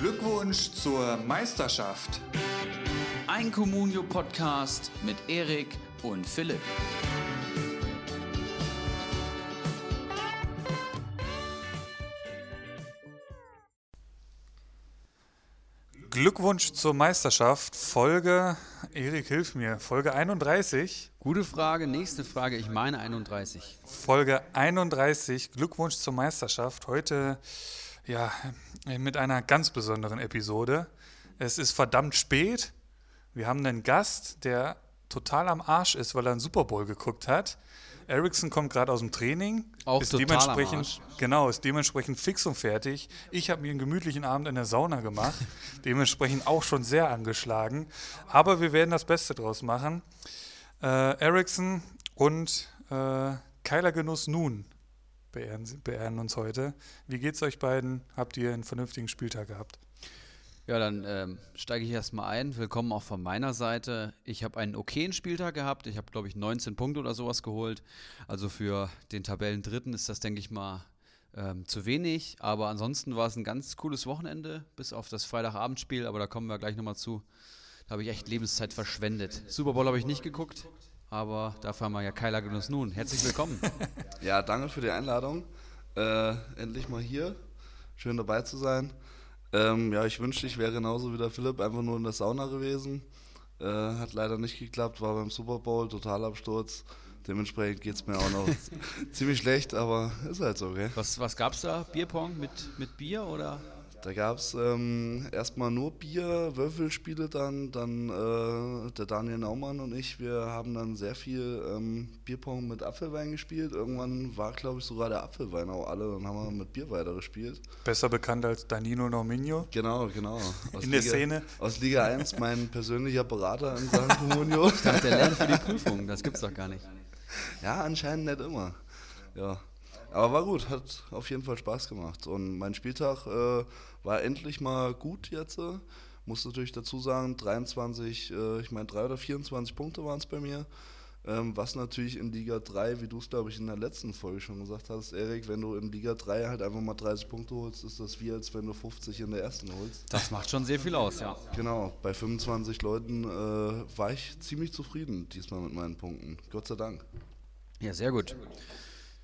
Glückwunsch zur Meisterschaft. Ein Communio-Podcast mit Erik und Philipp. Glückwunsch zur Meisterschaft. Folge, Erik, hilf mir, Folge 31. Gute Frage, nächste Frage, ich meine 31. Folge 31, Glückwunsch zur Meisterschaft. Heute ja, mit einer ganz besonderen Episode. Es ist verdammt spät. Wir haben einen Gast, der total am Arsch ist, weil er einen Super Bowl geguckt hat. Ericsson kommt gerade aus dem Training. Auch ist total dementsprechend, Genau, ist dementsprechend fix und fertig. Ich habe mir einen gemütlichen Abend in der Sauna gemacht. dementsprechend auch schon sehr angeschlagen. Aber wir werden das Beste draus machen. Äh, Ericsson und äh, Keiler Genuss nun beehren, beehren uns heute. Wie geht's euch beiden? Habt ihr einen vernünftigen Spieltag gehabt? Ja, dann ähm, steige ich erstmal ein. Willkommen auch von meiner Seite. Ich habe einen okayen Spieltag gehabt. Ich habe, glaube ich, 19 Punkte oder sowas geholt. Also für den Tabellendritten ist das, denke ich mal, ähm, zu wenig. Aber ansonsten war es ein ganz cooles Wochenende, bis auf das Freitagabendspiel. Aber da kommen wir gleich nochmal zu. Da habe ich echt Lebenszeit verschwendet. Super Bowl habe ich nicht geguckt. Aber dafür haben wir ja Keiler Genuss nun. Herzlich willkommen. ja, danke für die Einladung. Äh, endlich mal hier. Schön dabei zu sein. Ähm, ja, ich wünschte, ich wäre genauso wie der Philipp, einfach nur in der Sauna gewesen. Äh, hat leider nicht geklappt, war beim Super Bowl, Totalabsturz. Dementsprechend geht es mir auch noch ziemlich schlecht, aber ist halt so, okay? Was, was gab's da? Bierpong mit, mit Bier oder? Da gab es ähm, erstmal nur Bier, Würfelspiele dann, dann äh, der Daniel Naumann und ich, wir haben dann sehr viel ähm, Bierpong mit Apfelwein gespielt. Irgendwann war, glaube ich, sogar der Apfelwein auch alle und haben wir mit Bier weiter gespielt. Besser bekannt als Danilo Norminho. Genau, genau. Aus in der Liga, Szene. Aus Liga 1, mein persönlicher Berater in San Comunio. Ich dachte, der lernt für die Prüfung, das gibt's doch gar nicht. Ja, anscheinend nicht immer. Ja. Aber war gut, hat auf jeden Fall Spaß gemacht. Und mein Spieltag äh, war endlich mal gut jetzt. Äh. Muss natürlich dazu sagen, 23, äh, ich meine 3 oder 24 Punkte waren es bei mir. Ähm, was natürlich in Liga 3, wie du es glaube ich in der letzten Folge schon gesagt hast, Erik, wenn du in Liga 3 halt einfach mal 30 Punkte holst, ist das wie als wenn du 50 in der ersten holst. Das macht schon sehr viel aus, ja. Genau, bei 25 Leuten äh, war ich ziemlich zufrieden diesmal mit meinen Punkten. Gott sei Dank. Ja, sehr gut.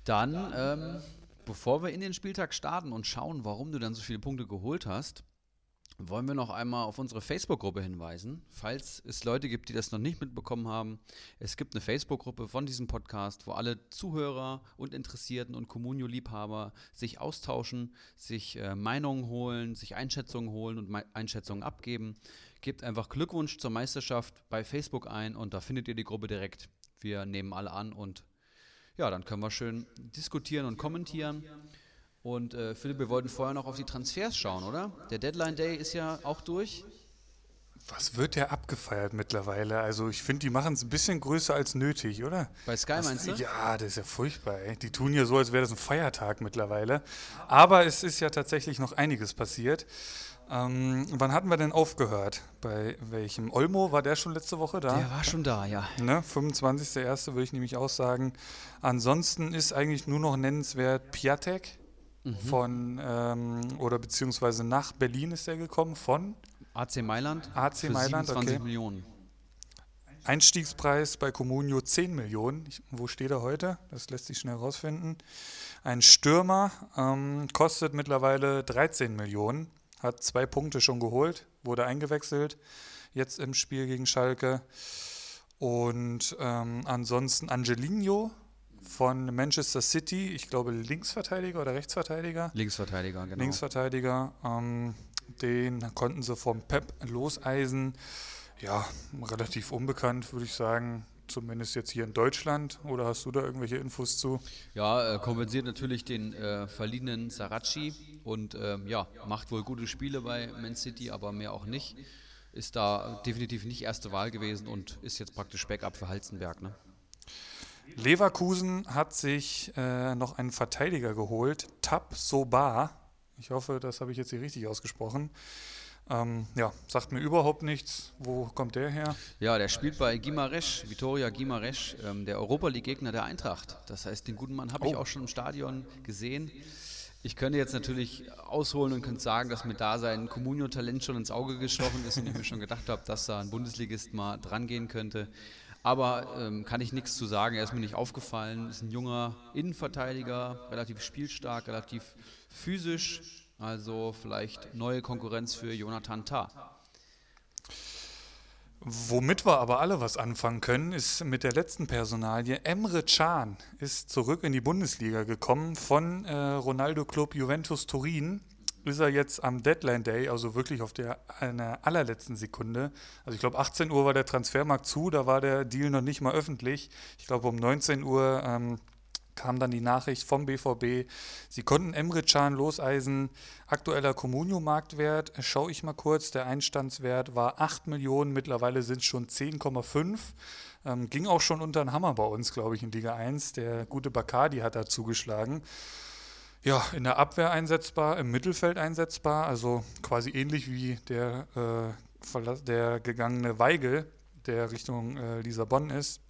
Dann, ähm, bevor wir in den Spieltag starten und schauen, warum du dann so viele Punkte geholt hast, wollen wir noch einmal auf unsere Facebook-Gruppe hinweisen. Falls es Leute gibt, die das noch nicht mitbekommen haben, es gibt eine Facebook-Gruppe von diesem Podcast, wo alle Zuhörer und Interessierten und Communio-Liebhaber sich austauschen, sich äh, Meinungen holen, sich Einschätzungen holen und Me Einschätzungen abgeben. Gebt einfach Glückwunsch zur Meisterschaft bei Facebook ein und da findet ihr die Gruppe direkt. Wir nehmen alle an und ja, dann können wir schön diskutieren und kommentieren. Und äh, Philipp, wir wollten vorher noch auf die Transfers schauen, oder? Der Deadline Day ist ja auch durch. Was wird der abgefeiert mittlerweile? Also ich finde, die machen es ein bisschen größer als nötig, oder? Bei Sky Was, meinst du? Ja, das ist ja furchtbar. Ey. Die tun ja so, als wäre das ein Feiertag mittlerweile. Aber es ist ja tatsächlich noch einiges passiert. Ähm, wann hatten wir denn aufgehört? Bei welchem? Olmo, war der schon letzte Woche da? Der war schon da, ja. Ne? 25.01. würde ich nämlich auch sagen. Ansonsten ist eigentlich nur noch nennenswert Piatek mhm. von, ähm, oder beziehungsweise nach Berlin ist er gekommen von? AC Mailand. AC Mailand, 27 okay. Millionen. Einstiegspreis bei Comunio 10 Millionen. Ich, wo steht er heute? Das lässt sich schnell rausfinden. Ein Stürmer ähm, kostet mittlerweile 13 Millionen hat zwei Punkte schon geholt, wurde eingewechselt jetzt im Spiel gegen Schalke. Und ähm, ansonsten Angelino von Manchester City, ich glaube Linksverteidiger oder Rechtsverteidiger? Linksverteidiger, genau. Linksverteidiger, ähm, den konnten sie vom Pep loseisen. Ja, relativ unbekannt, würde ich sagen zumindest jetzt hier in Deutschland? Oder hast du da irgendwelche Infos zu? Ja, äh, kompensiert natürlich den äh, verliehenen Saracchi und ähm, ja, macht wohl gute Spiele bei Man City, aber mehr auch nicht. Ist da definitiv nicht erste Wahl gewesen und ist jetzt praktisch Backup für Halzenberg. Ne? Leverkusen hat sich äh, noch einen Verteidiger geholt, Tab Soba. Ich hoffe, das habe ich jetzt hier richtig ausgesprochen. Ähm, ja, sagt mir überhaupt nichts. Wo kommt der her? Ja, der spielt bei Gimaresch, Vitoria Gimaresch, ähm, der Europa League-Gegner der Eintracht. Das heißt, den guten Mann habe oh. ich auch schon im Stadion gesehen. Ich könnte jetzt natürlich ausholen und könnte sagen, dass mir da sein Comunio-Talent schon ins Auge gestochen ist und ich mir schon gedacht habe, dass da ein Bundesligist mal dran gehen könnte. Aber ähm, kann ich nichts zu sagen. Er ist mir nicht aufgefallen. Ist ein junger Innenverteidiger, relativ spielstark, relativ physisch. Also vielleicht neue Konkurrenz für Jonathan Tah. Womit wir aber alle was anfangen können, ist mit der letzten Personalie. Emre Can ist zurück in die Bundesliga gekommen von äh, Ronaldo Club Juventus Turin ist er jetzt am Deadline Day, also wirklich auf der allerletzten Sekunde. Also ich glaube 18 Uhr war der Transfermarkt zu, da war der Deal noch nicht mal öffentlich. Ich glaube um 19 Uhr ähm, kam dann die Nachricht vom BVB, sie konnten Emre Can loseisen. Aktueller Comunio-Marktwert, schaue ich mal kurz, der Einstandswert war 8 Millionen, mittlerweile sind es schon 10,5. Ähm, ging auch schon unter den Hammer bei uns, glaube ich, in Liga 1. Der gute Bacardi hat da zugeschlagen. Ja, in der Abwehr einsetzbar, im Mittelfeld einsetzbar, also quasi ähnlich wie der, äh, der gegangene Weigel, der Richtung äh, Lissabon ist.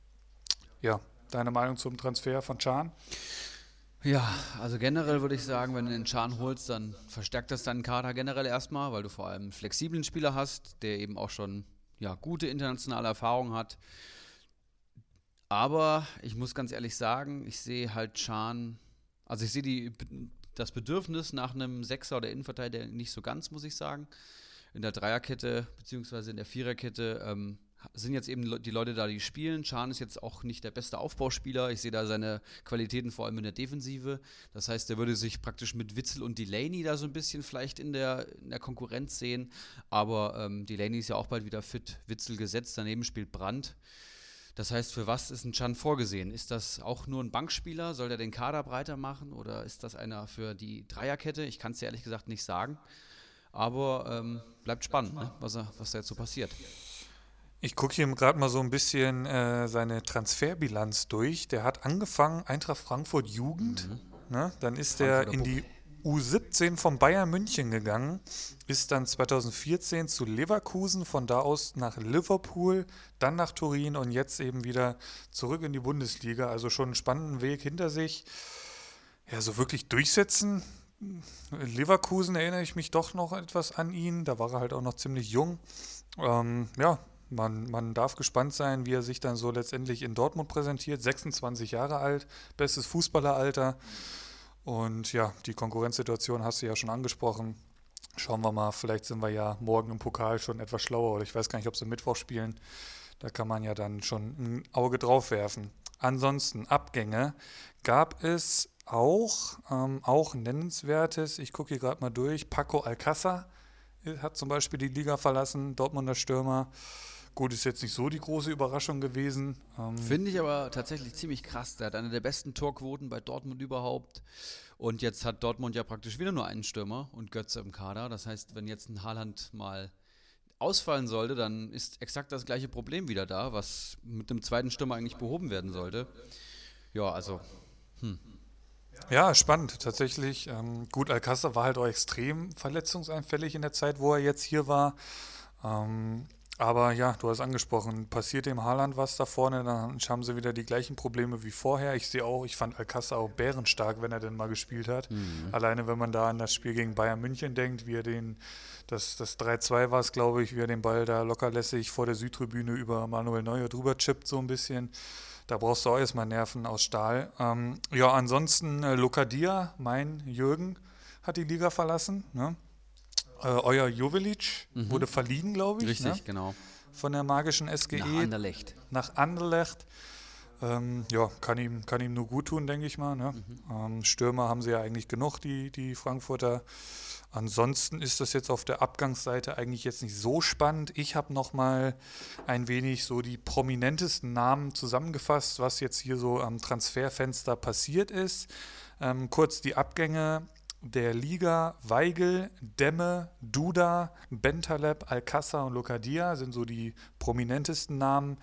Ja, deine Meinung zum Transfer von Chan? Ja, also generell würde ich sagen, wenn du den Chan holst, dann verstärkt das deinen Kader generell erstmal, weil du vor allem einen flexiblen Spieler hast, der eben auch schon ja, gute internationale Erfahrung hat. Aber ich muss ganz ehrlich sagen, ich sehe halt Chan also ich sehe die, das Bedürfnis nach einem Sechser oder Innenverteidiger nicht so ganz, muss ich sagen. In der Dreierkette beziehungsweise in der Viererkette ähm, sind jetzt eben die Leute da, die spielen. Chan ist jetzt auch nicht der beste Aufbauspieler. Ich sehe da seine Qualitäten vor allem in der Defensive. Das heißt, er würde sich praktisch mit Witzel und Delaney da so ein bisschen vielleicht in der, in der Konkurrenz sehen. Aber ähm, Delaney ist ja auch bald wieder fit. Witzel gesetzt, daneben spielt Brandt. Das heißt, für was ist ein Chan vorgesehen? Ist das auch nur ein Bankspieler? Soll der den Kader breiter machen oder ist das einer für die Dreierkette? Ich kann es dir ehrlich gesagt nicht sagen. Aber ähm, bleibt spannend, ne? was, was da jetzt so passiert. Ich gucke hier gerade mal so ein bisschen äh, seine Transferbilanz durch. Der hat angefangen, Eintracht Frankfurt Jugend. Mhm. Ne? Dann ist er in die U17 von Bayern München gegangen, ist dann 2014 zu Leverkusen, von da aus nach Liverpool, dann nach Turin und jetzt eben wieder zurück in die Bundesliga. Also schon einen spannenden Weg hinter sich. Ja, so wirklich durchsetzen. Leverkusen erinnere ich mich doch noch etwas an ihn. Da war er halt auch noch ziemlich jung. Ähm, ja, man, man darf gespannt sein, wie er sich dann so letztendlich in Dortmund präsentiert. 26 Jahre alt, bestes Fußballeralter. Und ja, die Konkurrenzsituation hast du ja schon angesprochen. Schauen wir mal, vielleicht sind wir ja morgen im Pokal schon etwas schlauer oder ich weiß gar nicht, ob sie Mittwoch spielen. Da kann man ja dann schon ein Auge drauf werfen. Ansonsten Abgänge gab es auch, ähm, auch nennenswertes. Ich gucke hier gerade mal durch. Paco Alcázar hat zum Beispiel die Liga verlassen, Dortmunder Stürmer. Gut, ist jetzt nicht so die große Überraschung gewesen. Ähm Finde ich aber tatsächlich ziemlich krass. Der hat eine der besten Torquoten bei Dortmund überhaupt. Und jetzt hat Dortmund ja praktisch wieder nur einen Stürmer und Götze im Kader. Das heißt, wenn jetzt ein Haaland mal ausfallen sollte, dann ist exakt das gleiche Problem wieder da, was mit dem zweiten Stürmer eigentlich behoben werden sollte. Ja, also. Hm. Ja, spannend, tatsächlich. Ähm, gut, Alcázar war halt auch extrem verletzungseinfällig in der Zeit, wo er jetzt hier war. Ähm, aber ja, du hast angesprochen, passiert dem Haaland was da vorne, dann haben sie wieder die gleichen Probleme wie vorher. Ich sehe auch, ich fand Alcázar auch bärenstark, wenn er denn mal gespielt hat. Mhm. Alleine, wenn man da an das Spiel gegen Bayern München denkt, wie er den, das, das 3-2 war es, glaube ich, wie er den Ball da lockerlässig vor der Südtribüne über Manuel Neuer drüber chippt, so ein bisschen. Da brauchst du auch erstmal Nerven aus Stahl. Ähm, ja, ansonsten äh, Lokadia, mein Jürgen, hat die Liga verlassen. Ne? Äh, euer Jovelic mhm. wurde verliehen, glaube ich. Richtig, ne? genau. Von der magischen SGE. Nach Anderlecht. Nach Anderlecht. Ähm, ja, kann ihm, kann ihm nur gut tun, denke ich mal. Ne? Mhm. Ähm, Stürmer haben sie ja eigentlich genug, die, die Frankfurter. Ansonsten ist das jetzt auf der Abgangsseite eigentlich jetzt nicht so spannend. Ich habe noch mal ein wenig so die prominentesten Namen zusammengefasst, was jetzt hier so am Transferfenster passiert ist. Ähm, kurz die Abgänge der Liga Weigel, Demme, Duda, Bentaleb, Alcázar und Locadia sind so die prominentesten Namen.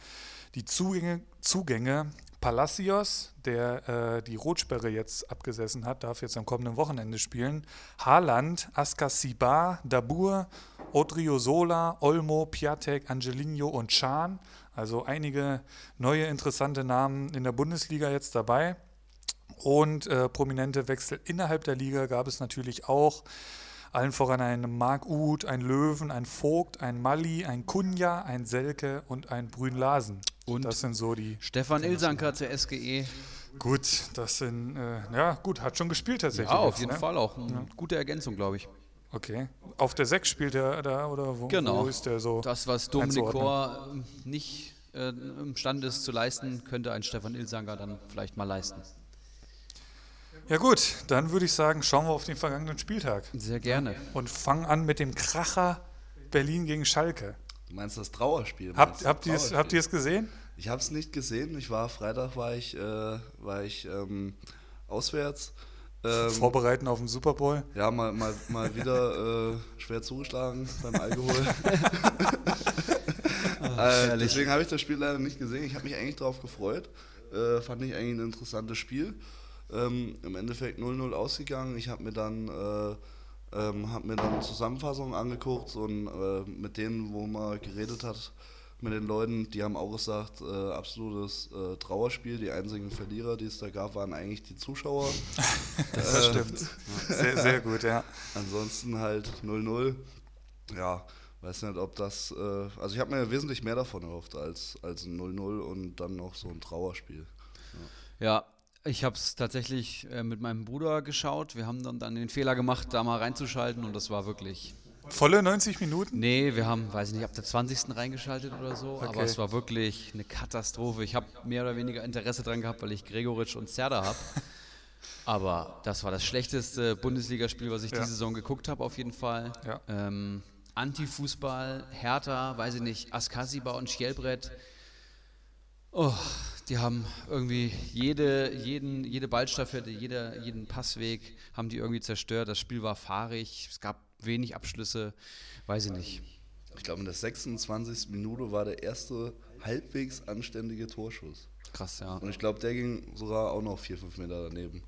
Die Zugänge, Zugänge Palacios, der äh, die Rotsperre jetzt abgesessen hat, darf jetzt am kommenden Wochenende spielen. Haaland, Askasiba, Dabur, Odriozola, Olmo, Piatek, Angelino und Chan. Also einige neue interessante Namen in der Bundesliga jetzt dabei. Und äh, prominente Wechsel innerhalb der Liga gab es natürlich auch. Allen voran ein Mark Uth, ein Löwen, ein Vogt, ein Mali, ein Kunja, ein Selke und ein Brün Larsen. Und das sind so die. Stefan Ilsanker zur SGE. Gut, das sind, äh, ja, gut, hat schon gespielt tatsächlich. Ja, auf jetzt, jeden ne? Fall auch. Eine gute Ergänzung, glaube ich. Okay. Auf der 6 spielt er da oder wo, Genau. wo ist der so? Das, was Dominik? Kor ähm, nicht äh, imstande ist zu leisten, könnte ein Stefan Ilsanker dann vielleicht mal leisten. Ja gut, dann würde ich sagen, schauen wir auf den vergangenen Spieltag Sehr gerne. und fangen an mit dem Kracher Berlin gegen Schalke. Du meinst das Trauerspiel? Habt, meinst habt ihr es habt ihr es gesehen? Ich habe es nicht gesehen. Ich war Freitag war ich äh, war ich ähm, auswärts. Ähm, Vorbereiten auf den Super Bowl. ja, mal, mal, mal wieder äh, schwer zugeschlagen beim Alkohol. äh, herrlich. deswegen habe ich das Spiel leider nicht gesehen. Ich habe mich eigentlich darauf gefreut. Äh, fand ich eigentlich ein interessantes Spiel. Ähm, Im Endeffekt 0-0 ausgegangen. Ich habe mir dann äh, ähm, hab mir dann Zusammenfassungen angeguckt und äh, mit denen, wo man geredet hat, mit den Leuten, die haben auch gesagt, äh, absolutes äh, Trauerspiel. Die einzigen Verlierer, die es da gab, waren eigentlich die Zuschauer. Das stimmt. Sehr, sehr gut, ja. Ansonsten halt 0-0. Ja, weiß nicht, ob das. Äh, also ich habe mir wesentlich mehr davon erhofft als, als ein 0-0 und dann noch so ein Trauerspiel. Ja, ich habe es tatsächlich äh, mit meinem Bruder geschaut. Wir haben dann, dann den Fehler gemacht, da mal reinzuschalten und das war wirklich. Volle 90 Minuten? Nee, wir haben, weiß ich nicht, ab der 20. reingeschaltet oder so, aber Okay. es war wirklich eine Katastrophe. Ich habe mehr oder weniger Interesse dran gehabt, weil ich Gregoritsch und Serda habe. Aber das war das schlechteste Bundesligaspiel, was ich Ja. diese Saison geguckt habe, auf jeden Fall. Ja. Ähm, Anti-Fußball, Hertha, weiß ich nicht, Askasiba und Schjelbrett. Oh, die haben irgendwie jede, jeden, jede Ballstaffette, jeder, jeden Passweg haben die irgendwie zerstört. Das Spiel war fahrig, es gab wenig Abschlüsse, weiß ich nicht. Ich glaube, in der 26. Minute war der erste halbwegs anständige Torschuss. Krass, ja. Und ich glaube, der ging sogar auch noch 4, 5 Meter daneben.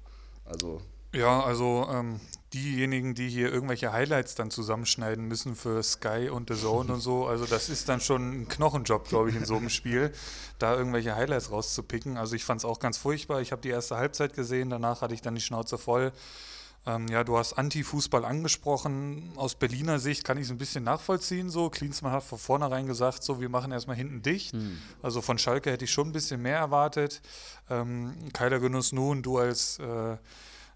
Also, Ja, also ähm, diejenigen, die hier irgendwelche Highlights dann zusammenschneiden müssen für Sky und The Zone und so, also das ist dann schon ein Knochenjob, glaube ich, in so einem Spiel, da irgendwelche Highlights rauszupicken. Also ich fand es auch ganz furchtbar. Ich habe die erste Halbzeit gesehen, danach hatte ich dann die Schnauze voll. Ähm, ja, du hast Anti-Fußball angesprochen. Aus Berliner Sicht kann ich es ein bisschen nachvollziehen. So, Klinsmann hat von vornherein gesagt, so, wir machen erstmal hinten dicht. Also von Schalke hätte ich schon ein bisschen mehr erwartet. Ähm, Keiler Genuss nun, du als äh,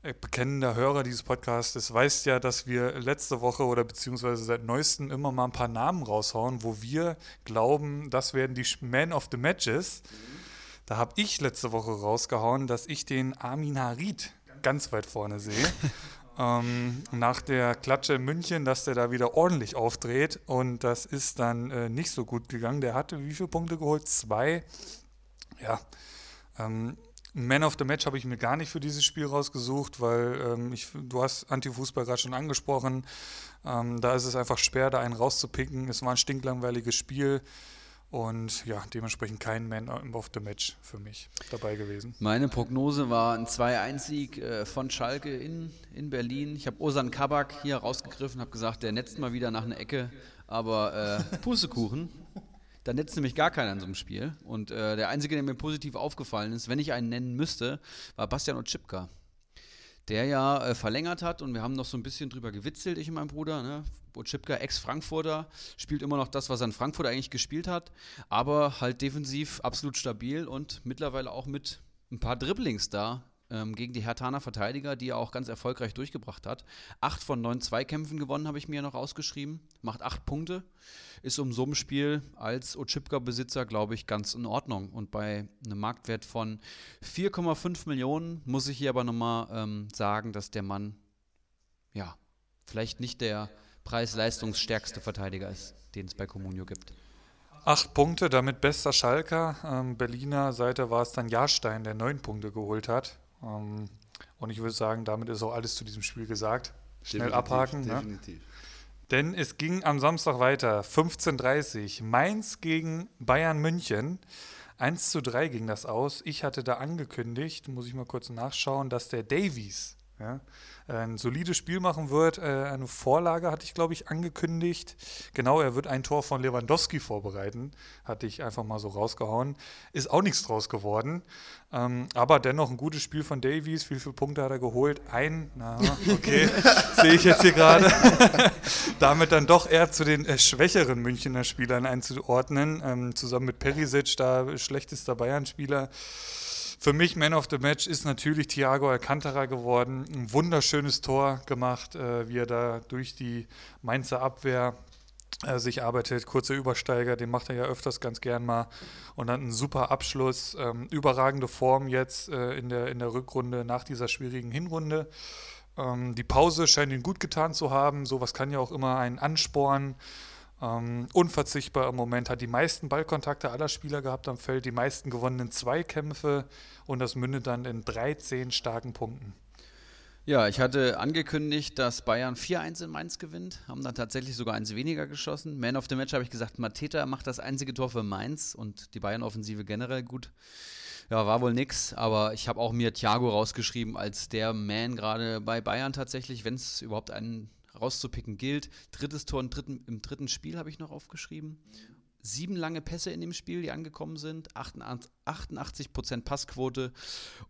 bekennender Hörer dieses Podcasts weißt ja, dass wir letzte Woche oder beziehungsweise seit neuestem immer mal ein paar Namen raushauen, wo wir glauben, das werden die Man of the Matches. Da habe ich letzte Woche rausgehauen, dass ich den Armin Harid ganz weit vorne sehe. ähm, nach der Klatsche in München, dass der da wieder ordentlich aufdreht. Und das ist dann äh, nicht so gut gegangen. Der hatte wie viele Punkte geholt? Zwei. Ja. Ähm, Man of the Match habe ich mir gar nicht für dieses Spiel rausgesucht, weil ähm, ich, du hast Antifußball gerade schon angesprochen. Ähm, da ist es einfach schwer, da einen rauszupicken. Es war ein stinklangweiliges Spiel. Und ja, dementsprechend kein Man of the Match für mich dabei gewesen. Meine Prognose war ein 2-1-Sieg äh, von Schalke in, in Berlin. Ich habe Osan Kabak hier rausgegriffen, habe gesagt, der netzt mal wieder nach einer Ecke, aber äh, Pustekuchen. Da netzt nämlich gar keiner in so einem Spiel. Und äh, der Einzige, der mir positiv aufgefallen ist, wenn ich einen nennen müsste, war Bastian Otschipka. Der ja äh, verlängert hat und wir haben noch so ein bisschen drüber gewitzelt, ich und mein Bruder. Ne? Otschipka, Ex-Frankfurter, spielt immer noch das, was er in Frankfurt eigentlich gespielt hat, aber halt defensiv absolut stabil und mittlerweile auch mit ein paar Dribblings da ähm, gegen die Hertaner Verteidiger, die er auch ganz erfolgreich durchgebracht hat. Acht von neun Zweikämpfen gewonnen, habe ich mir noch rausgeschrieben. Macht acht Punkte. Ist um so ein Spiel als Otschipka-Besitzer, glaube ich, ganz in Ordnung. Und bei einem Marktwert von 4,5 Millionen muss ich hier aber nochmal ähm, sagen, dass der Mann, ja, vielleicht nicht der preis-leistungsstärkste Verteidiger ist, den es bei Comunio gibt. Acht Punkte, damit bester Schalker. Ähm, Berliner Seite war es dann Jahrstein, der neun Punkte geholt hat. Ähm, und ich würde sagen, damit ist auch alles zu diesem Spiel gesagt. Schnell definitiv, abhaken. Ne? Definitiv. Denn es ging am Samstag weiter. 15.30 Mainz gegen Bayern München. 1 zu 3 ging das aus. Ich hatte da angekündigt, muss ich mal kurz nachschauen, dass der Davies Ja? Ein solides Spiel machen wird. Äh, eine Vorlage hatte ich, glaube ich, angekündigt. Genau, er wird ein Tor von Lewandowski vorbereiten. Hatte ich einfach mal so rausgehauen. Ist auch nichts draus geworden. Ähm, aber dennoch ein gutes Spiel von Davies. Wie viele Punkte hat er geholt? Ein, na, okay, sehe ich jetzt hier gerade. Damit dann doch eher zu den äh, schwächeren Münchner Spielern einzuordnen. Ähm, zusammen mit Perisic, da schlechtester Bayern-Spieler. Für mich Man of the Match ist natürlich Thiago Alcantara geworden. Ein wunderschönes Tor gemacht, äh, wie er da durch die Mainzer Abwehr äh, sich arbeitet. Kurzer Übersteiger, den macht er ja öfters ganz gern mal. Und dann ein super Abschluss. Ähm, überragende Form jetzt äh, in, der, in der Rückrunde nach dieser schwierigen Hinrunde. Ähm, die Pause scheint ihn gut getan zu haben. Sowas kann ja auch immer einen anspornen. Ähm, unverzichtbar im Moment, hat die meisten Ballkontakte aller Spieler gehabt am Feld, die meisten gewonnenen Zweikämpfe und das mündet dann in 13 starken Punkten. Ja, ich hatte angekündigt, dass Bayern 4-1 in Mainz gewinnt, haben dann tatsächlich sogar eins weniger geschossen. Man of the Match habe ich gesagt, Mateta macht das einzige Tor für Mainz und die Bayern-Offensive generell gut. Ja, war wohl nix, aber ich habe auch mir Thiago rausgeschrieben als der Man gerade bei Bayern tatsächlich, wenn es überhaupt einen rauszupicken gilt. Drittes Tor im dritten, im dritten Spiel habe ich noch aufgeschrieben. Sieben lange Pässe in dem Spiel, die angekommen sind, 88 Prozent Passquote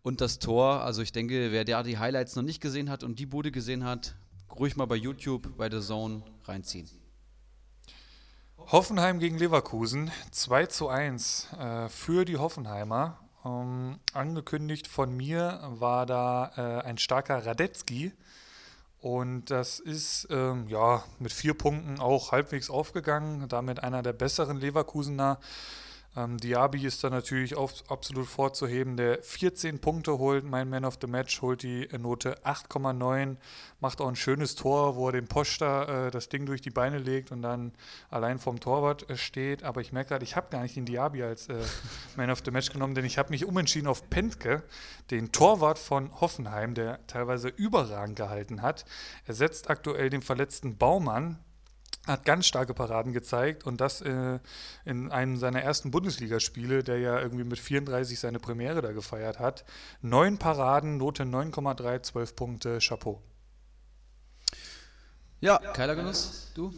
und das Tor. Also ich denke, wer da die Highlights noch nicht gesehen hat und die Bude gesehen hat, ruhig mal bei YouTube, bei The Zone reinziehen. Hoffenheim gegen Leverkusen, 2 zu 1 äh, für die Hoffenheimer. Ähm, angekündigt von mir war da äh, ein starker Radetzky, und das ist ähm, ja mit vier Punkten auch halbwegs aufgegangen, damit einer der besseren Leverkusener. Ähm, Diaby ist da natürlich auf, absolut vorzuheben, der 14 Punkte holt. Mein Man of the Match holt die Note 8,9, macht auch ein schönes Tor, wo er den Poster äh, das Ding durch die Beine legt und dann allein vom Torwart äh, steht. Aber ich merke gerade, ich habe gar nicht den Diaby als äh, Man of the Match genommen, denn ich habe mich umentschieden auf Pentke, den Torwart von Hoffenheim, der teilweise überragend gehalten hat. Er setzt aktuell den verletzten Baumann, hat ganz starke Paraden gezeigt und das äh, in einem seiner ersten Bundesligaspiele, der ja irgendwie mit 34 seine Premiere da gefeiert hat. Neun Paraden, Note 9,3, 12 Punkte, Chapeau. Ja, Keilergenuss, du?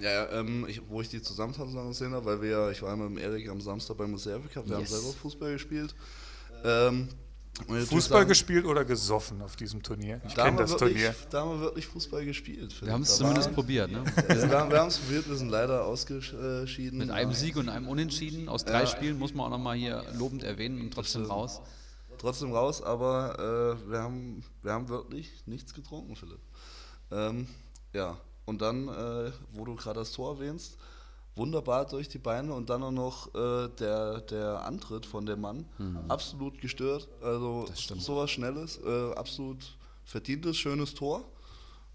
Ja, ähm, ich, wo ich die Zusammenfassung gesehen habe, weil wir ja, ich war mit dem Erik am Samstag beim Reserve Cup, wir yes. haben selber Fußball gespielt. Ähm, Fußball sagen, gespielt oder gesoffen auf diesem Turnier? Ich kenne das wirklich, Turnier. Da haben wir wirklich Fußball gespielt. Wir haben es zumindest war, probiert, ne? wir, wir haben es probiert, wir sind leider ausgeschieden. Mit einem Sieg und einem Unentschieden aus drei ja. Spielen muss man auch nochmal hier lobend erwähnen und trotzdem raus. Trotzdem raus, aber äh, wir, haben, wir haben wirklich nichts getrunken, Philipp. Ähm, ja, und dann, äh, wo du gerade das Tor erwähnst, wunderbar durch die Beine und dann auch noch äh, der, der Antritt von dem Mann, mhm. absolut gestört. Also sowas Schnelles, äh, absolut verdientes, schönes Tor.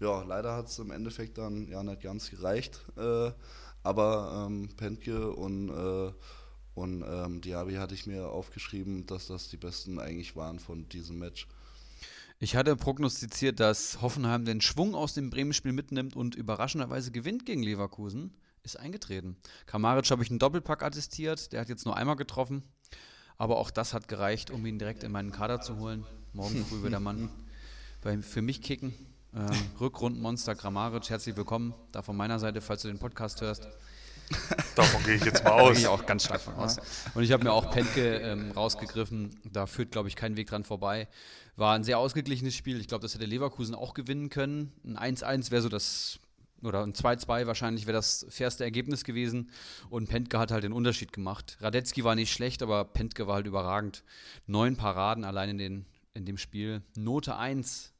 Ja, leider hat es im Endeffekt dann ja nicht ganz gereicht. Äh, aber ähm, Pentke und, äh, und ähm, Diaby hatte ich mir aufgeschrieben, dass das die besten eigentlich waren von diesem Match. Ich hatte prognostiziert, dass Hoffenheim den Schwung aus dem Bremen-Spiel mitnimmt und überraschenderweise gewinnt gegen Leverkusen ist eingetreten. Kamaric habe ich einen Doppelpack attestiert, der hat jetzt nur einmal getroffen. Aber auch das hat gereicht, um ihn direkt in meinen Kader zu holen. Morgen früh wird der Mann bei, für mich kicken. Ähm, Rückrundenmonster Grammaric, herzlich willkommen. Da von meiner Seite, falls du den Podcast hörst. Davon gehe ich jetzt mal aus. Gehe ich auch ganz stark von aus. Und ich habe mir auch Penke ähm, rausgegriffen. Da führt, glaube ich, kein Weg dran vorbei. War ein sehr ausgeglichenes Spiel. Ich glaube, das hätte Leverkusen auch gewinnen können. Ein 1-1 wäre so das oder ein 2-2 wahrscheinlich wäre das fairste Ergebnis gewesen. Und Pentke hat halt den Unterschied gemacht. Radetzky war nicht schlecht, aber Pentke war halt überragend. Neun Paraden allein in, den, in dem Spiel. Note 1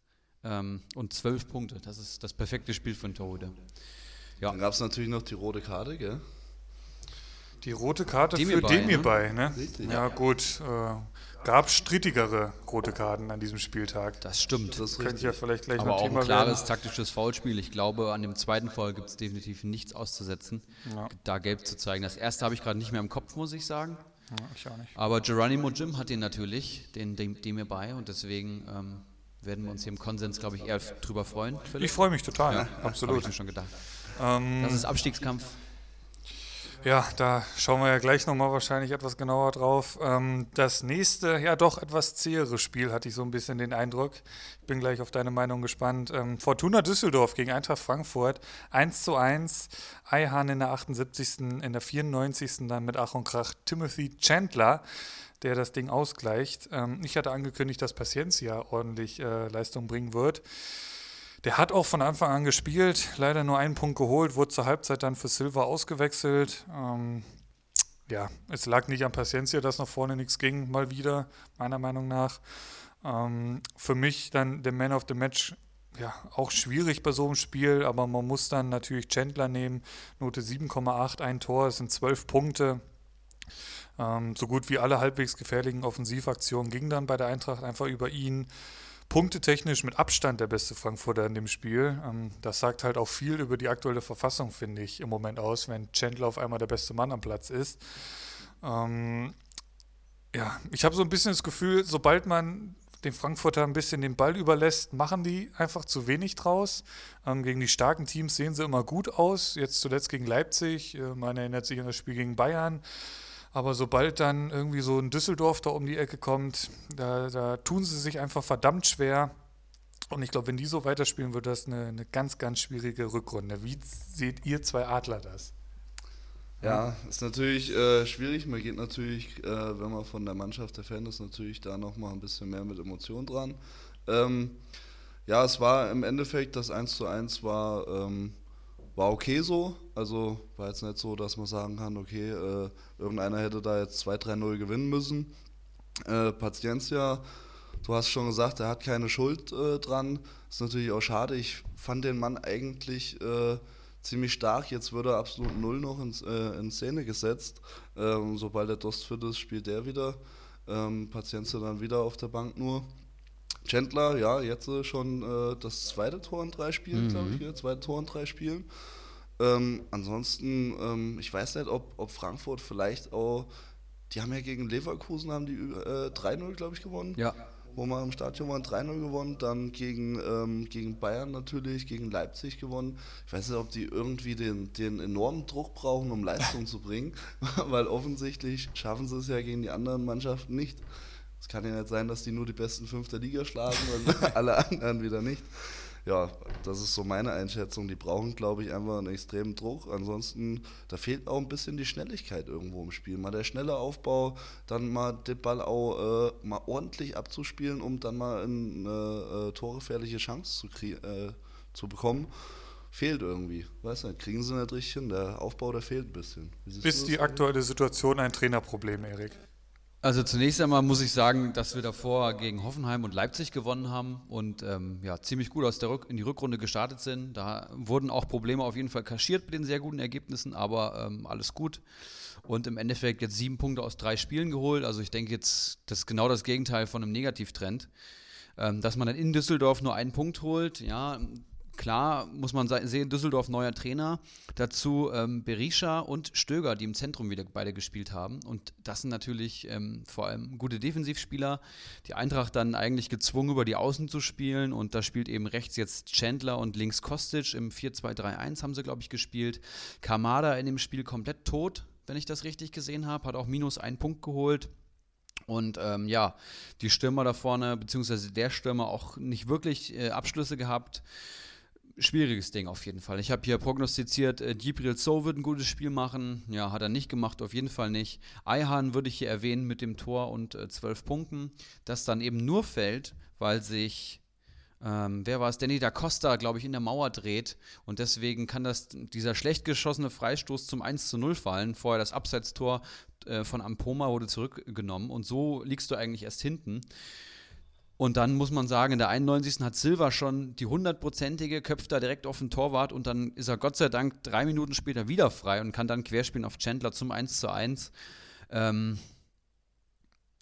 ähm, und zwölf Punkte. Das ist das perfekte Spiel für einen Torhüter. Ja. Dann gab es natürlich noch die rote Karte, gell? Die rote Karte Demir für ne? bei, ne? Richtig. Ja, gut. Äh, gab strittigere rote Karten an diesem Spieltag. Das stimmt. Das könnte ich ja vielleicht gleich Aber noch auch Thema ein klares werden. taktisches Foulspiel. Ich glaube, an dem zweiten Foul gibt es definitiv nichts auszusetzen, ja. da gelb zu zeigen. Das erste habe ich gerade nicht mehr im Kopf, muss ich sagen. Ja, ich auch nicht. Aber Geronimo Jim hat den natürlich, den, dem, dem mir bei und deswegen ähm, werden wir uns hier im Konsens, glaube ich, eher drüber freuen. Philipp. Ich freue mich total, ja, absolut. Habe ich mir schon gedacht. Ähm, das ist Abstiegskampf. Ja, da schauen wir ja gleich nochmal wahrscheinlich etwas genauer drauf. Ähm, das nächste, ja doch etwas zähere Spiel, hatte ich so ein bisschen den Eindruck. Ich bin gleich auf deine Meinung gespannt. Ähm, Fortuna Düsseldorf gegen Eintracht Frankfurt, 1 zu 1. Eihahn in der 78., in der 94. dann mit Ach und Krach Timothy Chandler, der das Ding ausgleicht. Ähm, ich hatte angekündigt, dass Paciencia ordentlich äh, Leistung bringen wird. Der hat auch von Anfang an gespielt, leider nur einen Punkt geholt, wurde zur Halbzeit dann für Silva ausgewechselt. Ähm, ja, es lag nicht an Paciencia, dass nach vorne nichts ging, mal wieder, meiner Meinung nach. Ähm, für mich dann der Man of the Match, ja, auch schwierig bei so einem Spiel, aber man muss dann natürlich Chandler nehmen. Note 7,8, ein Tor, es sind 12 Punkte. Ähm, so gut wie alle halbwegs gefährlichen Offensivaktionen gingen dann bei der Eintracht einfach über ihn punktetechnisch mit Abstand der beste Frankfurter in dem Spiel. Ähm, das sagt halt auch viel über die aktuelle Verfassung, finde ich, im Moment aus, wenn Chandler auf einmal der beste Mann am Platz ist. Ähm, ja, ich habe so ein bisschen das Gefühl, sobald man den Frankfurter ein bisschen den Ball überlässt, machen die einfach zu wenig draus. Ähm, gegen die starken Teams sehen sie immer gut aus. Jetzt zuletzt gegen Leipzig, äh, man erinnert sich an das Spiel gegen Bayern. Aber sobald dann irgendwie so ein Düsseldorf da um die Ecke kommt, da, da tun sie sich einfach verdammt schwer. Und ich glaube, wenn die so weiterspielen, wird das eine, eine ganz, ganz schwierige Rückrunde. Wie seht ihr zwei Adler das? Ja, ist natürlich äh, schwierig. Man geht natürlich, äh, wenn man von der Mannschaft der Fan ist, natürlich da nochmal ein bisschen mehr mit Emotionen dran. Ähm, ja, es war im Endeffekt, das 1 zu 1 war ähm, war okay so. Also war jetzt nicht so, dass man sagen kann, okay, äh, irgendeiner hätte da jetzt 2-3-0 gewinnen müssen. Äh, Paciencia, du hast schon gesagt, er hat keine Schuld äh, dran. Ist natürlich auch schade. Ich fand den Mann eigentlich äh, ziemlich stark. Jetzt wird er absolut null noch in, äh, in Szene gesetzt. Ähm, sobald er Dost fit ist, spielt er wieder. Ähm, Paciencia dann wieder auf der Bank nur. Chandler, ja, jetzt äh, schon äh, das zweite Tor in drei Spielen, mhm. glaube ich, hier, zweite Tor in drei Spielen. Ähm, ansonsten, ähm, ich weiß nicht, ob, ob Frankfurt vielleicht auch, die haben ja gegen Leverkusen haben die äh, 3-0, glaube ich, gewonnen. Ja. Wo wir im Stadion waren, 3-0 gewonnen, dann gegen, ähm, gegen Bayern natürlich, gegen Leipzig gewonnen. Ich weiß nicht, ob die irgendwie den, den enormen Druck brauchen, um Leistung zu bringen, weil offensichtlich schaffen sie es ja gegen die anderen Mannschaften nicht. Es kann ja nicht sein, dass die nur die besten fünf der Liga schlagen und alle anderen wieder nicht. Ja, das ist so meine Einschätzung. Die brauchen, glaube ich, einfach einen extremen Druck. Ansonsten, da fehlt auch ein bisschen die Schnelligkeit irgendwo im Spiel. Mal der schnelle Aufbau, dann mal den Ball auch äh, mal ordentlich abzuspielen, um dann mal eine äh, torgefährliche Chance zu, äh, zu bekommen fehlt irgendwie. Weißt du, kriegen sie nicht richtig hin. Der Aufbau, der fehlt ein bisschen. Ist die aktuelle Situation ein Trainerproblem, Erik? Also zunächst einmal muss ich sagen, dass wir davor gegen Hoffenheim und Leipzig gewonnen haben und ähm, ja, ziemlich gut aus der Rück in die Rückrunde gestartet sind. Da wurden auch Probleme auf jeden Fall kaschiert mit den sehr guten Ergebnissen, aber ähm, alles gut. Und im Endeffekt jetzt sieben Punkte aus drei Spielen geholt. Also ich denke jetzt, das ist genau das Gegenteil von einem Negativtrend. Ähm, dass man dann in Düsseldorf nur einen Punkt holt, ja, Klar muss man sehen, Düsseldorf neuer Trainer. Dazu ähm, Berisha und Stöger, die im Zentrum wieder beide gespielt haben. Und das sind natürlich ähm, vor allem gute Defensivspieler. Die Eintracht dann eigentlich gezwungen, über die Außen zu spielen. Und da spielt eben rechts jetzt Chandler und links Kostic. Im 4-2-3-1 haben sie, glaube ich, gespielt. Kamada in dem Spiel komplett tot, wenn ich das richtig gesehen habe. Hat auch minus einen Punkt geholt. Und ähm, ja, die Stürmer da vorne, beziehungsweise der Stürmer auch nicht wirklich äh, Abschlüsse gehabt schwieriges Ding auf jeden Fall. Ich habe hier prognostiziert, äh, Gibril So wird ein gutes Spiel machen. Ja, hat er nicht gemacht, auf jeden Fall nicht. Eihan würde ich hier erwähnen mit dem Tor und äh, zwölf äh, Punkten. Das dann eben nur fällt, weil sich, ähm, wer war es, Danny da Costa, glaube ich, in der Mauer dreht. Und deswegen kann das, dieser schlecht geschossene Freistoß zum 1 zu 0 fallen. Vorher das Abseitstor äh, von Ampoma wurde zurückgenommen. Und so liegst du eigentlich erst hinten. Und dann muss man sagen, in der 91. hat Silva schon die hundertprozentige, köpft da direkt auf den Torwart und dann ist er Gott sei Dank drei Minuten später wieder frei und kann dann querspielen auf Chandler zum 1 zu 1. Ähm,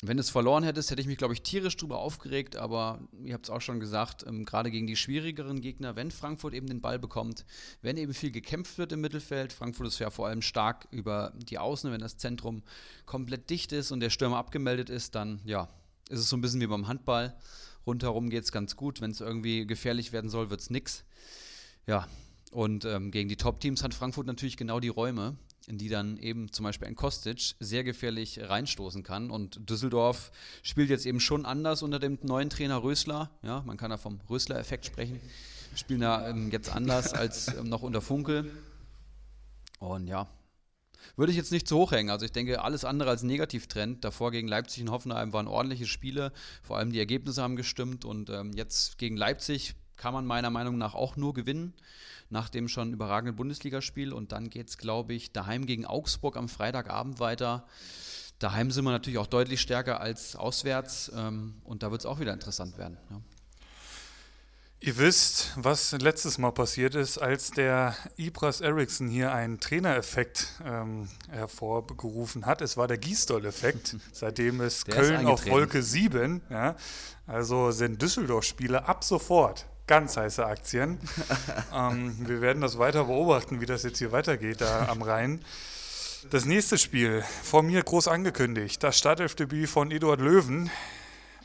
wenn du es verloren hättest, hätte ich mich, glaube ich, tierisch drüber aufgeregt, aber ihr habt es auch schon gesagt, ähm, gerade gegen die schwierigeren Gegner, wenn Frankfurt eben den Ball bekommt, wenn eben viel gekämpft wird im Mittelfeld, Frankfurt ist ja vor allem stark über die Außen, wenn das Zentrum komplett dicht ist und der Stürmer abgemeldet ist, dann ja, ist es so ein bisschen wie beim Handball. Rundherum geht es ganz gut. Wenn es irgendwie gefährlich werden soll, wird es nix. Ja, Und ähm, gegen die Top-Teams hat Frankfurt natürlich genau die Räume, in die dann eben zum Beispiel ein Kostic sehr gefährlich reinstoßen kann. Und Düsseldorf spielt jetzt eben schon anders unter dem neuen Trainer Rösler. Ja, man kann da vom Rösler-Effekt sprechen. Spielen da ähm, jetzt anders als ähm, noch unter Funkel. Und ja, würde ich jetzt nicht zu hoch hängen. Also ich denke, alles andere als Negativtrend. Davor gegen Leipzig und Hoffenheim waren ordentliche Spiele. Vor allem die Ergebnisse haben gestimmt. Und ähm, jetzt gegen Leipzig kann man meiner Meinung nach auch nur gewinnen nach dem schon überragenden Bundesligaspiel. Und dann geht es, glaube ich, daheim gegen Augsburg am Freitagabend weiter. Daheim sind wir natürlich auch deutlich stärker als auswärts. Ähm, und da wird es auch wieder interessant werden. Ja. Ihr wisst, was letztes Mal passiert ist, als der Ibras Eriksson hier einen Trainereffekt ähm, hervorgerufen hat. Es war der Gießdoll-Effekt. Seitdem ist der Köln ist auf Wolke 7. Ja. Also sind Düsseldorf-Spieler ab sofort ganz heiße Aktien. ähm, wir werden das weiter beobachten, wie das jetzt hier weitergeht da am Rhein. Das nächste Spiel, von mir groß angekündigt, das Startelfdebüt von Eduard Löwen.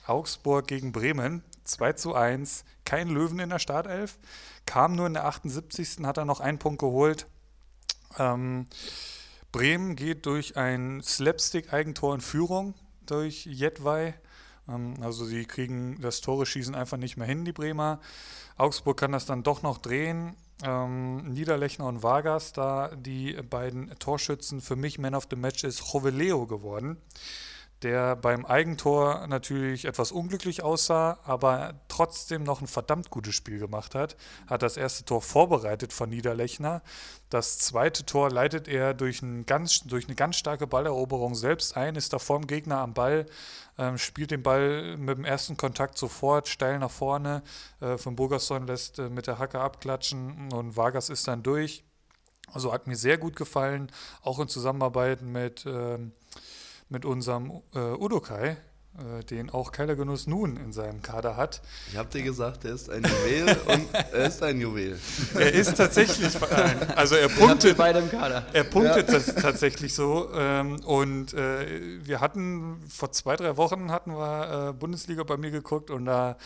Augsburg gegen Bremen, 2 zu 1. Kein Löwen in der Startelf. Kam nur in der 78. hat er noch einen Punkt geholt. Ähm, Bremen geht durch ein Slapstick-Eigentor in Führung durch Jedwai. Ähm, also sie kriegen das Tore schießen einfach nicht mehr hin, die Bremer. Augsburg kann das dann doch noch drehen. Ähm, Niederlechner und Vargas, da die beiden Torschützen für mich Man of the Match ist Joveleo geworden der beim Eigentor natürlich etwas unglücklich aussah, aber trotzdem noch ein verdammt gutes Spiel gemacht hat. Hat das erste Tor vorbereitet von Niederlechner. Das zweite Tor leitet er durch, ein ganz, durch eine ganz starke Balleroberung selbst ein, ist da vorm Gegner am Ball, ähm, spielt den Ball mit dem ersten Kontakt sofort steil nach vorne. Äh, von Burgerson lässt äh, mit der Hacke abklatschen und Vargas ist dann durch. Also hat mir sehr gut gefallen, auch in Zusammenarbeit mit. Ähm, mit unserem äh, Udokai, äh, den auch Keiler Genuss nun in seinem Kader hat. Ich habe dir gesagt, er ist ein Juwel und er ist ein Juwel. Er ist tatsächlich ein, also er punktet beide im Kader. Er punktet ja. tatsächlich so ähm, und äh, wir hatten vor zwei drei Wochen hatten wir äh, Bundesliga bei mir geguckt und da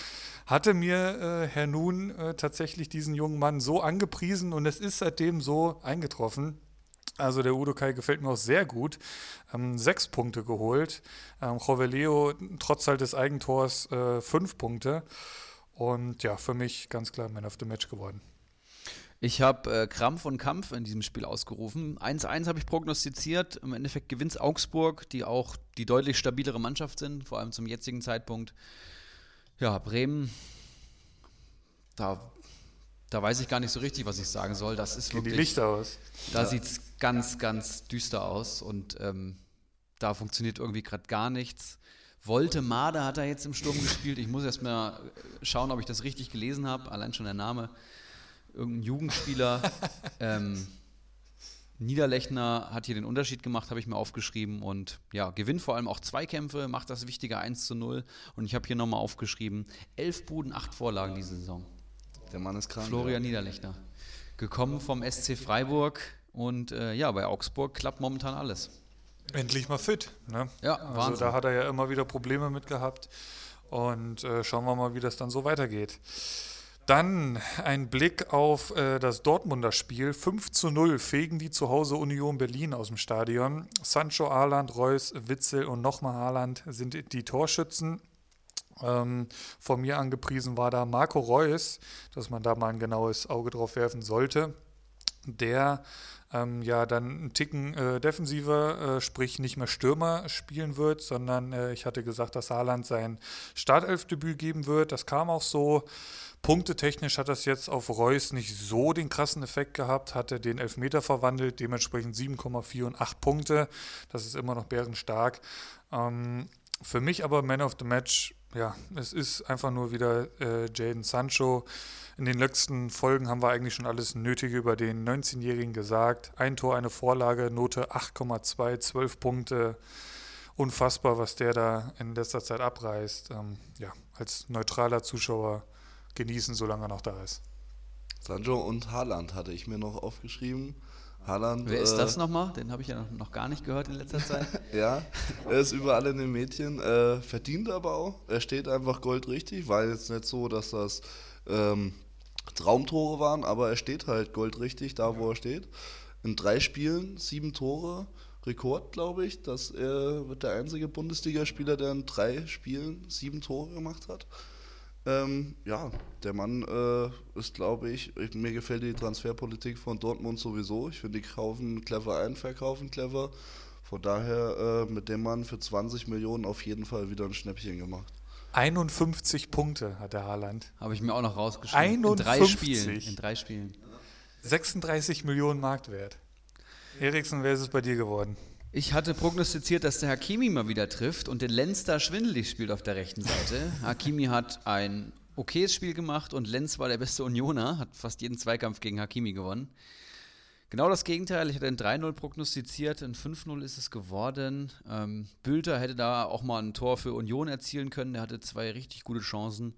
hatte mir äh, Herr Nun äh, tatsächlich diesen jungen Mann so angepriesen und es ist seitdem so eingetroffen. Also der Udo Kai gefällt mir auch sehr gut. Ähm, sechs Punkte geholt. Ähm, Joveleo trotz halt des Eigentors äh, fünf Punkte. Und ja, für mich ganz klar Man of the Match geworden. Ich habe äh, Krampf und Kampf in diesem Spiel ausgerufen. 1-1 habe ich prognostiziert. Im Endeffekt gewinnt Augsburg, die auch die deutlich stabilere Mannschaft sind, vor allem zum jetzigen Zeitpunkt. Ja, Bremen, da da weiß ich gar nicht so richtig, was ich sagen soll. Das ist wirklich. die Lichter aus. Da ja. sieht es ganz, ganz düster aus und ähm, da funktioniert irgendwie gerade gar nichts. Wolte Made hat er jetzt im Sturm gespielt. Ich muss erst mal schauen, ob ich das richtig gelesen habe. Allein schon der Name. Irgendein Jugendspieler. ähm, Niederlechner hat hier den Unterschied gemacht, habe ich mir aufgeschrieben. Und ja, gewinnt vor allem auch Zweikämpfe, macht das wichtige 1 zu 0. Und ich habe hier nochmal aufgeschrieben: elf Buden, acht Vorlagen diese Saison. Der Mann ist krank. Florian ja. Niederlechner. Gekommen vom SC Freiburg und äh, ja, bei Augsburg klappt momentan alles. Endlich mal fit. Ne? Ja, also Wahnsinn. da hat er ja immer wieder Probleme mit gehabt. Und äh, schauen wir mal, wie das dann so weitergeht. Dann ein Blick auf äh, das Dortmunder Spiel. 5 zu 0 fegen die zu Hause Union Berlin aus dem Stadion. Sancho, Haaland, Reus, Witzel und nochmal Haaland sind die Torschützen. Ähm, von mir angepriesen war da Marco Reus, dass man da mal ein genaues Auge drauf werfen sollte, der ähm, ja dann einen Ticken äh, defensiver, äh, sprich nicht mehr Stürmer spielen wird, sondern äh, ich hatte gesagt, dass Haaland sein Startelfdebüt geben wird. Das kam auch so. Punktetechnisch hat das jetzt auf Reus nicht so den krassen Effekt gehabt, hatte den Elfmeter verwandelt, dementsprechend 7,4 und 8 Punkte. Das ist immer noch bärenstark. Ähm, für mich aber Man of the Match ja, es ist einfach nur wieder äh, Jaden Sancho. In den letzten Folgen haben wir eigentlich schon alles Nötige über den 19-Jährigen gesagt. Ein Tor, eine Vorlage, Note 8,2, 12 Punkte. Unfassbar, was der da in letzter Zeit abreißt. Ähm, ja, als neutraler Zuschauer genießen, solange er noch da ist. Sancho und Haaland hatte ich mir noch aufgeschrieben. Haaland, Wer ist äh, das nochmal? Den habe ich ja noch gar nicht gehört in letzter Zeit. ja, er ist überall in den Mädchen, äh, verdient aber auch. Er steht einfach goldrichtig, weil jetzt nicht so, dass das ähm, Traumtore waren, aber er steht halt goldrichtig da, wo er steht. In drei Spielen sieben Tore, Rekord, glaube ich. Dass er wird der einzige Bundesligaspieler, der in drei Spielen sieben Tore gemacht hat. Ähm, ja, der Mann äh, ist, glaube ich, ich, mir gefällt die Transferpolitik von Dortmund sowieso. Ich finde, die kaufen clever ein, verkaufen clever. Von daher äh, mit dem Mann für 20 Millionen auf jeden Fall wieder ein Schnäppchen gemacht. 51 Punkte hat der Haaland. Habe ich mir auch noch rausgeschrieben. 51. In drei Spielen. In drei Spielen. 36 Millionen Marktwert. Eriksen, wer ist es bei dir geworden? Ich hatte prognostiziert, dass der Hakimi mal wieder trifft und den Lenz da schwindelig spielt auf der rechten Seite. Hakimi hat ein okayes Spiel gemacht und Lenz war der beste Unioner, hat fast jeden Zweikampf gegen Hakimi gewonnen. Genau das Gegenteil. Ich hatte ein 3-0 prognostiziert, ein 5-0 ist es geworden. Ähm, Bülter hätte da auch mal ein Tor für Union erzielen können. Er hatte zwei richtig gute Chancen.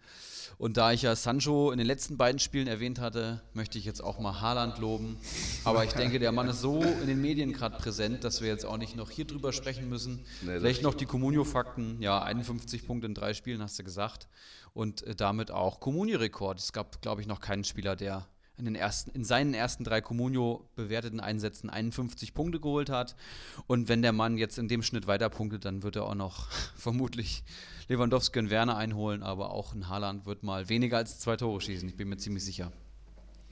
Und da ich ja Sancho in den letzten beiden Spielen erwähnt hatte, möchte ich jetzt auch mal Haaland loben. Aber ich denke, der Mann ist so in den Medien gerade präsent, dass wir jetzt auch nicht noch hier drüber sprechen müssen. Nee, Vielleicht noch die Comunio-Fakten. Ja, 51 Punkte in drei Spielen, hast du gesagt. Und äh, damit auch Comunio-Rekord. Es gab, glaube ich, noch keinen Spieler, der in, den ersten, in seinen ersten drei Comunio bewerteten Einsätzen 51 Punkte geholt hat. Und wenn der Mann jetzt in dem Schnitt weiter punktet, dann wird er auch noch vermutlich Lewandowski und Werner einholen, aber auch ein Haaland wird mal weniger als zwei Tore schießen. Ich bin mir ziemlich sicher.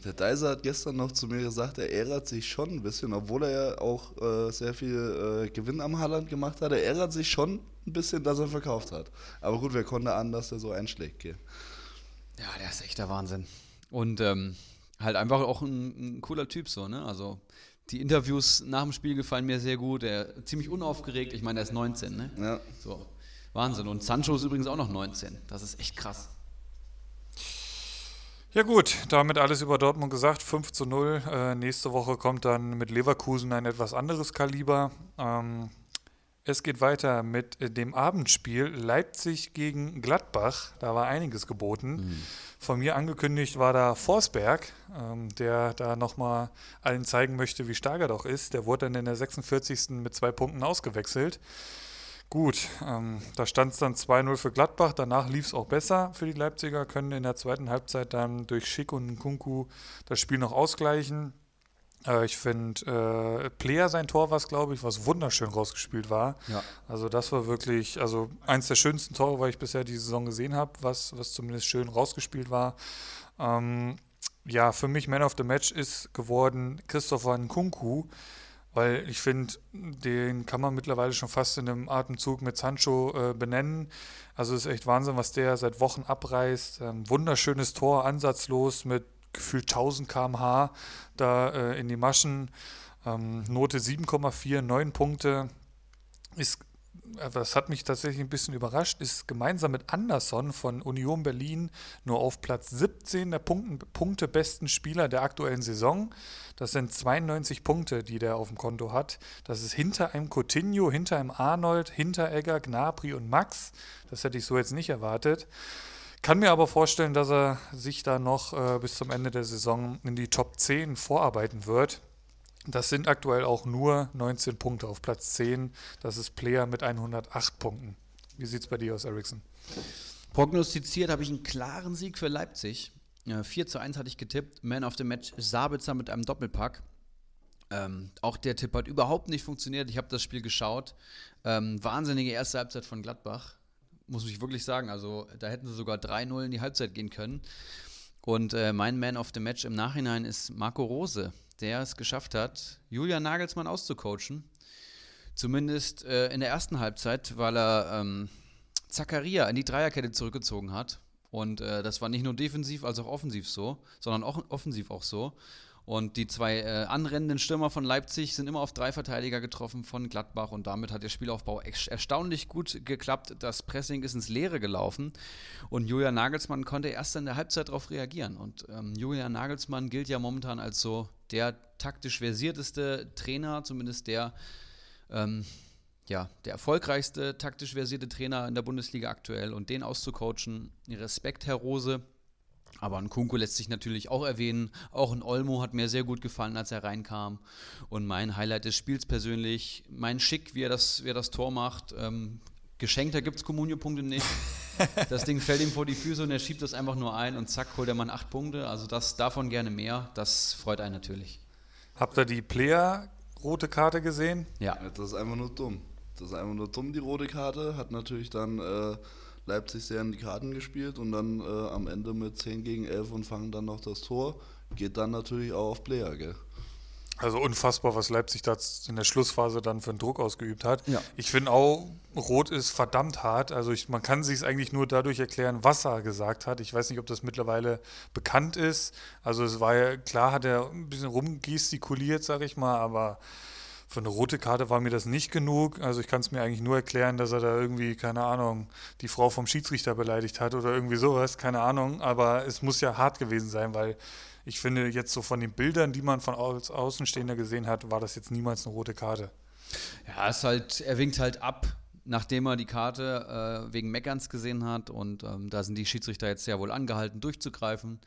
Der Deiser hat gestern noch zu mir gesagt, er ärgert sich schon ein bisschen, obwohl er ja auch äh, sehr viel äh, Gewinn am Haaland gemacht hat. Er ärgert sich schon ein bisschen, dass er verkauft hat. Aber gut, wer konnte an, dass er so einschlägt? Gell? Ja, der ist echt der Wahnsinn. Und ähm, halt einfach auch ein, ein, cooler Typ so, ne? Also die Interviews nach dem Spiel gefallen mir sehr gut. Er ziemlich unaufgeregt. Ich meine, er ist 19, ne? Ja. So. Wahnsinn. Und Sancho ist übrigens auch noch 19. Das ist echt krass. Ja gut, damit alles über Dortmund gesagt. 5 zu 0. Äh, nächste Woche kommt dann mit Leverkusen ein etwas anderes Kaliber. Ähm, es geht weiter mit dem Abendspiel Leipzig gegen Gladbach. Da war einiges geboten. Mhm. Von mir angekündigt war da Forsberg, ähm, der da nochmal allen zeigen möchte, wie stark er doch ist. Der wurde dann in der 46. mit zwei Punkten ausgewechselt. Gut, ähm, da stand es dann 2-0 für Gladbach. Danach lief es auch besser für die Leipziger, können in der zweiten Halbzeit dann durch Schick und Kunku das Spiel noch ausgleichen. Äh, ich finde, äh, Player sein Tor war es, glaube ich, was wunderschön rausgespielt war. Ja. Also das war wirklich, also eins der schönsten Tore, was ich bisher die Saison gesehen habe, was, was zumindest schön rausgespielt war. Ähm, ja, für mich Man of the Match ist geworden Christopher Nkunku, weil ich finde, den kann man mittlerweile schon fast in einem Atemzug mit Sancho äh, benennen. Also es ist echt Wahnsinn, was der seit Wochen abreißt. Ähm, wunderschönes Tor, ansatzlos mit gefühlt 1000 km/h da äh, in die Maschen. Ähm, Note 7,4, 9 Punkte. Ist, äh, das hat mich tatsächlich ein bisschen überrascht, ist gemeinsam mit Anderson von Union Berlin nur auf Platz 17 der Punkten, Punkte Spieler der aktuellen Saison. Das sind 92 Punkte, die der auf dem Konto hat. Das ist hinter einem Coutinho, hinter einem Arnold, hinter Egger, Gnabry und Max. Das hätte ich so jetzt nicht erwartet. Kann mir aber vorstellen, dass er sich da noch äh, bis zum Ende der Saison in die Top 10 vorarbeiten wird. Das sind aktuell auch nur 19 Punkte auf Platz 10. Das ist Player mit 108 Punkten. Wie sieht es bei dir aus, Ericsson? Prognostiziert habe ich einen klaren Sieg für Leipzig. 4 zu 1 hatte ich getippt. Man of the Match Sabitzer mit einem Doppelpack. Ähm, auch der Tipp hat überhaupt nicht funktioniert. Ich habe das Spiel geschaut. Ähm, wahnsinnige erste Halbzeit von Gladbach muss ich wirklich sagen. Also da hätten sie sogar 3-0 in die Halbzeit gehen können. Und äh, mein Man of the Match im Nachhinein ist Marco Rose, der es geschafft hat, Julian Nagelsmann auszucoachen. Zumindest äh, in der ersten Halbzeit, weil er ähm, Zakaria in die Dreierkette zurückgezogen hat. Und äh, das war nicht nur defensiv als auch offensiv so, sondern auch offensiv auch so. Und die zwei äh, anrennenden Stürmer von Leipzig sind immer auf drei Verteidiger getroffen von Gladbach und damit hat der Spielaufbau erstaunlich gut geklappt. Das Pressing ist ins Leere gelaufen und Julian Nagelsmann konnte erst in der Halbzeit darauf reagieren. Und ähm, Julian Nagelsmann gilt ja momentan als so der taktisch versierteste Trainer, zumindest der, ähm, ja, der erfolgreichste taktisch versierte Trainer in der Bundesliga aktuell und den auszucoachen. Respekt, Herr Rose. Aber ein Kunku lässt sich natürlich auch erwähnen. Auch ein Olmo hat mir sehr gut gefallen, als er reinkam. Und mein Highlight des Spiels persönlich, mein Schick, wie er das, wie er das Tor macht. Ähm, geschenkt, da gibt es Kommunio-Punkte nicht. Das Ding fällt ihm vor die Füße und er schiebt das einfach nur ein und zack, holt der Mann acht Punkte. Also das davon gerne mehr. Das freut einen natürlich. Habt ihr die Player rote Karte gesehen? Ja. Das ist einfach nur dumm. Das ist einfach nur dumm, die rote Karte. Hat natürlich dann äh, Leipzig sehr in die Karten gespielt und dann äh, am Ende mit 10 gegen 11 und fangen dann noch das Tor. Geht dann natürlich auch auf Player, gell? Also unfassbar, was Leipzig da in der Schlussphase dann für einen Druck ausgeübt hat. Ja. Ich finde auch, Rot ist verdammt hart. Also ich, man kann sich es eigentlich nur dadurch erklären, was er gesagt hat. Ich weiß nicht, ob das mittlerweile bekannt ist. Also es war ja, klar hat er ein bisschen rumgestikuliert, sag ich mal, aber für eine rote Karte war mir das nicht genug. Also ich kann es mir eigentlich nur erklären, dass er da irgendwie, keine Ahnung, die Frau vom Schiedsrichter beleidigt hat oder irgendwie sowas, keine Ahnung. Aber es muss ja hart gewesen sein, weil ich finde, jetzt so von den Bildern, die man von als Außenstehender gesehen hat, war das jetzt niemals eine rote Karte. Ja, es halt, er winkt halt ab, nachdem er die Karte äh, wegen Meckerns gesehen hat. Und ähm, da sind die Schiedsrichter jetzt sehr wohl angehalten, durchzugreifen.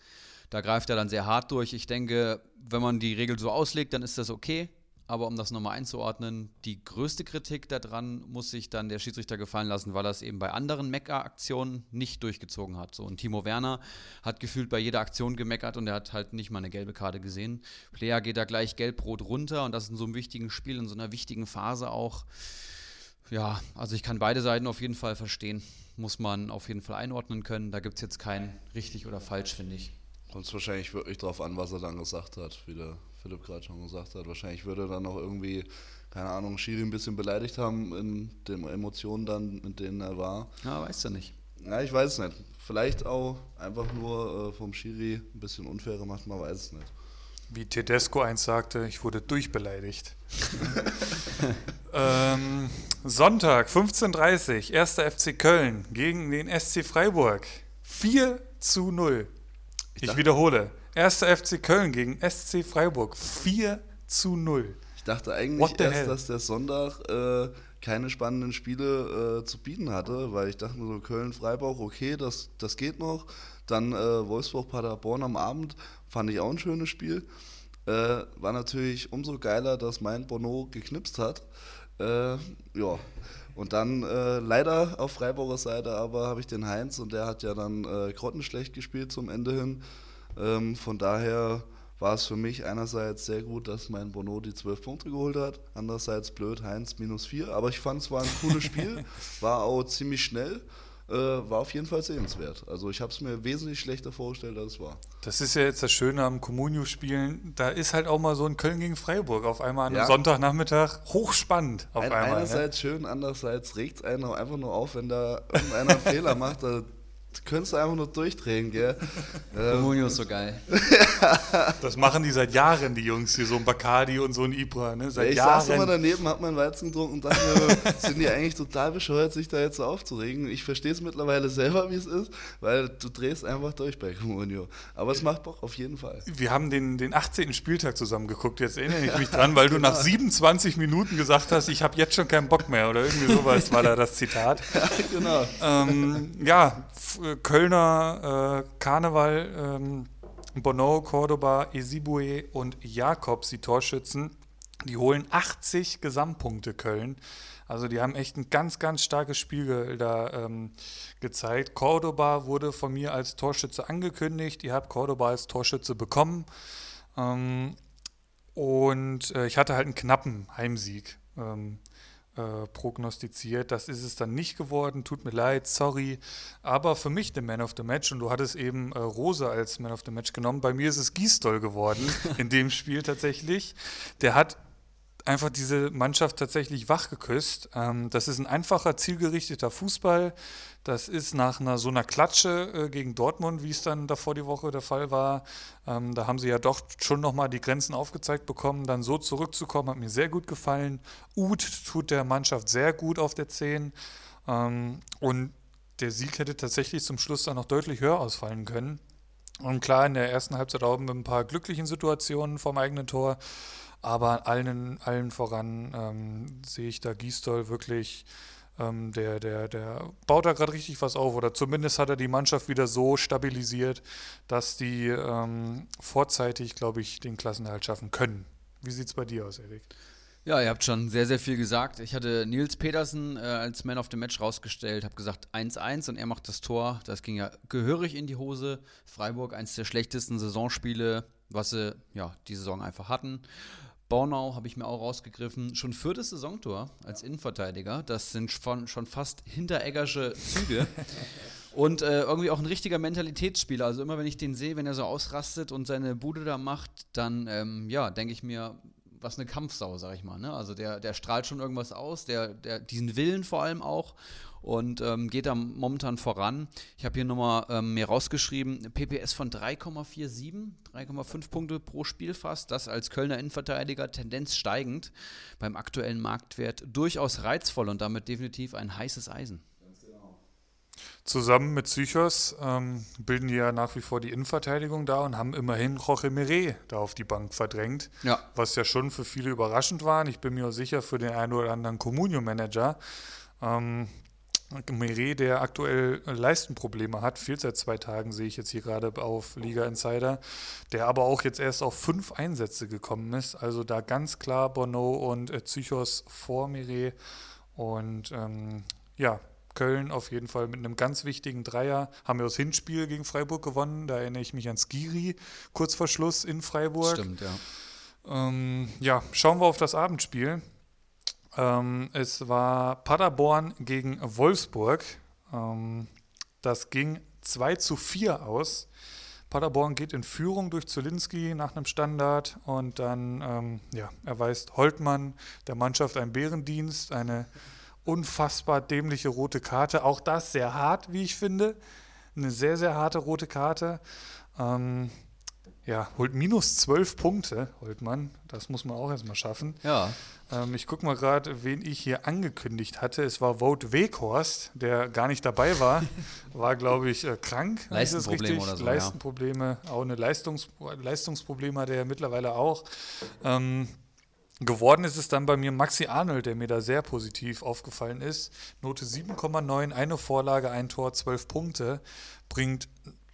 Da greift er dann sehr hart durch. Ich denke, wenn man die Regel so auslegt, dann ist das okay. Aber um das nochmal einzuordnen, die größte Kritik daran muss sich dann der Schiedsrichter gefallen lassen, weil er es eben bei anderen Mecker-Aktionen nicht durchgezogen hat. So, und Timo Werner hat gefühlt bei jeder Aktion gemeckert und er hat halt nicht mal eine gelbe Karte gesehen. Player geht da gleich gelb-rot runter und das in so einem wichtigen Spiel, in so einer wichtigen Phase auch. Ja, also ich kann beide Seiten auf jeden Fall verstehen. Muss man auf jeden Fall einordnen können. Da gibt es jetzt kein richtig oder falsch, finde ich. Kommt es wahrscheinlich wirklich drauf an, was er dann gesagt hat, wie der Philipp gerade schon gesagt hat. Wahrscheinlich würde er dann auch irgendwie, keine Ahnung, Schiri ein bisschen beleidigt haben in den Emotionen dann, mit denen er war. Ja, weißt du nicht. Ja, ich weiß es nicht. Vielleicht auch einfach nur äh, vom Schiri ein bisschen unfair gemacht, man weiß es nicht. Wie Tedesco eins sagte, ich wurde durchbeleidigt. ähm, Sonntag, 15.30 Uhr, 1. FC Köln gegen den SC Freiburg. 4 zu 0. Ich, ich wiederhole. 1. FC Köln gegen SC Freiburg. 4 zu 0. Ich dachte eigentlich erst, hell? dass der Sonntag äh, keine spannenden Spiele äh, zu bieten hatte, weil ich dachte mir so, Köln-Freiburg, okay, das, das geht noch. Dann äh, Wolfsburg-Paderborn am Abend, fand ich auch ein schönes Spiel. Äh, war natürlich umso geiler, dass mein Bono geknipst hat. Äh, ja. Und dann äh, leider auf Freiburger Seite aber habe ich den Heinz und der hat ja dann grottenschlecht gespielt zum Ende hin. Ähm, von daher war es für mich einerseits sehr gut, dass mein Bono die zwölf Punkte geholt hat, andererseits blöd, Heinz minus vier. Aber ich fand es war ein cooles Spiel, war auch ziemlich schnell. Äh, war auf jeden Fall sehenswert. Also ich habe es mir wesentlich schlechter vorgestellt, als es war. Das ist ja jetzt das Schöne am Comunio-Spielen. Da ist halt auch mal so ein Köln gegen Freiburg auf einmal an einem ja. Sonntagnachmittag hochspannend auf ein, einmal. Ne? Einerseits ne? schön, andererseits regt es einen auch einfach nur auf, wenn da irgendeiner einen Fehler macht. Da könntest du einfach nur durchdrehen, gell? Comunio ist so geil. das machen die seit Jahren, die Jungs hier, so ein Bacardi und so ein Ibra, ne? Seit ja, ich Jahren. saß immer daneben, hab meinen Weizen getrunken und dachte mir, sind die eigentlich total bescheuert, sich da jetzt so aufzuregen? Ich verstehe es mittlerweile selber, wie es ist, weil du drehst einfach durch bei Comunio. Aber es macht Bock, auf jeden Fall. Wir haben den, den 18. Spieltag zusammen geguckt, jetzt erinnere ich mich dran, weil du nach 27 Minuten gesagt hast, ich habe jetzt schon keinen Bock mehr oder irgendwie sowas war da das Zitat. Ja, genau. Ähm, ja, Kölner äh, Karneval, ähm, Bono, Cordoba, Esibue und Jakobs, die Torschützen, die holen 80 Gesamtpunkte Köln. Also die haben echt ein ganz, ganz starkes Spiel da ähm, gezeigt. Cordoba wurde von mir als Torschütze angekündigt. Ihr habt Cordoba als Torschütze bekommen. Ähm, und äh, ich hatte halt einen knappen Heimsieg. Ähm, äh, prognostiziert. Das ist es dann nicht geworden. Tut mir leid, sorry. Aber für mich der Man of the Match, und du hattest eben äh, Rose als Man of the Match genommen, bei mir ist es Gisdol geworden in dem Spiel tatsächlich. Der hat einfach diese Mannschaft tatsächlich wachgeküsst. Ähm, das ist ein einfacher, zielgerichteter Fußball. Das ist nach einer so einer Klatsche äh, gegen Dortmund, wie es dann davor die Woche der Fall war. Ähm, da haben sie ja doch schon nochmal die Grenzen aufgezeigt bekommen. Dann so zurückzukommen, hat mir sehr gut gefallen. Uth tut der Mannschaft sehr gut auf der 10. Ähm, und der Sieg hätte tatsächlich zum Schluss dann noch deutlich höher ausfallen können. Und klar, in der ersten Halbzeit auch mit ein paar glücklichen Situationen vom eigenen Tor. Aber allen, allen voran ähm, sehe ich da Gisdol wirklich ähm, der, der, der baut da gerade richtig was auf oder zumindest hat er die Mannschaft wieder so stabilisiert, dass die ähm, vorzeitig, glaube ich, den Klassenerhalt schaffen können. Wie sieht es bei dir aus, Erik? Ja, ihr habt schon sehr, sehr viel gesagt. Ich hatte Nils Petersen äh, als Man of the Match rausgestellt, habe gesagt 1-1 und er macht das Tor. Das ging ja gehörig in die Hose. Freiburg, eins der schlechtesten Saisonspiele, was sie ja die Saison einfach hatten. Bornau habe ich mir auch rausgegriffen. Schon viertes Saisontor als Innenverteidiger. Das sind schon, schon fast hintereggersche Züge. Und äh, irgendwie auch ein richtiger Mentalitätsspieler. Also immer wenn ich den sehe, wenn er so ausrastet und seine Bude da macht, dann ähm, ja, denke ich mir, was eine Kampfsau, sag ich mal. Ne? Also der, der strahlt schon irgendwas aus, der, der, diesen Willen vor allem auch und ähm, geht da momentan voran. Ich habe hier nochmal ähm, mir rausgeschrieben, PPS von 3,47, 3,5 Punkte pro Spiel fast, das als Kölner Innenverteidiger Tendenz steigend, beim aktuellen Marktwert durchaus reizvoll und damit definitiv ein heißes Eisen. Zusammen mit Psychos ähm, bilden die ja nach wie vor die Innenverteidigung da und haben immerhin Jorge Mire da auf die Bank verdrängt. Ja. Was ja schon für viele überraschend war. Ich bin mir auch sicher für den einen oder anderen Comunio-Manager. Ähm, Mire, der aktuell Leistenprobleme hat, fehlt seit zwei Tagen, sehe ich jetzt hier gerade auf Liga Insider, der aber auch jetzt erst auf fünf Einsätze gekommen ist. Also da ganz klar Bono und äh, Psychos vor Mire. Und ähm, ja, Köln auf jeden Fall mit einem ganz wichtigen Dreier. Haben wir das Hinspiel gegen Freiburg gewonnen. Da erinnere ich mich an Skiri, kurz vor Schluss in Freiburg. Stimmt, ja. Ähm, ja, schauen wir auf das Abendspiel. Ähm, es war Paderborn gegen Wolfsburg. Ähm, das ging 2 zu 4 aus. Paderborn geht in Führung durch Zulinski nach einem Standard und dann ähm, ja, erweist Holtmann der Mannschaft einen Bärendienst, eine unfassbar dämliche rote Karte. Auch das sehr hart, wie ich finde. Eine sehr, sehr harte rote Karte. Ähm, ja, holt minus zwölf Punkte, holt man. Das muss man auch erstmal schaffen. Ja. Ähm, ich gucke mal gerade, wen ich hier angekündigt hatte. Es war Vote Weghorst, der gar nicht dabei war. war, glaube ich, äh, krank. Leistenprobleme oder so. Leistenprobleme, ja. auch eine Leistungs Leistungsprobleme hat er mittlerweile auch. Ähm, Geworden ist es dann bei mir Maxi Arnold, der mir da sehr positiv aufgefallen ist. Note 7,9, eine Vorlage, ein Tor, 12 Punkte. Bringt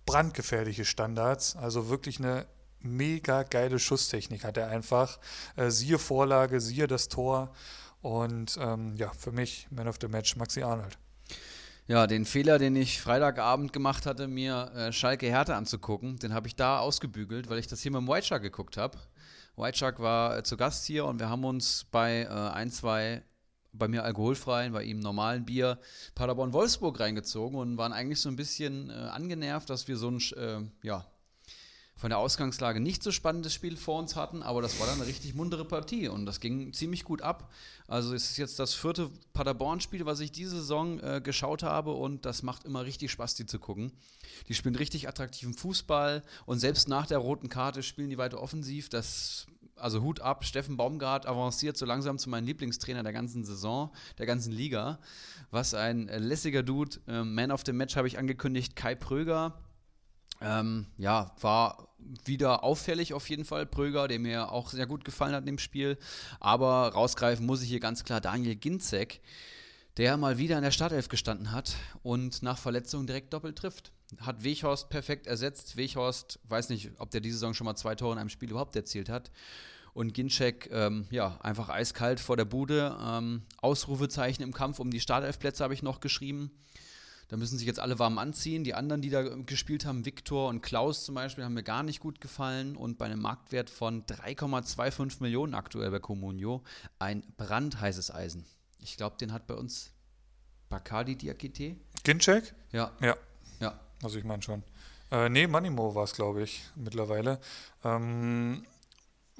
brandgefährliche Standards. Also wirklich eine mega geile Schusstechnik hat er einfach. Äh, siehe Vorlage, siehe das Tor. Und ähm, ja, für mich Man of the Match Maxi Arnold. Ja, den Fehler, den ich Freitagabend gemacht hatte, mir äh, Schalke Härte anzugucken, den habe ich da ausgebügelt, weil ich das hier mit dem White Shark geguckt habe. White Shark war äh, zu Gast hier und wir haben uns bei äh, ein, zwei, bei mir alkoholfreien, bei ihm normalen Bier, Paderborn-Wolfsburg reingezogen und waren eigentlich so ein bisschen äh, angenervt, dass wir so ein, äh, ja, von der Ausgangslage nicht so spannendes Spiel vor uns hatten, aber das war dann eine richtig muntere Partie und das ging ziemlich gut ab. Also es ist jetzt das vierte Paderborn-Spiel, was ich diese Saison äh, geschaut habe und das macht immer richtig Spaß, die zu gucken. Die spielen richtig attraktiven Fußball und selbst nach der roten Karte spielen die weiter offensiv. Das also Hut ab, Steffen Baumgart avanciert so langsam zu meinem Lieblingstrainer der ganzen Saison, der ganzen Liga. Was ein äh, lässiger Dude. Ähm, Man of the Match habe ich angekündigt, Kai Pröger. Ähm, ja, war wieder auffällig auf jeden Fall. Pröger, der mir auch sehr gut gefallen hat im Spiel. Aber rausgreifen muss ich hier ganz klar Daniel Ginzek, der mal wieder in der Startelf gestanden hat und nach Verletzung direkt doppelt trifft. Hat Weghorst perfekt ersetzt. Weghorst, weiß nicht, ob der diese Saison schon mal zwei Tore in einem Spiel überhaupt erzielt hat. Und Ginczek, ähm, ja, einfach eiskalt vor der Bude. Ähm, Ausrufezeichen im Kampf um die Startelfplätze habe ich noch geschrieben. Da müssen sich jetzt alle warm anziehen. Die anderen, die da gespielt haben, Viktor und Klaus zum Beispiel, haben mir gar nicht gut gefallen. Und bei einem Marktwert von 3,25 Millionen aktuell bei Comunio ein brandheißes Eisen. Ich glaube, den hat bei uns Bacardi Diakite. Ginczek? Ja. Ja. Ja. Also ich meine schon. Äh, nee, Manimo war es, glaube ich, mittlerweile. Ähm,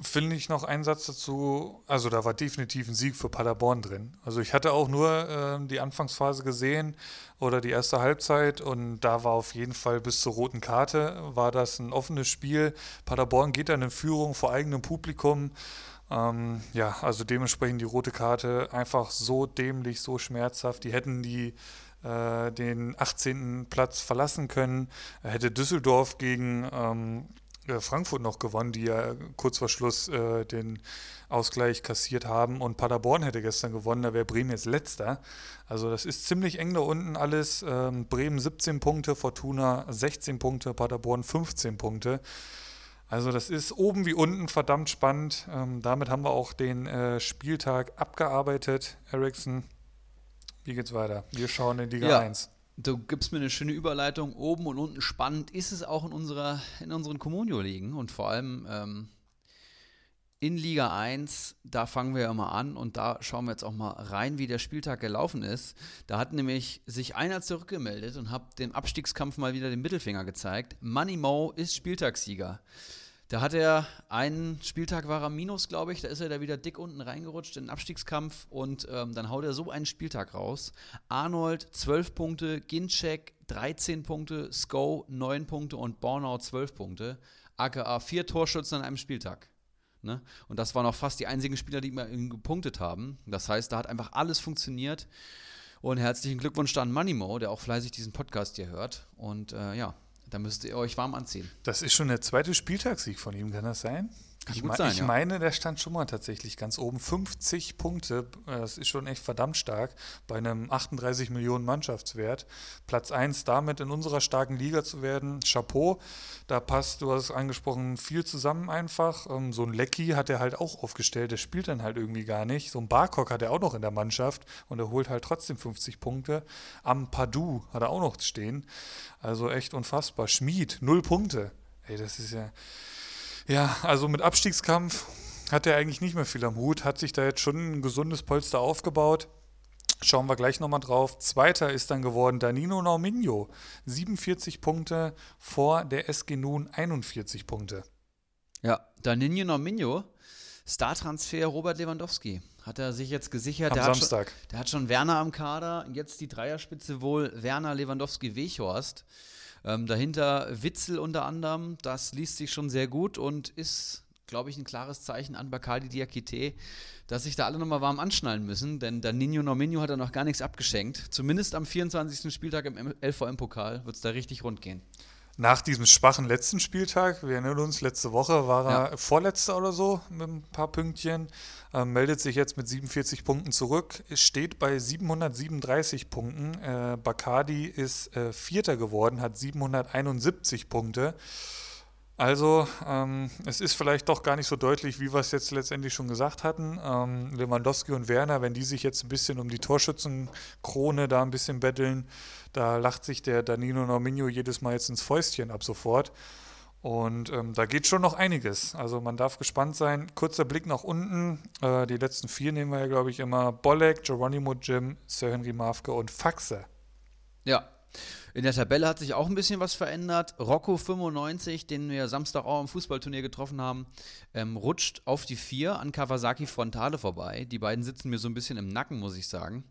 finde ich noch einen Satz dazu. Also da war definitiv ein Sieg für Paderborn drin. Also ich hatte auch nur äh, die Anfangsphase gesehen oder die erste Halbzeit und da war auf jeden Fall bis zur roten Karte war das ein offenes Spiel. Paderborn geht dann in Führung vor eigenem Publikum. Ähm, ja, also dementsprechend die rote Karte einfach so dämlich, so schmerzhaft. Die hätten die äh, den 18. Platz verlassen können. Hätte Düsseldorf gegen ähm, äh, Frankfurt noch gewonnen, die ja kurz vor Schluss äh, den Ausgleich kassiert haben. Und Paderborn hätte gestern gewonnen, da wäre Bremen jetzt letzter. Also das ist ziemlich eng da unten alles. Ähm, Bremen 17 Punkte, Fortuna 16 Punkte, Paderborn 15 Punkte. Also das ist oben wie unten verdammt spannend. Ähm, damit haben wir auch den äh, Spieltag abgearbeitet. Ericsson, wie geht's weiter? Wir schauen in Liga Ja. 1. Du gibst mir eine schöne Überleitung. Oben und unten spannend ist es auch in, unserer, in unseren Communio-Ligen und vor allem ähm, in Liga 1. Da fangen wir ja mal an und da schauen wir jetzt auch mal rein, wie der Spieltag gelaufen ist. Da hat nämlich sich einer zurückgemeldet und hat dem Abstiegskampf mal wieder den Mittelfinger gezeigt. Money Mo ist Spieltagssieger. Da hat er einen Spieltag war er minus, glaube ich. Da ist er da wieder dick unten reingerutscht in den Abstiegskampf und ähm, dann haut er so einen Spieltag raus. Arnold 12 Punkte, Ginczek 13 Punkte, Sko 9 Punkte und Bornau 12 Punkte. aka vier Torschützen an einem Spieltag. Ne? Und das waren auch fast die einzigen Spieler, die immer gepunktet haben. Das heißt, da hat einfach alles funktioniert. Und herzlichen Glückwunsch an Moneymo, der auch fleißig diesen Podcast hier hört. Und äh, ja, da müsst ihr euch warm anziehen. Das ist schon der zweite Spieltagssieg von ihm, kann das sein? Kann ich gut sein, ich ja. meine, der stand schon mal tatsächlich ganz oben. 50 Punkte, äh, das ist schon echt verdammt stark bei einem 38 Millionen Mannschaftswert. Platz 1 damit in unserer starken Liga zu werden. Chapeau, da passt, du hast es angesprochen, viel zusammen einfach. Ähm, so ein Lecky hat er halt auch aufgestellt, der spielt dann halt irgendwie gar nicht. So ein Barcock hat er auch noch in der Mannschaft und er holt halt trotzdem 50 Punkte. Am Padu hat er auch noch stehen. Also echt unfassbar. Schmied, null Punkte. Ey, das ist ja. Ja, also mit Abstiegskampf hat er eigentlich nicht mehr viel am Hut, hat sich da jetzt schon ein gesundes Polster aufgebaut. Schauen wir gleich nochmal drauf. Zweiter ist dann geworden Danilo Norminho. 47 Punkte vor der SG Nun 41 Punkte. Ja, Danilo Norminho, Star-Transfer Robert Lewandowski. Hat er sich jetzt gesichert. Am der Hat schon, Samstag. der hat schon Werner am Kader. Jetzt die Dreierspitze wohl Werner, Lewandowski, Weghorst. Ähm, dahinter Witzel unter anderem. Das liest sich schon sehr gut und ist, glaube ich, ein klares Zeichen an Bacardi Diakite, dass sich da alle nochmal warm anschnallen müssen. Denn Danilo Norminho hat da noch gar nichts abgeschenkt. Zumindest am 24. Spieltag im LVM-Pokal wird es da richtig rund gehen. Nach diesem schwachen letzten Spieltag, wir erinnern uns, letzte Woche war er Ja. Vorletzter oder so mit ein paar Pünktchen, ähm, meldet sich jetzt mit 47 Punkten zurück, steht bei 737 Punkten. Äh, Bacardi ist äh, Vierter geworden, hat 771 Punkte. Also, ähm, es ist vielleicht doch gar nicht so deutlich, wie wir es jetzt letztendlich schon gesagt hatten. Ähm, Lewandowski und Werner, wenn die sich jetzt ein bisschen um die Torschützenkrone da ein bisschen betteln, da lacht sich der Danilo Norminho jedes Mal jetzt ins Fäustchen ab sofort. Und ähm, da geht schon noch einiges. Also man darf gespannt sein. Kurzer Blick nach unten. Äh, die letzten vier nehmen wir ja, glaube ich, immer. Bolek, Geronimo Jim, Sir Henry Mafke und Faxe. Ja. In der Tabelle hat sich auch ein bisschen was verändert. Rocco 95, den wir Samstag auch im Fußballturnier getroffen haben, ähm, rutscht auf die 4 an Kawasaki Frontale vorbei. Die beiden sitzen mir so ein bisschen im Nacken, muss ich sagen.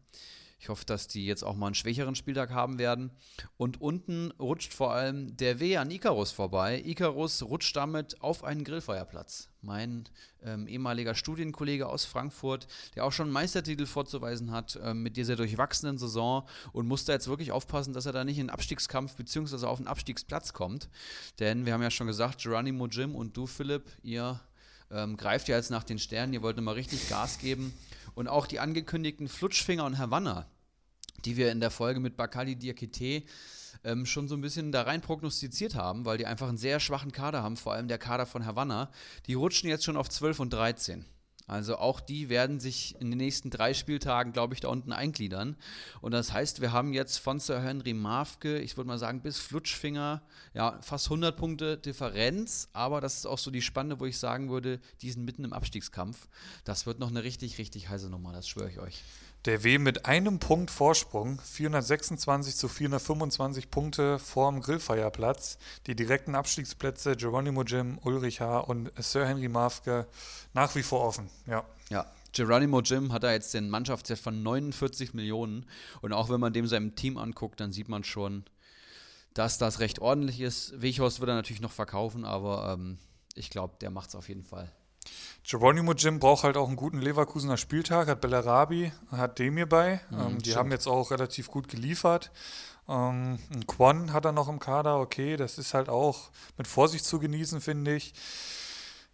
Ich hoffe, dass die jetzt auch mal einen schwächeren Spieltag haben werden. Und unten rutscht vor allem der W an Icarus vorbei. Icarus rutscht damit auf einen Grillfeuerplatz. Mein ähm, ehemaliger Studienkollege aus Frankfurt, der auch schon Meistertitel vorzuweisen hat ähm, mit dieser durchwachsenen Saison und muss da jetzt wirklich aufpassen, dass er da nicht in den Abstiegskampf bzw. auf den Abstiegsplatz kommt. Denn wir haben ja schon gesagt, Geronimo Jim und du, Philipp, ihr ähm, greift ja jetzt nach den Sternen, ihr wollt mal richtig Gas geben. Und auch die angekündigten Flutschfinger und Havanna, die wir in der Folge mit Bakali Diakite ähm, schon so ein bisschen da rein prognostiziert haben, weil die einfach einen sehr schwachen Kader haben, vor allem der Kader von Havanna. Die rutschen jetzt schon auf 12 und 13. Also auch die werden sich in den nächsten drei Spieltagen, glaube ich, da unten eingliedern. Und das heißt, wir haben jetzt von Sir Henry Mafke, ich würde mal sagen, bis Flutschfinger, ja, fast 100 Punkte Differenz. Aber das ist auch so die Spanne, wo ich sagen würde, die sind mitten im Abstiegskampf. Das wird noch eine richtig, richtig heiße Nummer, das schwöre ich euch. Der W mit einem Punkt Vorsprung, 426 zu 425 Punkte vorm Grillfeierplatz. Die direkten Abstiegsplätze Geronimo Jim, Ulrich H. und Sir Henry Mafke nach wie vor offen. Ja. Ja, Geronimo Jim hat da jetzt den Mannschaftswert von 49 Millionen. Und auch wenn man dem seinem Team anguckt, dann sieht man schon, dass das recht ordentlich ist. Weghorst wird er natürlich noch verkaufen, aber ähm, ich glaube, der macht es auf jeden Fall. Geronimo Jim braucht halt auch einen guten Leverkusener Spieltag, hat Bellarabi, hat Demir bei. ähm, die stimmt. haben jetzt auch relativ gut geliefert. Ähm, ein Quan hat er noch im Kader, okay, das ist halt auch mit Vorsicht zu genießen, finde ich.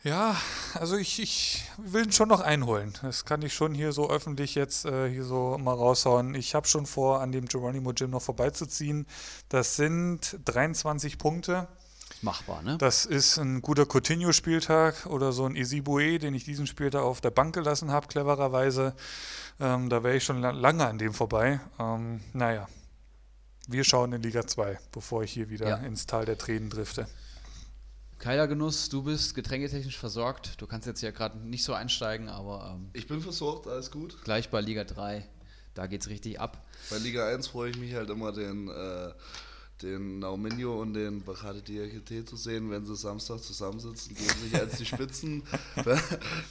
Ja, also ich, ich will ihn schon noch einholen. Das kann ich schon hier so öffentlich jetzt äh, hier so mal raushauen. Ich habe schon vor, an dem Geronimo Jim noch vorbeizuziehen. Das sind 23 Punkte. Machbar, ne? Das ist ein guter Coutinho-Spieltag oder so ein Isibue, den ich diesen Spieltag auf der Bank gelassen habe, clevererweise. Ähm, da wäre ich schon lange an dem vorbei. Ähm, naja, wir schauen in Liga 2, bevor ich hier wieder Ja. ins Tal der Tränen drifte. Keiler Genuss, du bist getränketechnisch versorgt. Du kannst jetzt ja gerade nicht so einsteigen, aber ähm, Ich bin versorgt, alles gut. gleich bei Liga 3, da geht's richtig ab. Bei Liga 1 freue ich mich halt immer, den, äh, den Nauminho und den Bacate Diakite zu sehen, wenn sie Samstag zusammensitzen, gegen sich als die Spitzen. da,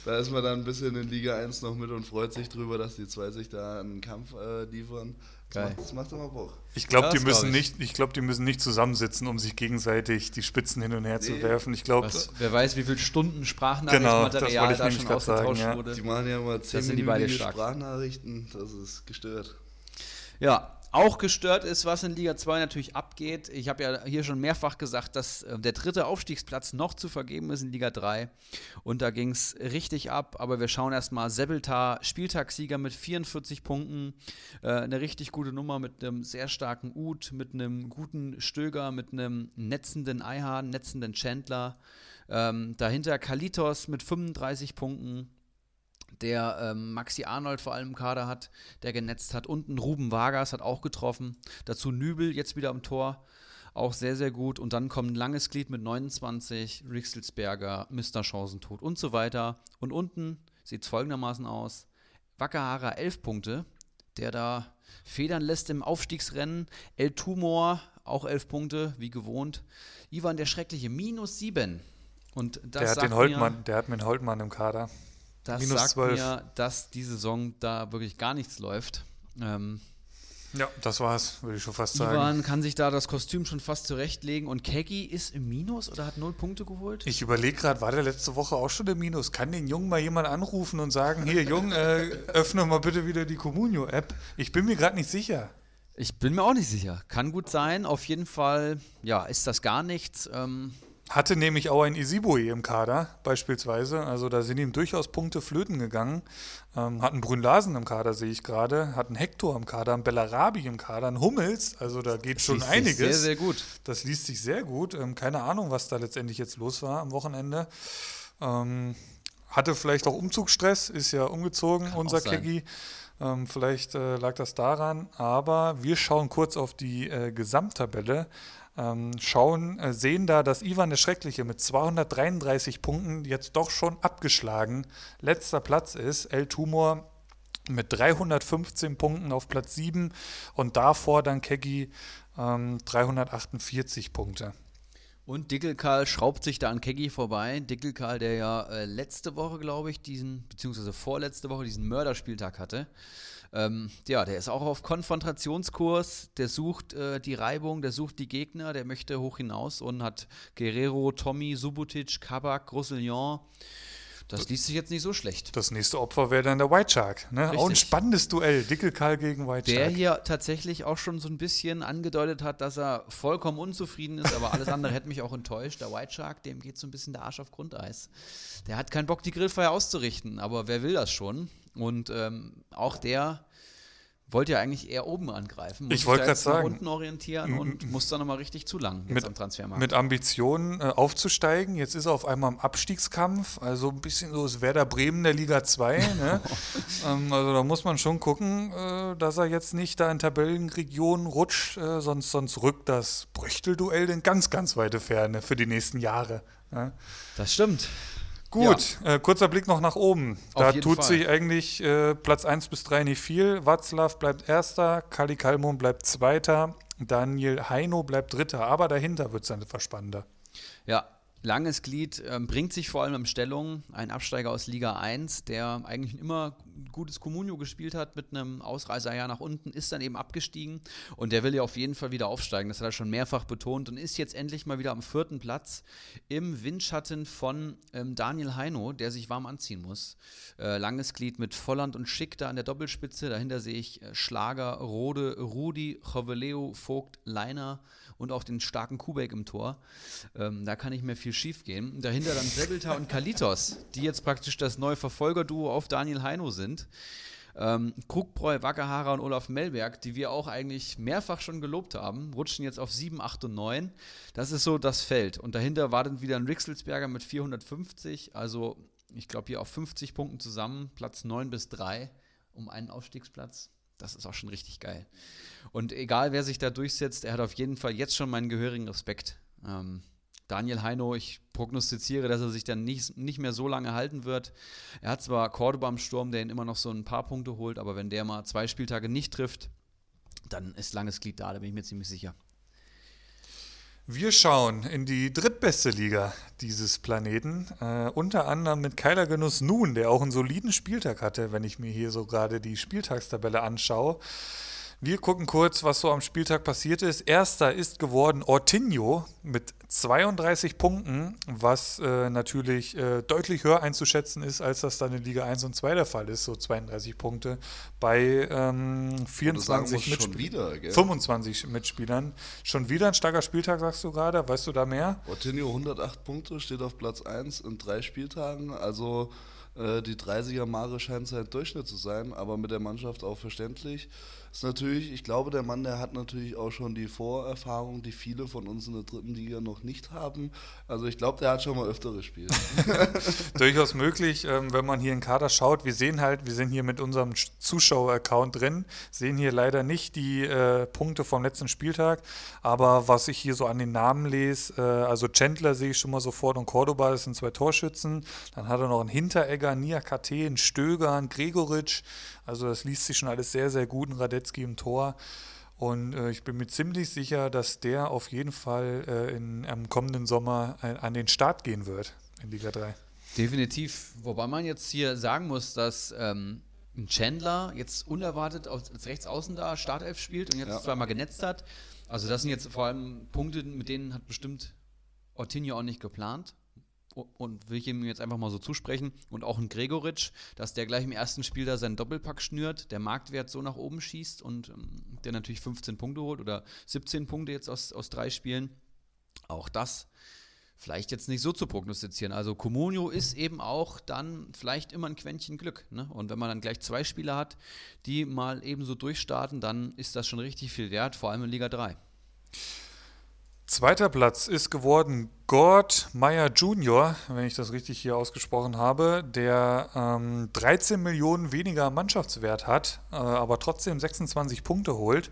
da ist man dann ein bisschen in Liga 1 noch mit und freut sich drüber, dass die zwei sich da einen Kampf äh, liefern. Das Geil. macht, das macht immer Bock. Ich glaube, Ja, die das glaub müssen ich. nicht, ich glaube, die müssen nicht zusammensitzen, um sich gegenseitig die Spitzen hin und her zu Nee. werfen. Ich glaube, Was, wer weiß, wie viele Stunden Genau, das Sprachnachrichtenmaterial wollte ich da schon grad sagen, ausgetauscht ja. wurde. Die machen ja immer 10 sind die beide Minuten. Sprachnachrichten, das ist gestört. Ja, auch gestört ist, was in Liga 2 natürlich abgeht. Ich habe ja hier schon mehrfach gesagt, dass äh, der dritte Aufstiegsplatz noch zu vergeben ist in Liga 3. Und da ging es richtig ab. Aber wir schauen erstmal. Sebeltar, Spieltagssieger mit 44 Punkten. Äh, eine richtig gute Nummer mit einem sehr starken Ut, mit einem guten Stöger, mit einem netzenden Eihahn, netzenden Chandler. Ähm, dahinter Kalitos mit 35 Punkten der ähm, Maxi Arnold vor allem im Kader hat, der genetzt hat. Unten Ruben Vargas hat auch getroffen. Dazu Nübel jetzt wieder am Tor. Auch sehr, sehr gut. Und dann kommt ein langes Glied mit 29, Rixelsberger, Mr. Chancentod und so weiter. Und unten sieht es folgendermaßen aus. Wackerhara 11 Punkte, der da federn lässt im Aufstiegsrennen. El Tumor auch 11 Punkte, wie gewohnt. Ivan der Schreckliche, minus 7. Und das der hat den mir- Holtmann, der hat mir den Holtmann im Kader. Das Minus sagt 12. mir, dass die Saison da wirklich gar nichts läuft. Ähm, Ja, das war's, würde ich schon fast sagen. Ivan kann sich da das Kostüm schon fast zurechtlegen und Keggy ist im Minus oder hat null Punkte geholt? Ich überlege gerade, war der letzte Woche auch schon im Minus? Kann den Jungen mal jemand anrufen und sagen, hier Jung, äh, öffne mal bitte wieder die Communio-App? Ich bin mir gerade nicht sicher. Ich bin mir auch nicht sicher. Kann gut sein. Auf jeden Fall, ja, ist das gar nichts. Ähm, Hatte nämlich auch ein Isibue im Kader, beispielsweise. Also da sind ihm durchaus Punkte flöten gegangen. Ähm, hat einen Brünlasen im Kader, sehe ich gerade. Hat einen Hector im Kader, einen Bellarabi im Kader, einen Hummels. Also da geht schon liest sich einiges. Sehr, sehr gut. Das liest sich sehr gut. Ähm, keine Ahnung, was da letztendlich jetzt los war am Wochenende. Ähm, hatte vielleicht auch Umzugsstress, ist ja umgezogen, unser auch sein. Keggy. Ähm, vielleicht äh, lag das daran. Aber wir schauen kurz auf die äh, Gesamttabelle. Ähm, schauen, äh, sehen da, dass Ivan der Schreckliche mit 233 Punkten jetzt doch schon abgeschlagen letzter Platz ist. El Tumor mit 315 Punkten auf Platz 7 und davor dann Keggy ähm, 348 Punkte. Und Dickelkarl schraubt sich da an Keggy vorbei. Dickelkarl, der ja äh, letzte Woche, glaube ich, diesen, beziehungsweise vorletzte Woche diesen Mörderspieltag hatte. Ähm, ja, der ist auch auf Konfrontationskurs, der sucht äh, die Reibung, der sucht die Gegner, der möchte hoch hinaus und hat Guerrero, Tommy, Subotic, Kabak, Roussillon. Das liest sich jetzt nicht so schlecht. Das nächste Opfer wäre dann der White Shark. Ne? Auch ein spannendes Duell. Dickelkarl gegen White Der Shark. hier tatsächlich auch schon so ein bisschen angedeutet hat, dass er vollkommen unzufrieden ist, aber alles andere hätte mich auch enttäuscht. Der White Shark, dem geht so ein bisschen der Arsch auf Grundeis. Der hat keinen Bock, die Grillfeier auszurichten, aber wer will das schon? Und ähm, auch der wollte ja eigentlich eher oben angreifen. Muss Ich wollte nach sagen. unten orientieren und muss dann nochmal richtig zulangen jetzt Mit- am Transfermarkt. Mit Ambitionen äh, aufzusteigen. Jetzt ist er auf einmal im Abstiegskampf. Also ein bisschen so ist Werder Bremen der Liga 2. Ne? ähm, also da muss man schon gucken, äh, dass er jetzt nicht da in Tabellenregionen rutscht. Äh, sonst, sonst rückt das Brüchtelduell in ganz, ganz weite Ferne für die nächsten Jahre. Ne? das stimmt. Gut, äh, kurzer Blick noch nach oben. Auf Da tut Fall. sich eigentlich äh, Platz 1 bis 3 nicht viel. Watzlaw bleibt Erster, Kali Kalmon bleibt Zweiter, Daniel Heino bleibt Dritter. Aber dahinter wird es dann etwas spannender. Ja, langes Glied, ähm, bringt sich vor allem in Stellung. Ein Absteiger aus Liga 1, der eigentlich immer gutes Comunio gespielt hat mit einem Ausreißerjahr nach unten, ist dann eben abgestiegen und der will ja auf jeden Fall wieder aufsteigen. Das hat er schon mehrfach betont und ist jetzt endlich mal wieder am vierten Platz im Windschatten von ähm, Daniel Heino, der sich warm anziehen muss. Äh, langes Glied mit Volland und Schick da an der Doppelspitze. Dahinter sehe ich äh, Schlager, Rode, Rudi, Joveleo, Vogt, Leiner und auch den starken Kubek im Tor. Ähm, da kann nicht mehr viel schief gehen. Dahinter dann Sebelta und Kalitos, die jetzt praktisch das neue Verfolgerduo auf Daniel Heino sind. Ähm, Krugbräu, Wackerhaarer und Olaf Melberg, die wir auch eigentlich mehrfach schon gelobt haben, rutschen jetzt auf 7, 8 und 9. Das ist so das Feld. Und dahinter war dann wieder ein Rixelsberger mit 450. Also ich glaube hier auf 50 Punkten zusammen, Platz 9 bis 3 um einen Aufstiegsplatz. Das ist auch schon richtig geil. Und egal, wer sich da durchsetzt, er hat auf jeden Fall jetzt schon meinen gehörigen Respekt. Ähm, Daniel Heino, ich prognostiziere, dass er sich dann nicht, nicht mehr so lange halten wird. Er hat zwar Cordoba am Sturm, der ihn immer noch so ein paar Punkte holt, aber wenn der mal zwei Spieltage nicht trifft, dann ist langes Glied da, da bin ich mir ziemlich sicher. Wir schauen in die drittbeste Liga dieses Planeten, äh, unter anderem mit Keiler Genuss Nun, der auch einen soliden Spieltag hatte, wenn ich mir hier so gerade die Spieltagstabelle anschaue. Wir gucken kurz, was so am Spieltag passiert ist. Erster ist geworden Ortinho mit 32 Punkten, was äh, natürlich äh, deutlich höher einzuschätzen ist, als das dann in Liga 1 und 2 der Fall ist. So 32 Punkte bei ähm, 24 Mitspielern. 25 Mitspielern. Schon wieder ein starker Spieltag, sagst du gerade. Weißt du da mehr? Ortinho 108 Punkte, steht auf Platz 1 in drei Spieltagen. Also äh, die 30er-Mare scheint sein Durchschnitt zu sein, aber mit der Mannschaft auch verständlich ist natürlich, ich glaube, der Mann, der hat natürlich auch schon die Vorerfahrung, die viele von uns in der dritten Liga noch nicht haben. Also ich glaube, der hat schon mal öfter gespielt. Durchaus möglich, ähm, wenn man hier in Kader schaut. Wir sehen halt, wir sind hier mit unserem Zuschauer-Account drin, sehen hier leider nicht die äh, Punkte vom letzten Spieltag, aber was ich hier so an den Namen lese, äh, also Chandler sehe ich schon mal sofort und Cordoba, das sind zwei Torschützen. Dann hat er noch einen Hinteregger, Nia KT, einen Stöger, einen Gregoritsch. Also das liest sich schon alles sehr, sehr gut. Ein Radetzky im Tor. Und äh, ich bin mir ziemlich sicher, dass der auf jeden Fall äh, in, am kommenden Sommer ein, an den Start gehen wird in Liga 3. Definitiv. Wobei man jetzt hier sagen muss, dass ähm, Chandler jetzt unerwartet als Rechtsaußen da Startelf spielt und jetzt ja. zweimal genetzt hat. Also das sind jetzt vor allem Punkte, mit denen hat bestimmt Ortinho auch nicht geplant und will ich ihm jetzt einfach mal so zusprechen. Und auch ein Gregoritsch, dass der gleich im ersten Spiel da seinen Doppelpack schnürt, der Marktwert so nach oben schießt und ähm, der natürlich 15 Punkte holt oder 17 Punkte jetzt aus, aus drei Spielen. Auch das vielleicht jetzt nicht so zu prognostizieren. Also Comunio ist eben auch dann vielleicht immer ein Quäntchen Glück. Ne? Und wenn man dann gleich zwei Spieler hat, die mal eben so durchstarten, dann ist das schon richtig viel wert, vor allem in Liga 3. Zweiter Platz ist geworden Gord Meyer Jr., wenn ich das richtig hier ausgesprochen habe, der ähm, 13 Millionen weniger Mannschaftswert hat, äh, aber trotzdem 26 Punkte holt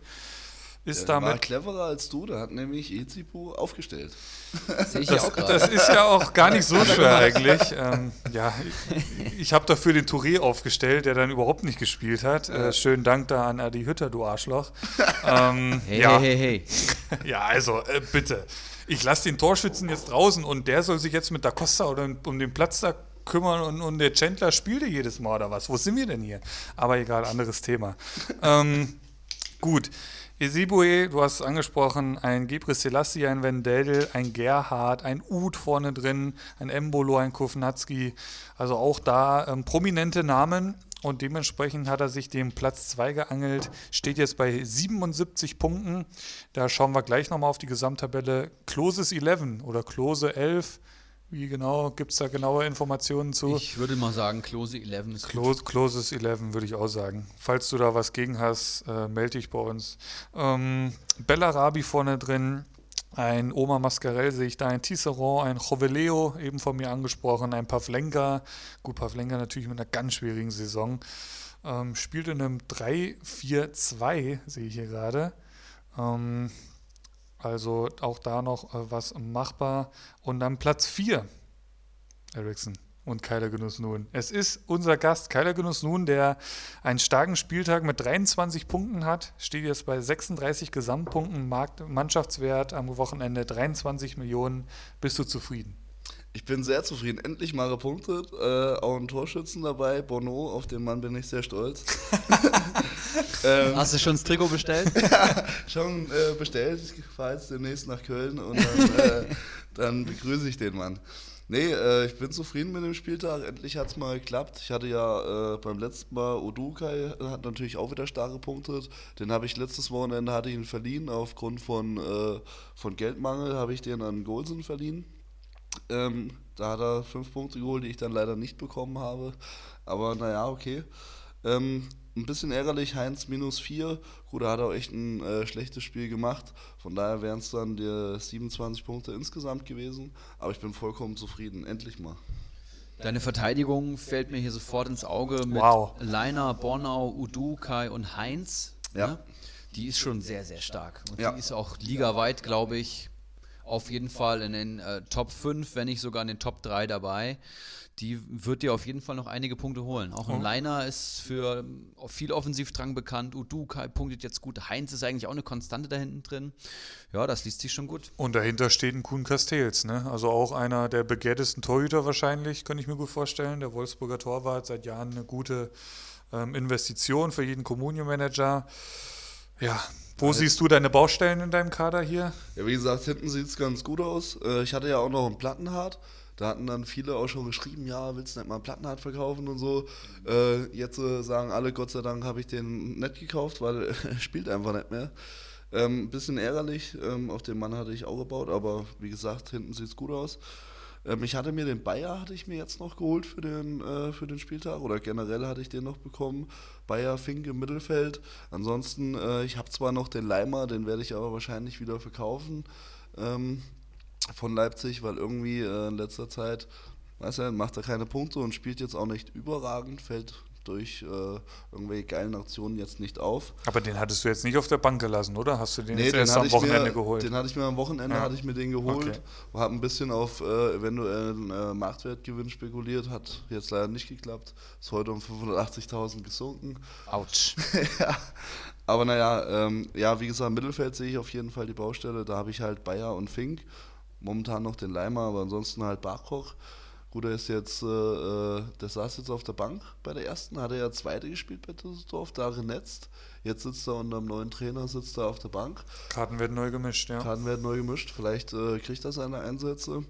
ist der damit. War cleverer als du, der hat nämlich Ezipu aufgestellt. Sehe ich das, ja auch das ist ja auch gar nicht so schwer eigentlich. Ähm, ja, ich, ich habe dafür den Touré aufgestellt, der dann überhaupt nicht gespielt hat. Äh, schönen Dank da an Adi Hütter, du Arschloch. Ähm, hey, ja. hey, hey, hey. Ja, also äh, bitte. Ich lasse den Torschützen jetzt draußen und der soll sich jetzt mit Da Costa oder um den Platz da kümmern und, und der Chandler spielte jedes Mal oder was. Wo sind wir denn hier? Aber egal, anderes Thema. ähm, gut. Esibue, du hast es angesprochen, ein Gebre Selassie, ein Wendell, ein Gerhard, ein Uth vorne drin, ein Embolo, ein Kovnatski. Also auch da ähm, prominente Namen und dementsprechend hat er sich den Platz 2 geangelt, steht jetzt bei 77 Punkten. Da schauen wir gleich nochmal auf die Gesamttabelle. Closes 11 oder Close 11 wie genau? Gibt es da genaue Informationen zu? Ich würde mal sagen, Close 11 ist Close, Closes 11 würde ich auch sagen. Falls du da was gegen hast, äh, melde dich bei uns. Ähm, Bellarabi vorne drin, ein Oma Mascarell sehe ich da, ein Tisserand, ein Joveleo, eben von mir angesprochen, ein Pavlenka. Gut, Pavlenka natürlich mit einer ganz schwierigen Saison. Ähm, spielt in einem 3-4-2, sehe ich hier gerade. Ähm, also auch da noch äh, was machbar. Und dann Platz 4, Ericsson und Keiler Genuss Nun. Es ist unser Gast Keiler Genuss Nun, der einen starken Spieltag mit 23 Punkten hat, steht jetzt bei 36 Gesamtpunkten, Markt Mannschaftswert am Wochenende 23 Millionen. Bist du zufrieden? Ich bin sehr zufrieden. Endlich mal gepunktet. Äh, auch ein Torschützen dabei. Bono, auf den Mann bin ich sehr stolz. ähm, Hast du schon das Trikot bestellt? ja, schon äh, bestellt. Ich fahre jetzt demnächst nach Köln und dann, äh, dann begrüße ich den Mann. Nee, äh, ich bin zufrieden mit dem Spieltag. Endlich hat es mal geklappt. Ich hatte ja äh, beim letzten Mal Odukai, hat natürlich auch wieder stark gepunktet. Den habe ich letztes Wochenende hatte ich ihn verliehen. Aufgrund von, äh, von Geldmangel habe ich den an Golsen verliehen. Ähm, da hat er fünf Punkte geholt, die ich dann leider nicht bekommen habe. Aber naja, okay. Ähm, ein bisschen ärgerlich, Heinz minus 4. Gut, er hat auch echt ein äh, schlechtes Spiel gemacht. Von daher wären es dann die 27 Punkte insgesamt gewesen. Aber ich bin vollkommen zufrieden. Endlich mal. Deine Verteidigung fällt mir hier sofort ins Auge mit Wow. Leiner, Bornau, Udu, Kai und Heinz. Ja. Ne? Die ist schon sehr, sehr stark. Und Ja. die ist auch ligaweit, glaube ich, auf jeden Fall in den äh, Top 5, wenn nicht sogar in den Top 3 dabei. Die wird dir auf jeden Fall noch einige Punkte holen. Auch ein Oh. Leiner ist für ähm, viel Offensivdrang bekannt. Udu punktet jetzt gut. Heinz ist eigentlich auch eine Konstante da hinten drin. Ja, das liest sich schon gut. Und dahinter steht ein Kuhn Castells, ne? Also auch einer der begehrtesten Torhüter wahrscheinlich, könnte ich mir gut vorstellen. Der Wolfsburger Torwart seit Jahren eine gute ähm, Investition für jeden Communio-Manager. Ja, wo siehst du deine Baustellen in deinem Kader hier? Ja, wie gesagt, hinten sieht es ganz gut aus. Äh, ich hatte ja auch noch einen Plattenhard. Da hatten dann viele auch schon geschrieben, ja, willst du nicht mal einen Plattenhard verkaufen und so. Äh, jetzt äh, sagen alle, Gott sei Dank habe ich den nicht gekauft, weil er spielt einfach nicht mehr. Ähm, Ein bisschen ärgerlich, ähm, auf den Mann hatte ich auch gebaut, aber wie gesagt, hinten sieht es gut aus. Ähm, ich hatte mir den Bayer, hatte ich mir jetzt noch geholt für den, äh, für den Spieltag oder generell hatte ich den noch bekommen. Bayer, Fink im Mittelfeld. Ansonsten, äh, ich habe zwar noch den Leimer, den werde ich aber wahrscheinlich wieder verkaufen ähm, von Leipzig, weil irgendwie äh, in letzter Zeit, weiß er, macht er keine Punkte und spielt jetzt auch nicht überragend, fällt durch äh, irgendwelche geilen Aktionen jetzt nicht auf. Aber den hattest du jetzt nicht auf der Bank gelassen, oder? Hast du den jetzt den erst hatte am ich Wochenende mir, geholt? Den hatte ich mir am Wochenende Ja. hatte ich mir den geholt Okay. und habe ein bisschen auf äh, eventuellen äh, Marktwertgewinn spekuliert, hat jetzt leider nicht geklappt. Ist heute um 580.000 gesunken. Autsch. ja. Aber naja, ähm, ja, wie gesagt, im Mittelfeld sehe ich auf jeden Fall die Baustelle. Da habe ich halt Bayer und Fink. Momentan noch den Leimer, aber ansonsten halt Bachkoch. Gut, er ist jetzt, äh, äh, der saß jetzt auf der Bank bei der ersten, hat er ja zweite gespielt bei Düsseldorf, da renetzt. Jetzt sitzt er unter einem neuen Trainer, sitzt er auf der Bank. Karten werden neu gemischt, ja. Karten werden neu gemischt, vielleicht äh, kriegt er seine Einsätze.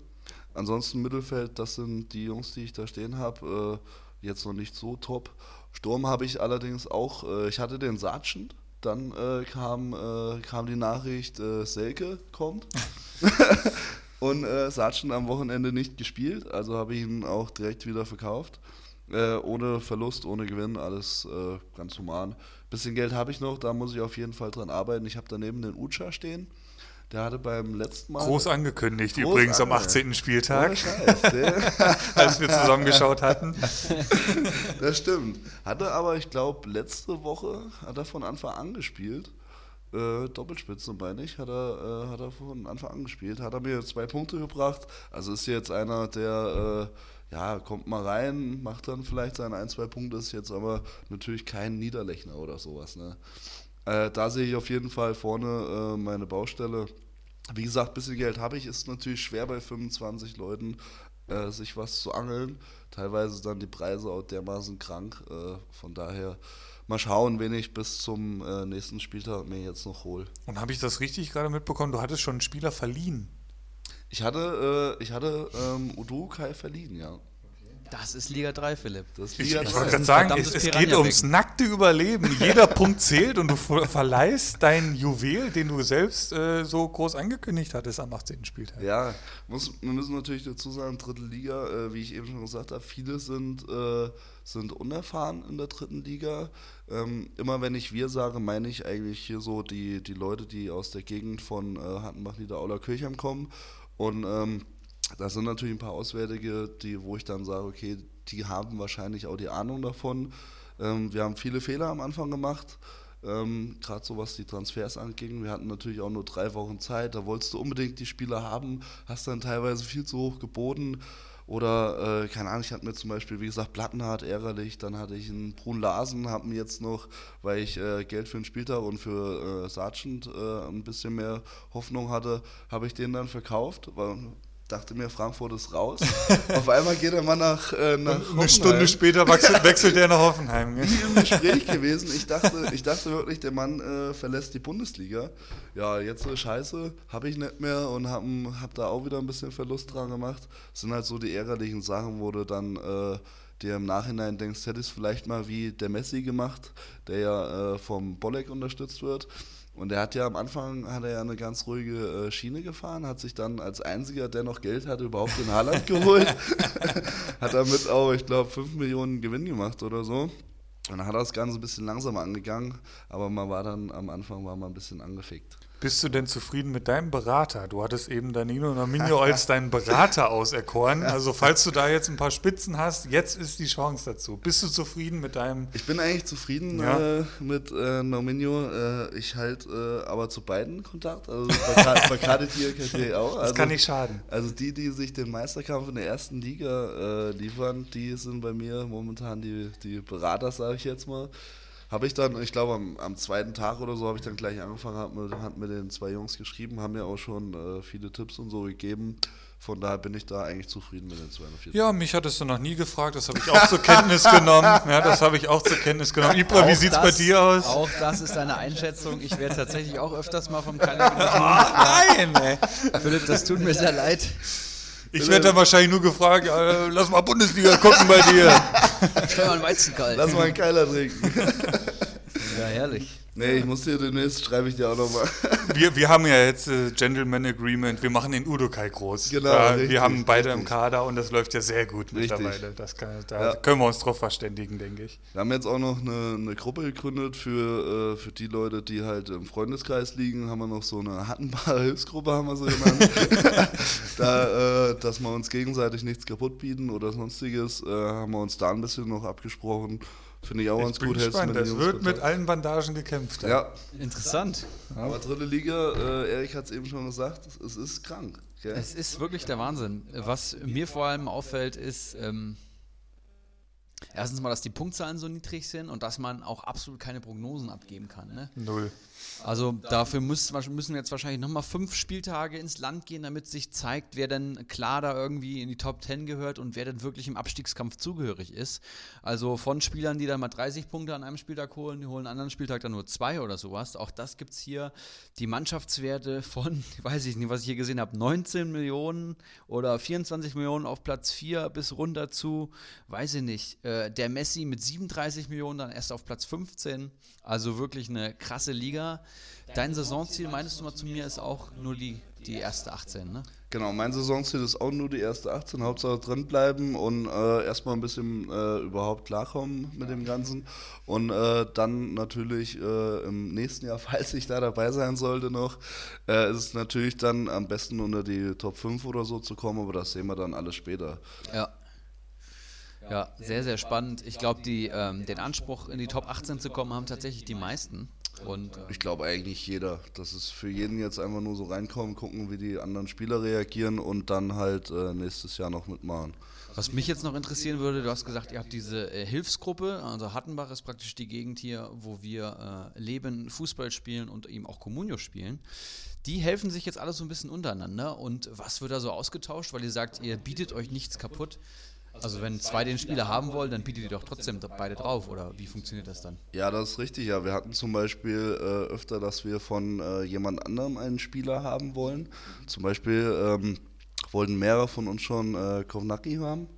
Ansonsten Mittelfeld, das sind die Jungs, die ich da stehen habe, äh, jetzt noch nicht so top. Sturm habe ich allerdings auch, äh, ich hatte den Sargent, dann äh, kam, äh, kam die Nachricht, äh, Selke kommt. Und äh, Sargent am Wochenende nicht gespielt, also habe ich ihn auch direkt wieder verkauft. Äh, ohne Verlust, ohne Gewinn, alles äh, ganz human. Bisschen Geld habe ich noch, da muss ich auf jeden Fall dran arbeiten. Ich habe daneben den Ucha stehen. Der hatte beim letzten Mal. Groß angekündigt, Groß übrigens am ange- 18. Spieltag, Scheiß, als wir zusammengeschaut hatten. das stimmt. Hatte aber, ich glaube, letzte Woche hat er von Anfang an gespielt. Äh, Doppelspitze, meine ich, hat er, äh, hat er von Anfang an gespielt. Hat er mir zwei Punkte gebracht. Also ist jetzt einer, der, äh, ja, kommt mal rein, macht dann vielleicht seine ein, zwei Punkte, ist jetzt aber natürlich kein Niederlechner oder sowas. Ne? Äh, da sehe ich auf jeden Fall vorne äh, meine Baustelle. Wie gesagt, ein bisschen Geld habe ich. Ist natürlich schwer bei 25 Leuten, äh, sich was zu angeln. Teilweise dann die Preise auch dermaßen krank. Von daher mal schauen, wen ich bis zum äh, nächsten Spieltag mir jetzt noch hole. Und habe ich das richtig gerade mitbekommen? Du hattest schon einen Spieler verliehen. Ich hatte, äh, ich hatte ähm, Udo Kai verliehen, ja. Das ist Liga 3, Philipp. Das ist Ich, Liga ich drei. wollte gerade sagen, es, es geht ums nackte Überleben. Jeder Punkt zählt und du ver- verleihst dein Juwel, den du selbst äh, so groß angekündigt hattest am 18. Spieltag. Ja, muss, wir müssen natürlich dazu sagen, dritte Liga, äh, wie ich eben schon gesagt habe, viele sind, äh, sind unerfahren in der dritten Liga. Ähm, immer wenn ich wir sage, meine ich eigentlich hier so die, die Leute, die aus der Gegend von äh, Hattenbach, Niederauler, Kirchheim kommen. Und ähm, da sind natürlich ein paar Auswärtige, die, wo ich dann sage, okay, die haben wahrscheinlich auch die Ahnung davon. Ähm, wir haben viele Fehler am Anfang gemacht. Ähm, Gerade so was die Transfers anging. Wir hatten natürlich auch nur drei Wochen Zeit. Da wolltest du unbedingt die Spieler haben, hast dann teilweise viel zu hoch geboten. Oder, äh, keine Ahnung, ich hatte mir zum Beispiel, wie gesagt, Plattenhardt ärgerlich. Dann hatte ich einen Brun Larsen, habe mir jetzt noch, weil ich äh, Geld für den Spieltag und für äh, Sargent äh, ein bisschen mehr Hoffnung hatte, habe ich den dann verkauft. Weil, dachte mir, Frankfurt ist raus. Auf einmal geht er mal nach, äh, nach Eine Stunde später wechselt, wechselt er nach Hoffenheim. nie im Gespräch gewesen. Ich dachte, ich dachte wirklich, der Mann äh, verlässt die Bundesliga. Ja, jetzt so scheiße, habe ich nicht mehr und habe hab da auch wieder ein bisschen Verlust dran gemacht. Das sind halt so die ärgerlichen Sachen, wo du dann äh, dir im Nachhinein denkst, hätte ich es vielleicht mal wie der Messi gemacht, der ja äh, vom Bolleck unterstützt wird. Und er hat ja am Anfang hat er ja eine ganz ruhige äh, Schiene gefahren, hat sich dann als einziger, der noch Geld hatte, überhaupt den Haaland geholt. hat damit auch, ich glaube, 5 Millionen Gewinn gemacht oder so. Und dann hat das Ganze ein bisschen langsamer angegangen, aber man war dann am Anfang war man ein bisschen angefickt. Bist du denn zufrieden mit deinem Berater? Du hattest eben Danilo Nominio als deinen Berater auserkoren. Also falls du da jetzt ein paar Spitzen hast, jetzt ist die Chance dazu. Bist du zufrieden mit deinem... Ich bin eigentlich zufrieden Ja. äh, mit äh, Nominio. Äh, ich halte äh, aber zu beiden Kontakt. Also bei, Ka- bei KDT KT auch. Das Also, kann nicht schaden. also die, die sich den Meisterkampf in der ersten Liga äh, liefern, die sind bei mir momentan die, die Berater, sage ich jetzt mal. Habe ich dann, ich glaube am, am zweiten Tag oder so, habe ich dann gleich angefangen, hat mit, hat mit den zwei Jungs geschrieben, haben mir auch schon äh, viele Tipps und so gegeben. Von daher bin ich da eigentlich zufrieden mit den 240. Ja, mich hattest du noch nie gefragt. Das habe ich auch zur Kenntnis genommen. Ja, das habe ich auch zur Kenntnis genommen. Ibra, wie Auch sieht's bei dir aus? Auch das ist deine Einschätzung. Ich werde tatsächlich auch öfters mal vom Kalender Nein, ey. Philipp, das tut mir sehr leid. Ich werde dann wahrscheinlich nur gefragt, äh, lass mal Bundesliga gucken bei dir. Stell mal einen Weizenkalt. Lass mal einen Keiler trinken. Ja, herrlich. Nee, ich muss dir demnächst, schreibe ich dir auch nochmal. Wir, wir haben ja jetzt äh, Gentleman Agreement, wir machen den Udokai groß. Genau, da, richtig, wir haben beide im richtig. Kader und das läuft ja sehr gut Richtig. mittlerweile. Das kann, da Ja. können wir uns drauf verständigen, denke ich. Wir haben jetzt auch noch eine, eine Gruppe gegründet für, äh, für die Leute, die halt im Freundeskreis liegen. Haben wir noch so eine hattenbare Hilfsgruppe, haben wir so genannt. da, äh, dass wir uns gegenseitig nichts kaputt bieten oder sonstiges, äh, haben wir uns da ein bisschen noch abgesprochen. Finde ich auch ganz gut. gespannt. Es wird mit allen Bandagen gekämpft. Ja, Interessant. aber dritte Liga, äh, Erik hat es eben schon gesagt, es, es ist krank. Gell? Es ist wirklich der Wahnsinn. Was mir vor allem auffällt, ist ähm, erstens mal, dass die Punktzahlen so niedrig sind und dass man auch absolut keine Prognosen abgeben kann. Ne? Null. Also dafür müssen jetzt wahrscheinlich nochmal fünf Spieltage ins Land gehen, damit sich zeigt, wer denn klar da irgendwie in die Top 10 gehört und wer denn wirklich im Abstiegskampf zugehörig ist. Also von Spielern, die dann mal 30 Punkte an einem Spieltag holen, die holen einen anderen Spieltag dann nur zwei oder sowas. Auch das gibt es hier. Die Mannschaftswerte von, weiß ich nicht, was ich hier gesehen habe, 19 Millionen oder 24 Millionen auf Platz 4 bis runter zu, weiß ich nicht, äh, der Messi mit 37 Millionen dann erst auf Platz 15. Also wirklich eine krasse Liga. Dein Saisonziel, meinst du mal zu mir, ist auch nur die, die erste 18, ne? Genau, mein Saisonziel ist auch nur die erste 18, Hauptsache drin bleiben und äh, erstmal ein bisschen äh, überhaupt klarkommen mit dem Ganzen. Und äh, dann natürlich äh, im nächsten Jahr, falls ich da dabei sein sollte noch, äh, ist es natürlich dann am besten unter die Top 5 oder so zu kommen, aber das sehen wir dann alles später. Ja. Ja, sehr, sehr spannend. Ich glaube, ähm, den Anspruch, in die Top 18 zu kommen, haben tatsächlich die meisten. Und äh, Ich glaube eigentlich jeder. Das ist für jeden jetzt einfach nur so reinkommen, gucken, wie die anderen Spieler reagieren und dann halt äh, nächstes Jahr noch mitmachen. was mich jetzt noch interessieren würde, du hast gesagt, ihr habt diese äh, Hilfsgruppe, also Hattenbach ist praktisch die Gegend hier, wo wir äh, leben, Fußball spielen und eben auch Communio spielen. Die helfen sich jetzt alle so ein bisschen untereinander und was wird da so ausgetauscht, weil ihr sagt, ihr bietet euch nichts kaputt. Also wenn zwei den Spieler haben wollen, dann bietet ihr doch trotzdem beide drauf oder wie funktioniert das dann? Ja, das ist richtig. Ja, wir hatten zum Beispiel äh, öfter, dass wir von äh, jemand anderem einen Spieler haben wollen. Zum Beispiel ähm, wollten mehrere von uns schon äh, Kovnacki haben.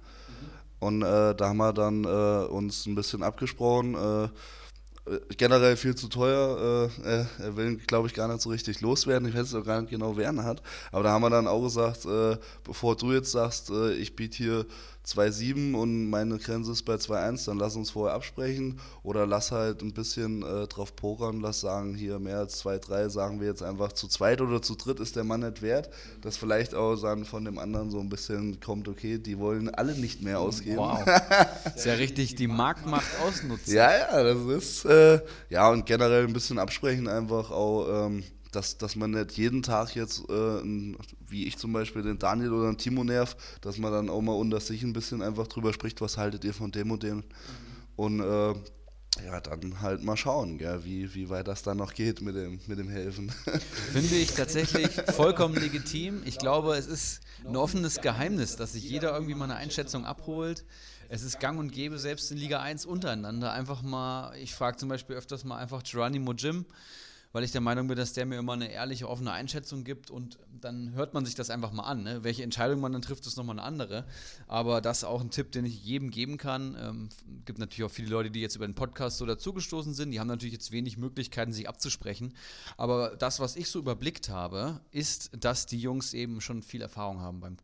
Und äh, da haben wir dann äh, uns ein bisschen abgesprochen. Äh, äh, generell viel zu teuer. Äh, er- er will, glaube ich, gar nicht so richtig loswerden. Ich weiß auch gar nicht genau, wer ihn hat. Aber da haben wir dann auch gesagt, äh, bevor du jetzt sagst, äh, ich biete hier 2,7 und meine Grenze ist bei 2,1, dann lass uns vorher absprechen. Oder lass halt ein bisschen äh, drauf pokern, lass sagen, hier mehr als 2,3, sagen wir jetzt einfach zu zweit oder zu dritt ist der Mann nicht wert. Dass vielleicht auch dann von dem anderen so ein bisschen kommt, okay, die wollen alle nicht mehr ausgeben. Wow. ist ja richtig die Marktmacht ausnutzen. Ja, ja, das ist, äh, ja, und generell ein bisschen absprechen einfach auch, ähm, dass, dass man nicht jeden Tag jetzt, äh, wie ich zum Beispiel, den Daniel oder den Timo nerv, dass man dann auch mal unter sich ein bisschen einfach drüber spricht, was haltet ihr von dem und dem. Und äh, ja, dann halt mal schauen, gell, wie, wie weit das dann noch geht mit dem, mit dem Helfen. Finde ich tatsächlich vollkommen legitim. Ich glaube, es ist ein offenes Geheimnis, dass sich jeder irgendwie mal eine Einschätzung abholt. Es ist gang und gäbe, selbst in Liga 1 untereinander. Einfach mal, ich frage zum Beispiel öfters mal einfach Geronimo Jim, weil ich der Meinung bin, dass der mir immer eine ehrliche, offene Einschätzung gibt und dann hört man sich das einfach mal an. Ne? Welche Entscheidung man dann trifft, ist nochmal eine andere. Aber das ist auch ein Tipp, den ich jedem geben kann. Ähm, gibt natürlich auch viele Leute, die jetzt über den Podcast so dazugestoßen sind. Die haben natürlich jetzt wenig Möglichkeiten, sich abzusprechen. Aber das, was ich so überblickt habe, ist, dass die Jungs eben schon viel Erfahrung haben beim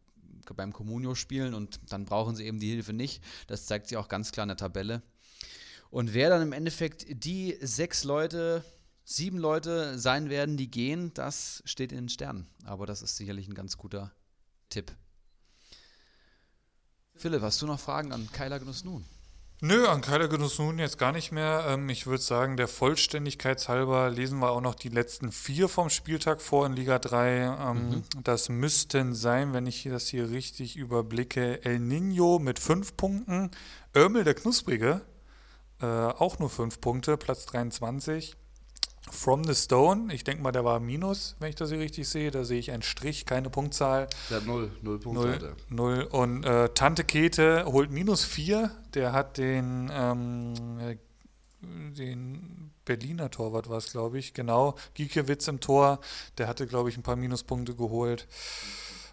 beim Communio spielen und dann brauchen sie eben die Hilfe nicht. Das zeigt sich auch ganz klar in der Tabelle. Und wer dann im Endeffekt die sechs Leute, sieben Leute sein werden, die gehen, das steht in den Sternen. Aber das ist sicherlich ein ganz guter Tipp. Philipp, hast du noch Fragen an Keiler Genuss nun? Nö, an Keiler Genuss nun jetzt gar nicht mehr. Ähm, ich würde sagen, der Vollständigkeitshalber lesen wir auch noch die letzten vier vom Spieltag vor in Liga 3. Ähm, mhm. Das müssten sein, wenn ich das hier richtig überblicke, El Nino mit fünf Punkten, Örmel der Knusprige, äh, auch nur fünf Punkte, Platz 23. From the Stone, ich denke mal, der war Minus, wenn ich das hier richtig sehe. Da sehe ich einen Strich, keine Punktzahl. Der hat null, null Punkte. Null, null. Und äh, Tante Kete holt minus vier. Der hat den, ähm, äh, den Berliner Torwart, war es, glaube ich, genau. Giekewitz im Tor. Der hatte, glaube ich, ein paar Minuspunkte geholt.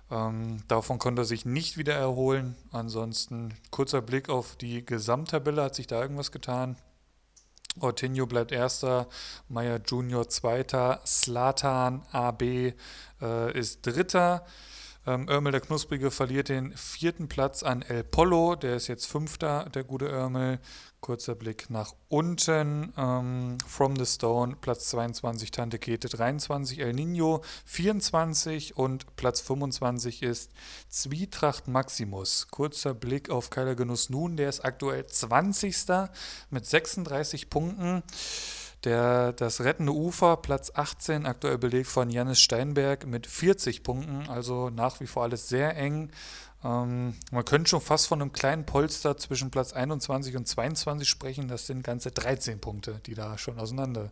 Ähm, davon konnte er sich nicht wieder erholen. Ansonsten kurzer Blick auf die Gesamttabelle. Hat sich da irgendwas getan? Ortinho bleibt Erster, Meyer Junior Zweiter, Slatan AB äh, ist Dritter. Ähm, Örmel der Knusprige verliert den vierten Platz an El Polo, der ist jetzt Fünfter, der gute Örmel. Kurzer Blick nach unten. Ähm, From the Stone, Platz 22, Tante Kete 23, El Nino 24 und Platz 25 ist Zwietracht Maximus. Kurzer Blick auf Keiler Genuss nun, der ist aktuell 20. mit 36 Punkten. Der, das rettende Ufer, Platz 18, aktuell belegt von Janis Steinberg mit 40 Punkten, also nach wie vor alles sehr eng. Ähm, man könnte schon fast von einem kleinen Polster zwischen Platz 21 und 22 sprechen. Das sind ganze 13 Punkte, die da schon auseinander,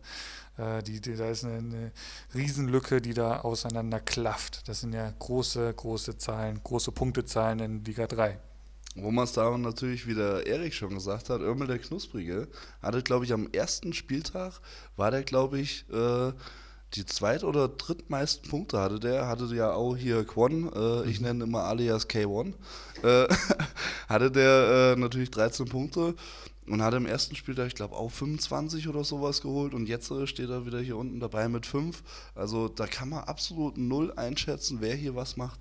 äh, die, die, da ist eine, eine Riesenlücke, die da auseinander klafft. Das sind ja große, große Zahlen, große Punktezahlen in Liga 3. Wo man es da natürlich, wie der Erik schon gesagt hat, Irmel der Knusprige, hatte, glaube ich, am ersten Spieltag, war der, glaube ich, äh, die zweit- oder drittmeisten Punkte hatte der, hatte ja auch hier Quan, äh, ich mhm. nenne immer alias K1, äh, hatte der äh, natürlich 13 Punkte und hatte im ersten Spieltag, ich glaube, auch 25 oder sowas geholt und jetzt äh, steht er wieder hier unten dabei mit 5. Also da kann man absolut null einschätzen, wer hier was macht.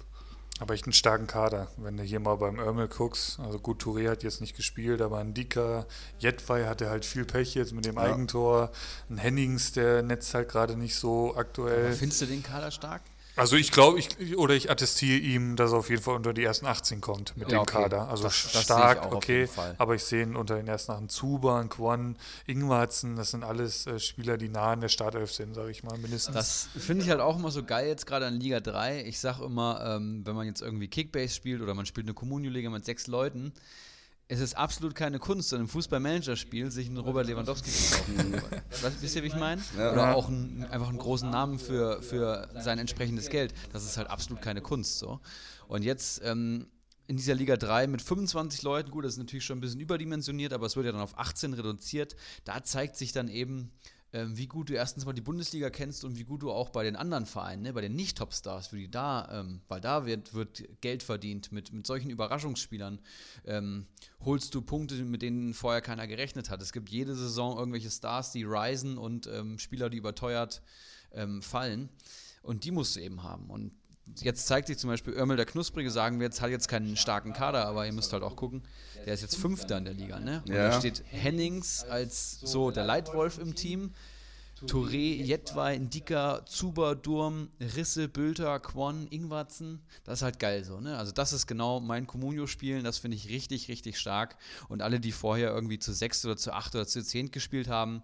Aber echt einen starken Kader, wenn du hier mal beim Örmel guckst. Also gut, Touré hat jetzt nicht gespielt, aber ein Dika, Jetwei hatte halt viel Pech jetzt mit dem ja. Eigentor. Ein Hennings, der netzt halt gerade nicht so aktuell. Aber findest du den Kader stark? Also ich glaube, ich oder ich attestiere ihm, dass er auf jeden Fall unter die ersten 18 kommt mit ja, dem okay. Kader. Also das, stark, das okay, aber ich sehe ihn unter den ersten 18 Zuba, Quan, Ingwarzen, das sind alles äh, Spieler, die nah an der Startelf sind, sage ich mal, mindestens. Das finde ich halt auch immer so geil jetzt gerade an Liga 3. Ich sage immer, ähm, wenn man jetzt irgendwie Kickbase spielt oder man spielt eine Communio-Liga mit sechs Leuten, es ist absolut keine Kunst, in einem Fußball-Manager-Spiel sich einen Robert Lewandowski zu kaufen. Wisst ihr, wie ich meine? Ja. Oder auch einen, einfach einen großen Namen für, für sein entsprechendes Geld. Das ist halt absolut keine Kunst. So. Und jetzt ähm, in dieser Liga 3 mit 25 Leuten, gut, das ist natürlich schon ein bisschen überdimensioniert, aber es wird ja dann auf 18 reduziert. Da zeigt sich dann eben, ähm, wie gut du erstens mal die Bundesliga kennst und wie gut du auch bei den anderen Vereinen, ne, bei den Nicht-Top-Stars, wie die da, ähm, weil da wird, wird Geld verdient mit, mit solchen Überraschungsspielern, ähm, holst du Punkte, mit denen vorher keiner gerechnet hat. Es gibt jede Saison irgendwelche Stars, die risen und ähm, Spieler, die überteuert ähm, fallen. Und die musst du eben haben. Und jetzt zeigt sich zum Beispiel Örmel der Knusprige, sagen wir jetzt, hat jetzt keinen starken Kader, aber ihr müsst halt auch gucken, der ist jetzt Fünfter in der Liga, ne? Und ja. da steht Hennings als so der Leitwolf im Team. Touré, Jetwei, Ndika, Zuber, Durm, Risse, Bülter, Quan, Ingwarzen. Das ist halt geil so, ne? Also das ist genau mein Comunio-Spielen, das finde ich richtig, richtig stark. Und alle, die vorher irgendwie zu sechs oder zu acht oder zu zehn gespielt haben,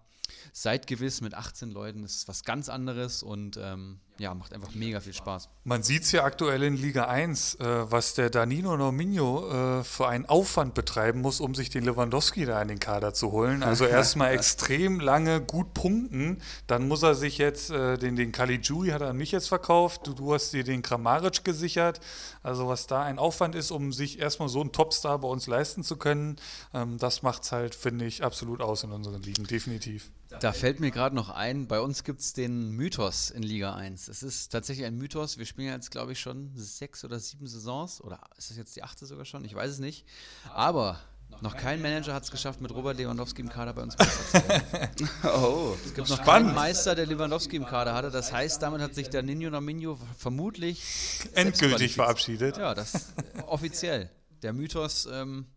seid gewiss, mit 18 Leuten ist was ganz anderes und ähm, ja, macht einfach mega viel Spaß. Man sieht es ja aktuell in Liga 1, äh, was der Danilo Nominho äh, für einen Aufwand betreiben muss, um sich den Lewandowski da in den Kader zu holen. Also erstmal extrem lange gut punkten, dann muss er sich jetzt, äh, den, den Caligiuri hat er an mich jetzt verkauft, du, du hast dir den Kramaric gesichert. Also was da ein Aufwand ist, um sich erstmal so einen Topstar bei uns leisten zu können, ähm, das macht es halt, finde ich, absolut aus in unseren Ligen, definitiv. Da fällt mir gerade noch ein, bei uns gibt es den Mythos in Liga 1. Es ist tatsächlich ein Mythos. Wir spielen jetzt, glaube ich, schon sechs oder sieben Saisons. Oder ist das jetzt die achte sogar schon? Ich weiß es nicht. Aber noch kein Manager hat es geschafft, mit Robert Lewandowski im Kader bei uns Meister zu oh, es gibt noch keinen Meister, der Lewandowski im Kader hatte. Das heißt, damit hat sich der Nino Nominio vermutlich endgültig verabschiedet. Ja, das offiziell. Der Mythos ähm,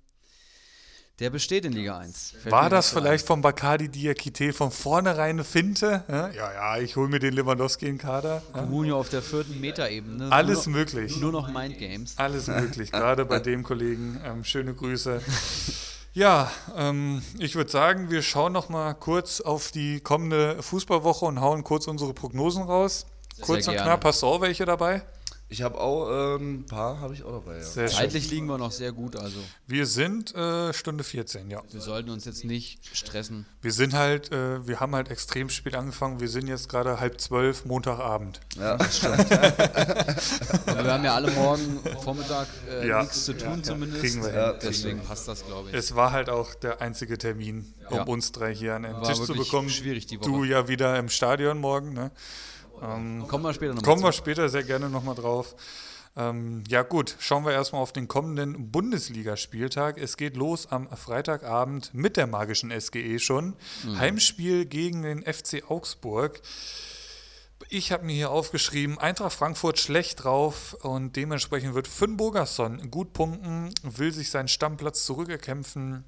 Der besteht in Liga 1. Fällt War das vielleicht von Bacardi Diakite von vornherein eine Finte? Ja, ja, ja ich hole mir den Lewandowski in den Kader. ein. Comunio auf der vierten Metaebene. Alles nur, möglich. Nur noch Mindgames. Alles möglich, gerade bei dem Kollegen. Ähm, schöne Grüße. Ja, ähm, ich würde sagen, wir schauen noch mal kurz auf die kommende Fußballwoche und hauen kurz unsere Prognosen raus. Kurz und gerne. knapp, hast du auch welche dabei? Ich habe auch ähm, ein paar, habe ich auch dabei, ja. Sehr schön. Zeitlich liegen wir noch sehr gut, also Wir sind äh, Stunde 14, ja. wir sollten uns jetzt nicht stressen. Wir sind halt, äh, wir haben halt extrem spät angefangen. Wir sind jetzt gerade halb zwölf, Montagabend. Ja, Aber wir haben ja alle morgen Vormittag äh, Ja. nichts zu tun zumindest. Kriegen wir Ja, hin. Deswegen passt das, glaube ich. Es war halt auch der einzige Termin, um Ja. uns drei hier an den War Tisch zu bekommen. schwierig die Woche. Du ja wieder im Stadion morgen, ne? Kommen wir später nochmal Kommen wir später sehr gerne nochmal drauf. Ähm, ja gut, schauen wir erstmal auf den kommenden Bundesligaspieltag. Es geht los am Freitagabend mit der magischen SGE schon. Heimspiel gegen den FC Augsburg. Ich habe mir hier aufgeschrieben, Eintracht Frankfurt schlecht drauf und dementsprechend wird Finn Burgerson gut punkten, will sich seinen Stammplatz zurückerkämpfen.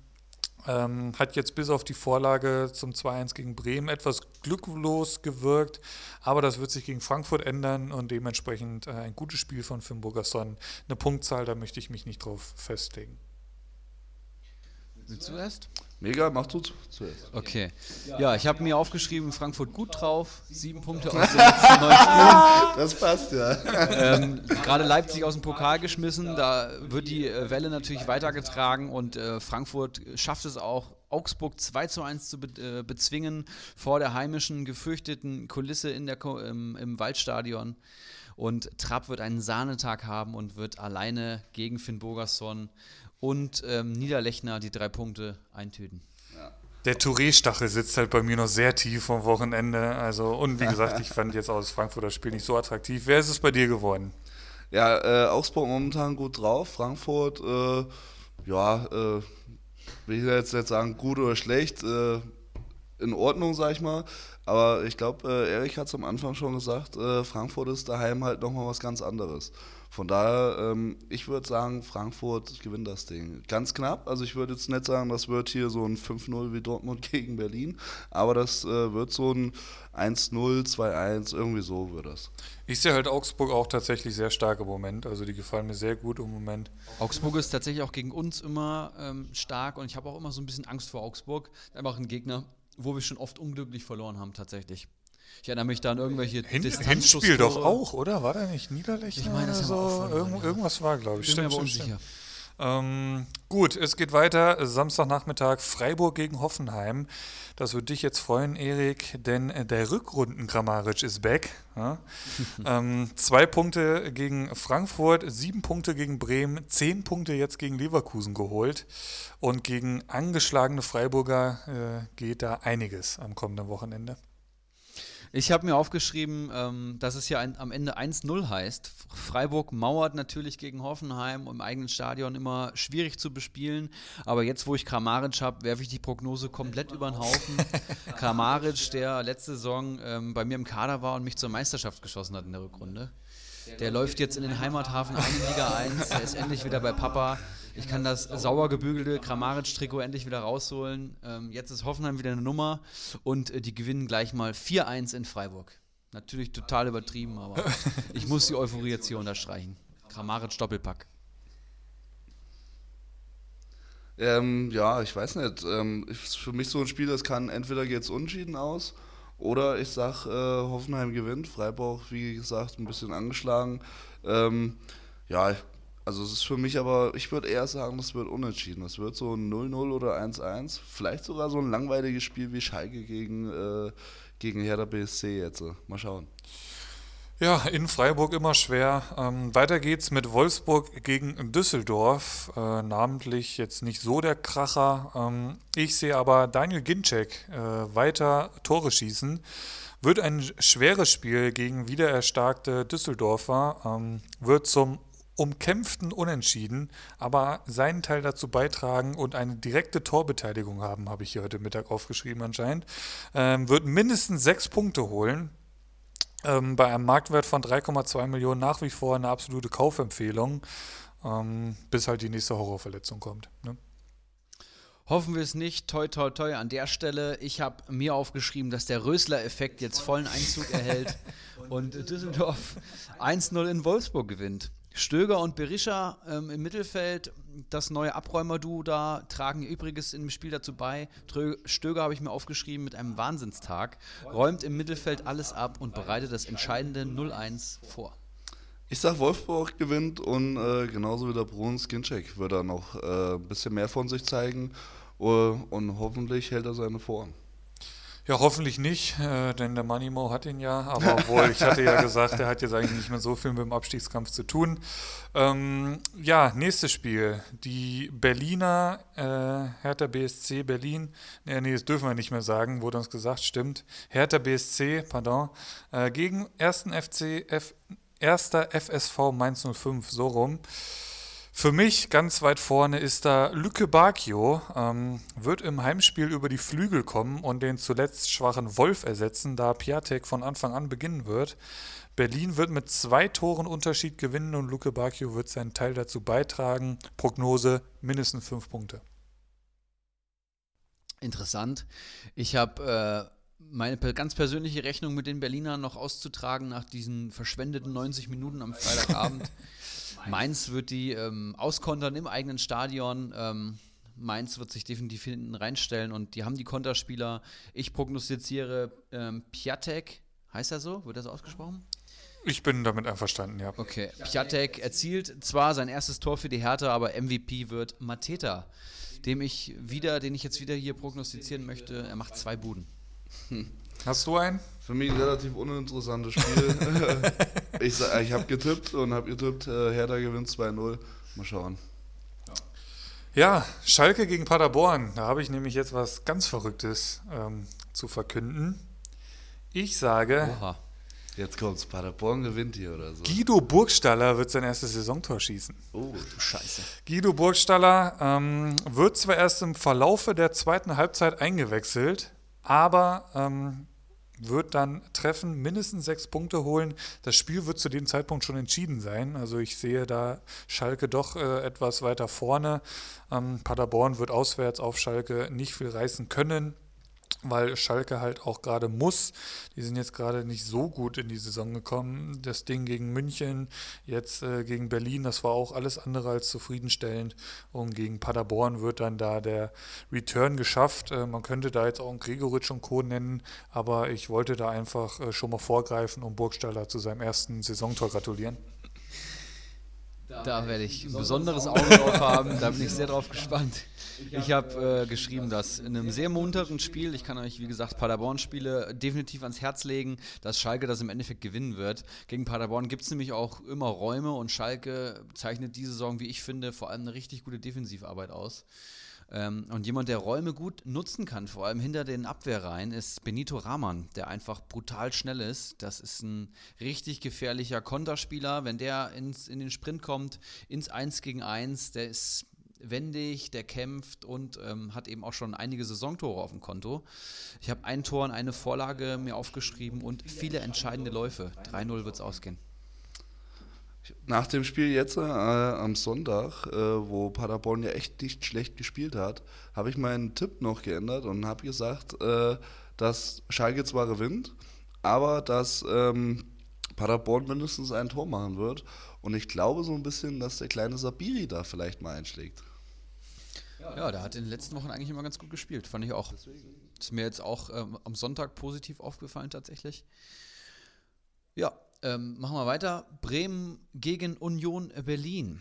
Ähm, hat jetzt bis auf die Vorlage zum 2-1 gegen Bremen etwas glücklos gewirkt, aber das wird sich gegen Frankfurt ändern und dementsprechend äh, ein gutes Spiel von Finn Burgerson. Eine Punktzahl, da möchte ich mich nicht drauf festlegen. Willst du erst? Mega, mach du zu- zuerst. Okay. Ja, ich habe mir aufgeschrieben, Frankfurt gut drauf. Sieben Punkte aus den letzten neun Spielen. Das passt, ja. Ähm, Gerade Leipzig aus dem Pokal geschmissen, da wird die äh, Welle natürlich weitergetragen und äh, Frankfurt schafft es auch, Augsburg 2 zu 1 zu be äh, bezwingen vor der heimischen gefürchteten Kulisse in der Ko im, im Waldstadion. Und Trapp wird einen Sahnetag haben und wird alleine gegen Finn Bogerson und ähm, Niederlechner die drei Punkte eintüten. Der Touré-Stachel sitzt halt bei mir noch sehr tief vom Wochenende. Also, und wie gesagt, ich fand jetzt auch das Frankfurter Spiel nicht so attraktiv. Wer ist es bei dir geworden? Ja, äh, Augsburg momentan gut drauf. Frankfurt, äh, ja, äh, will ich jetzt nicht sagen, gut oder schlecht, äh, in Ordnung, sag ich mal. Aber ich glaube, äh, Erik hat es am Anfang schon gesagt, äh, Frankfurt ist daheim halt nochmal was ganz anderes. Von daher, ähm, ich würde sagen, Frankfurt gewinnt das Ding. Ganz knapp, also ich würde jetzt nicht sagen, das wird hier so ein 5-0 wie Dortmund gegen Berlin, aber das äh, wird so ein 1-0, 2-1, irgendwie so wird das. Ich sehe halt Augsburg auch tatsächlich sehr stark im Moment. Also, die gefallen mir sehr gut im Moment. Augsburg ist tatsächlich auch gegen uns immer ähm, stark und ich habe auch immer so ein bisschen Angst vor Augsburg. Einfach ein Gegner, wo wir schon oft unglücklich verloren haben, tatsächlich. Ich erinnere mich da an irgendwelche Hin. Hinspiel doch auch, oder? War da nicht Niederlechner? Ich meine, das so? verloren, Irgend, ja. Irgendwas war, glaube ich. Bin mir Stimmt, aber stimmt, unsicher. stimmt. Ähm, gut, es geht weiter. Samstagnachmittag Freiburg gegen Hoffenheim. Das würde dich jetzt freuen, Erik, denn äh, der Rückrunden-Grammaric ist back. Ja? ähm, zwei Punkte gegen Frankfurt, sieben Punkte gegen Bremen, zehn Punkte jetzt gegen Leverkusen geholt. Und gegen angeschlagene Freiburger äh, geht da einiges am kommenden Wochenende. Ich habe mir aufgeschrieben, ähm, dass es ja ein, am Ende 1-0 heißt. Freiburg mauert natürlich gegen Hoffenheim im eigenen Stadion immer schwierig zu bespielen. Aber jetzt, wo ich Kramaric habe, werfe ich die Prognose komplett über den Haufen. Kramaric, der letzte Saison ähm, bei mir im Kader war und mich zur Meisterschaft geschossen hat in der Rückrunde. Der läuft jetzt in den Heimathafen ein in Liga 1. Der ist endlich wieder bei Papa. Ich kann das sauer gebügelte Kramaric-Trikot endlich wieder rausholen. Ähm, jetzt ist Hoffenheim wieder eine Nummer und äh, die gewinnen gleich mal 4-1 in Freiburg. Natürlich total übertrieben, aber ich muss die Euphorie jetzt hier unterstreichen. Kramaric Doppelpack. Ähm, ja, ich weiß nicht. Ähm, ist für mich so ein Spiel, das kann entweder geht es unschieden aus oder ich sag, äh, Hoffenheim gewinnt. Freiburg, wie gesagt, ein bisschen angeschlagen. Ähm, ja, also es ist für mich aber, ich würde eher sagen, das wird unentschieden. Das wird so ein 0-0 oder 1-1. Vielleicht sogar so ein langweiliges Spiel wie Schalke gegen, äh, gegen Hertha BSC jetzt. Mal schauen. Ja, in Freiburg immer schwer. Ähm, weiter geht's mit Wolfsburg gegen Düsseldorf. Äh, namentlich jetzt nicht so der Kracher. Ähm, ich sehe aber Daniel Ginczek äh, weiter Tore schießen. Wird ein schweres Spiel gegen wiedererstarkte Düsseldorfer. Ähm, wird zum umkämpften Unentschieden, aber seinen Teil dazu beitragen und eine direkte Torbeteiligung haben, habe ich hier heute Mittag aufgeschrieben anscheinend. Ähm, wird mindestens sechs Punkte holen. Ähm, bei einem Marktwert von 3,2 Millionen nach wie vor eine absolute Kaufempfehlung, ähm, bis halt die nächste Horrorverletzung kommt. Ne? Hoffen wir es nicht. Toi, toi, toi an der Stelle. Ich habe mir aufgeschrieben, dass der Rösler-Effekt jetzt vollen Einzug erhält und Düsseldorf 1-0 in Wolfsburg gewinnt. Stöger und Berisha ähm, im Mittelfeld, das neue Abräumer-Duo da, tragen Übriges im Spiel dazu bei. Stöger habe ich mir aufgeschrieben mit einem Wahnsinnstag, räumt im Mittelfeld alles ab und bereitet das entscheidende 0-1 vor. Ich sag, Wolfsburg gewinnt und äh, genauso wie der Brun Skincheck wird er noch äh, ein bisschen mehr von sich zeigen uh, und hoffentlich hält er seine Form. Ja, hoffentlich nicht, äh, denn der Manimo hat ihn ja. Aber obwohl, ich hatte ja gesagt, er hat jetzt eigentlich nicht mehr so viel mit dem Abstiegskampf zu tun. Ähm, ja, nächstes Spiel. Die Berliner, äh, Hertha BSC Berlin. Nee, nee, das dürfen wir nicht mehr sagen, wurde uns gesagt, stimmt. Hertha BSC, pardon, äh, gegen 1. FC, F, 1. FSV Mainz 05, so rum. Für mich ganz weit vorne ist da Lücke Bacchio, ähm, wird im Heimspiel über die Flügel kommen und den zuletzt schwachen Wolf ersetzen, da Piatek von Anfang an beginnen wird. Berlin wird mit zwei Toren Unterschied gewinnen und Luke Bacchio wird seinen Teil dazu beitragen. Prognose mindestens fünf Punkte. Interessant. Ich habe äh, meine ganz persönliche Rechnung mit den Berlinern noch auszutragen nach diesen verschwendeten 90 Minuten am Freitagabend. Mainz wird die ähm, auskontern im eigenen Stadion. Ähm, Mainz wird sich definitiv hinten reinstellen und die haben die Konterspieler. Ich prognostiziere ähm, Piatek, heißt er so? Wird das ausgesprochen? Ich bin damit einverstanden, ja. Okay. Piatek erzielt zwar sein erstes Tor für die Hertha, aber MVP wird Mateta, dem ich wieder, den ich jetzt wieder hier prognostizieren möchte. Er macht zwei Buden. Hast du einen? Für mich ein relativ uninteressantes Spiel. ich ich habe getippt und habe getippt, äh, Hertha gewinnt 2-0. Mal schauen. Ja, Schalke gegen Paderborn. Da habe ich nämlich jetzt was ganz Verrücktes ähm, zu verkünden. Ich sage. Oha. Jetzt kommt's, Paderborn gewinnt hier oder so. Guido Burgstaller wird sein erstes Saisontor schießen. Oh, du Scheiße. Guido Burgstaller ähm, wird zwar erst im Verlaufe der zweiten Halbzeit eingewechselt, aber ähm, wird dann treffen, mindestens sechs Punkte holen. Das Spiel wird zu dem Zeitpunkt schon entschieden sein. Also ich sehe da Schalke doch äh, etwas weiter vorne. Ähm, Paderborn wird auswärts auf Schalke nicht viel reißen können weil Schalke halt auch gerade muss. Die sind jetzt gerade nicht so gut in die Saison gekommen. Das Ding gegen München, jetzt äh, gegen Berlin, das war auch alles andere als zufriedenstellend. Und gegen Paderborn wird dann da der Return geschafft. Äh, man könnte da jetzt auch einen Gregoritsch und Co. nennen, aber ich wollte da einfach äh, schon mal vorgreifen und Burgstaller zu seinem ersten Saisontor gratulieren. Da werde ich ein besonderes Auge drauf haben. Da bin ich sehr drauf gespannt. Ich habe äh, geschrieben, dass in einem sehr munteren Spiel, ich kann euch wie gesagt Paderborn-Spiele definitiv ans Herz legen, dass Schalke das im Endeffekt gewinnen wird. Gegen Paderborn gibt es nämlich auch immer Räume und Schalke zeichnet diese Saison, wie ich finde, vor allem eine richtig gute Defensivarbeit aus. Ähm, und jemand, der Räume gut nutzen kann, vor allem hinter den Abwehrreihen, ist Benito Rahman, der einfach brutal schnell ist. Das ist ein richtig gefährlicher Konterspieler. Wenn der ins, in den Sprint kommt, ins 1 gegen 1, der ist wendig, der kämpft und ähm, hat eben auch schon einige Saisontore auf dem Konto. Ich habe ein Tor und eine Vorlage mir aufgeschrieben und viele entscheidende Läufe. 3-0 wird es ausgehen. Nach dem Spiel jetzt äh, am Sonntag, äh, wo Paderborn ja echt nicht schlecht gespielt hat, habe ich meinen Tipp noch geändert und habe gesagt, äh, dass Schalke zwar gewinnt, aber dass ähm, Paderborn mindestens ein Tor machen wird. Und ich glaube so ein bisschen, dass der kleine Sabiri da vielleicht mal einschlägt. Ja, der hat in den letzten Wochen eigentlich immer ganz gut gespielt, fand ich auch. Ist mir jetzt auch ähm, am Sonntag positiv aufgefallen tatsächlich. Ja, ähm, machen wir weiter. Bremen gegen Union Berlin.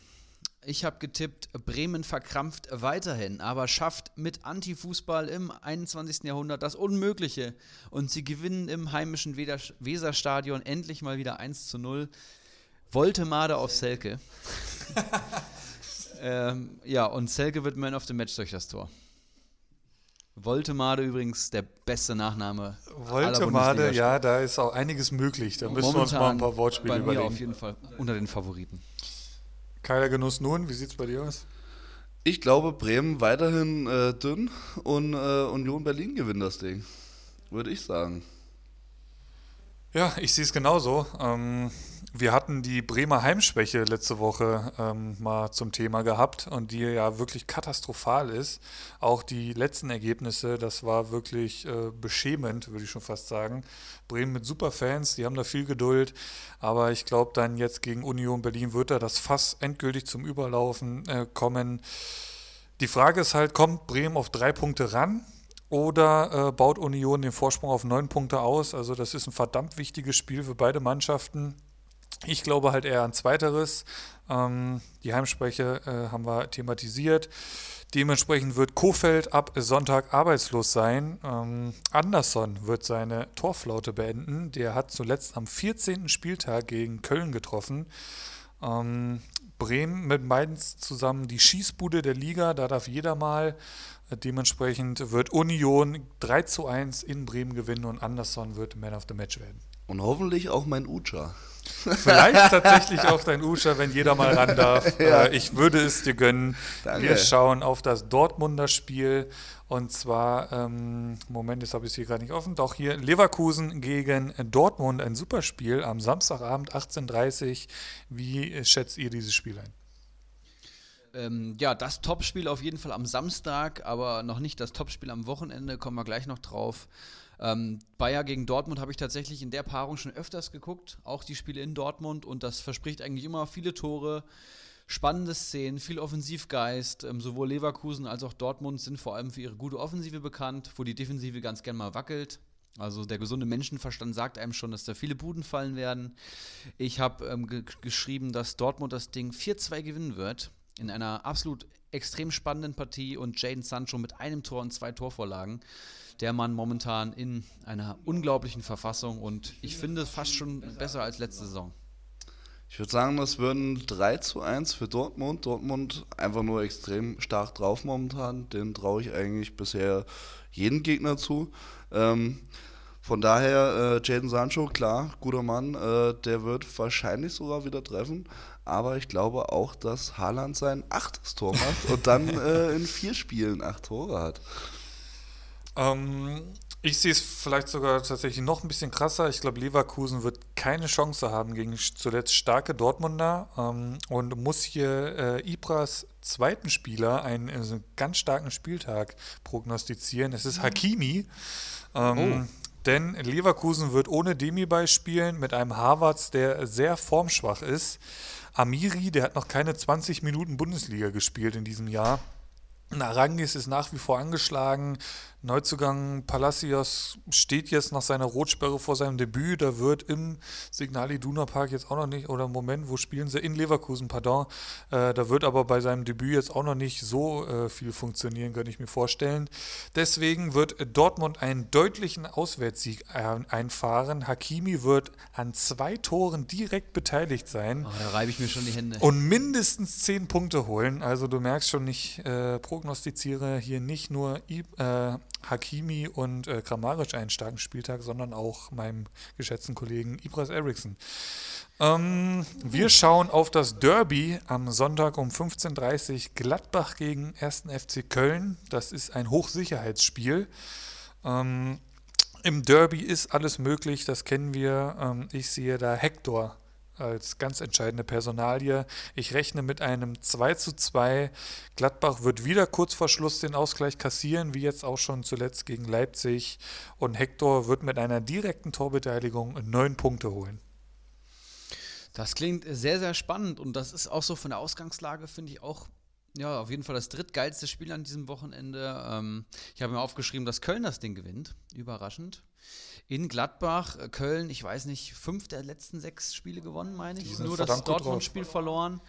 Ich habe getippt, Bremen verkrampft weiterhin, aber schafft mit Antifußball im 21. Jahrhundert das Unmögliche. Und sie gewinnen im heimischen Weserstadion endlich mal wieder 1 zu 0. Woltemade auf Selke. ähm, ja, und Selke wird Man of the Match durch das Tor. Woltemade übrigens der beste Nachname. Woltemade, ja, da ist auch einiges möglich. Da müssen wir uns mal ein paar Wortspiele bei mir überlegen. auf jeden Fall unter den Favoriten. Keiler Genuss nun, wie sieht es bei dir aus? Ich glaube, Bremen weiterhin äh, dünn und äh, Union Berlin gewinnt das Ding. Würde ich sagen. Ja, ich sehe es genauso. Ähm, wir hatten die Bremer Heimschwäche letzte Woche ähm, mal zum Thema gehabt und die ja wirklich katastrophal ist. Auch die letzten Ergebnisse, das war wirklich äh, beschämend, würde ich schon fast sagen. Bremen mit Superfans, die haben da viel Geduld, aber ich glaube dann jetzt gegen Union Berlin wird da das Fass endgültig zum Überlaufen äh, kommen. Die Frage ist halt, kommt Bremen auf drei Punkte ran? Oder äh, baut Union den Vorsprung auf neun Punkte aus? Also das ist ein verdammt wichtiges Spiel für beide Mannschaften. Ich glaube halt eher an zweiteres. Ähm, die Heimspreche äh, haben wir thematisiert. Dementsprechend wird Kofeld ab Sonntag arbeitslos sein. Ähm, Anderson wird seine Torflaute beenden. Der hat zuletzt am 14. Spieltag gegen Köln getroffen. Ähm, Bremen mit Mainz zusammen die Schießbude der Liga. Da darf jeder mal. Dementsprechend wird Union 3 zu 1 in Bremen gewinnen und Anderson wird Man of the Match werden. Und hoffentlich auch mein Ucha. Vielleicht tatsächlich auch dein Usha, wenn jeder mal ran darf. Ja. Äh, ich würde es dir gönnen. Danke. Wir schauen auf das Dortmunder Spiel. Und zwar, ähm, Moment, jetzt habe ich es hier gerade nicht offen. Doch hier Leverkusen gegen Dortmund, ein Superspiel am Samstagabend 18.30 Uhr. Wie schätzt ihr dieses Spiel ein? Ähm, ja, das Topspiel auf jeden Fall am Samstag, aber noch nicht das Topspiel am Wochenende, kommen wir gleich noch drauf. Ähm, Bayer gegen Dortmund habe ich tatsächlich in der Paarung schon öfters geguckt, auch die Spiele in Dortmund und das verspricht eigentlich immer viele Tore, spannende Szenen, viel Offensivgeist. Ähm, sowohl Leverkusen als auch Dortmund sind vor allem für ihre gute Offensive bekannt, wo die Defensive ganz gern mal wackelt. Also der gesunde Menschenverstand sagt einem schon, dass da viele Buden fallen werden. Ich habe ähm, ge geschrieben, dass Dortmund das Ding 4-2 gewinnen wird in einer absolut extrem spannenden Partie und Jaden Sancho mit einem Tor und zwei Torvorlagen der Mann momentan in einer unglaublichen Verfassung und ich finde fast schon besser als letzte Saison. Ich würde sagen, das würden 3 zu 1 für Dortmund. Dortmund einfach nur extrem stark drauf momentan. Den traue ich eigentlich bisher jeden Gegner zu. Ähm, von daher, äh, Jaden Sancho, klar, guter Mann, äh, der wird wahrscheinlich sogar wieder treffen. Aber ich glaube auch, dass Haaland sein achtes Tor macht und dann äh, in vier Spielen acht Tore hat. Ähm, ich sehe es vielleicht sogar tatsächlich noch ein bisschen krasser. Ich glaube, Leverkusen wird keine Chance haben gegen zuletzt starke Dortmunder ähm, und muss hier äh, Ibras zweiten Spieler einen, also einen, ganz starken Spieltag prognostizieren. Es ist mhm. Hakimi. Ähm, oh. Denn Leverkusen wird ohne Demi spielen mit einem Harvards, der sehr formschwach ist. Amiri, der hat noch keine 20 Minuten Bundesliga gespielt in diesem Jahr. Narangis ist nach wie vor angeschlagen. Neuzugang Palacios steht jetzt nach seiner Rotsperre vor seinem Debüt. Da wird im Signal Iduna Park jetzt auch noch nicht, oder Moment, wo spielen sie? In Leverkusen, pardon. Äh, da wird aber bei seinem Debüt jetzt auch noch nicht so äh, viel funktionieren, könnte ich mir vorstellen. Deswegen wird Dortmund einen deutlichen Auswärtssieg einfahren. Hakimi wird an zwei Toren direkt beteiligt sein. Oh, da reibe ich mir schon die Hände. Und mindestens zehn Punkte holen. Also du merkst schon, ich äh, prognostiziere hier nicht nur äh, Hakimi und äh, Kramaric einen starken Spieltag, sondern auch meinem geschätzten Kollegen Ibras Eriksson. Ähm, wir schauen auf das Derby am Sonntag um 15.30 Uhr Gladbach gegen 1. FC Köln. Das ist ein Hochsicherheitsspiel. Ähm, Im Derby ist alles möglich, das kennen wir. Ähm, ich sehe da Hector als ganz entscheidende Personalie. Ich rechne mit einem 2 zu 2. Gladbach wird wieder kurz vor Schluss den Ausgleich kassieren, wie jetzt auch schon zuletzt gegen Leipzig. Und Hector wird mit einer direkten Torbeteiligung neun Punkte holen. Das klingt sehr, sehr spannend und das ist auch so von der Ausgangslage, finde ich auch ja, auf jeden Fall das drittgeilste Spiel an diesem Wochenende. Ähm, ich habe mir aufgeschrieben, dass Köln das Ding gewinnt. Überraschend in Gladbach, äh, Köln, ich weiß nicht, fünf der letzten sechs Spiele gewonnen, meine ich. Nur das Dortmund-Spiel verloren.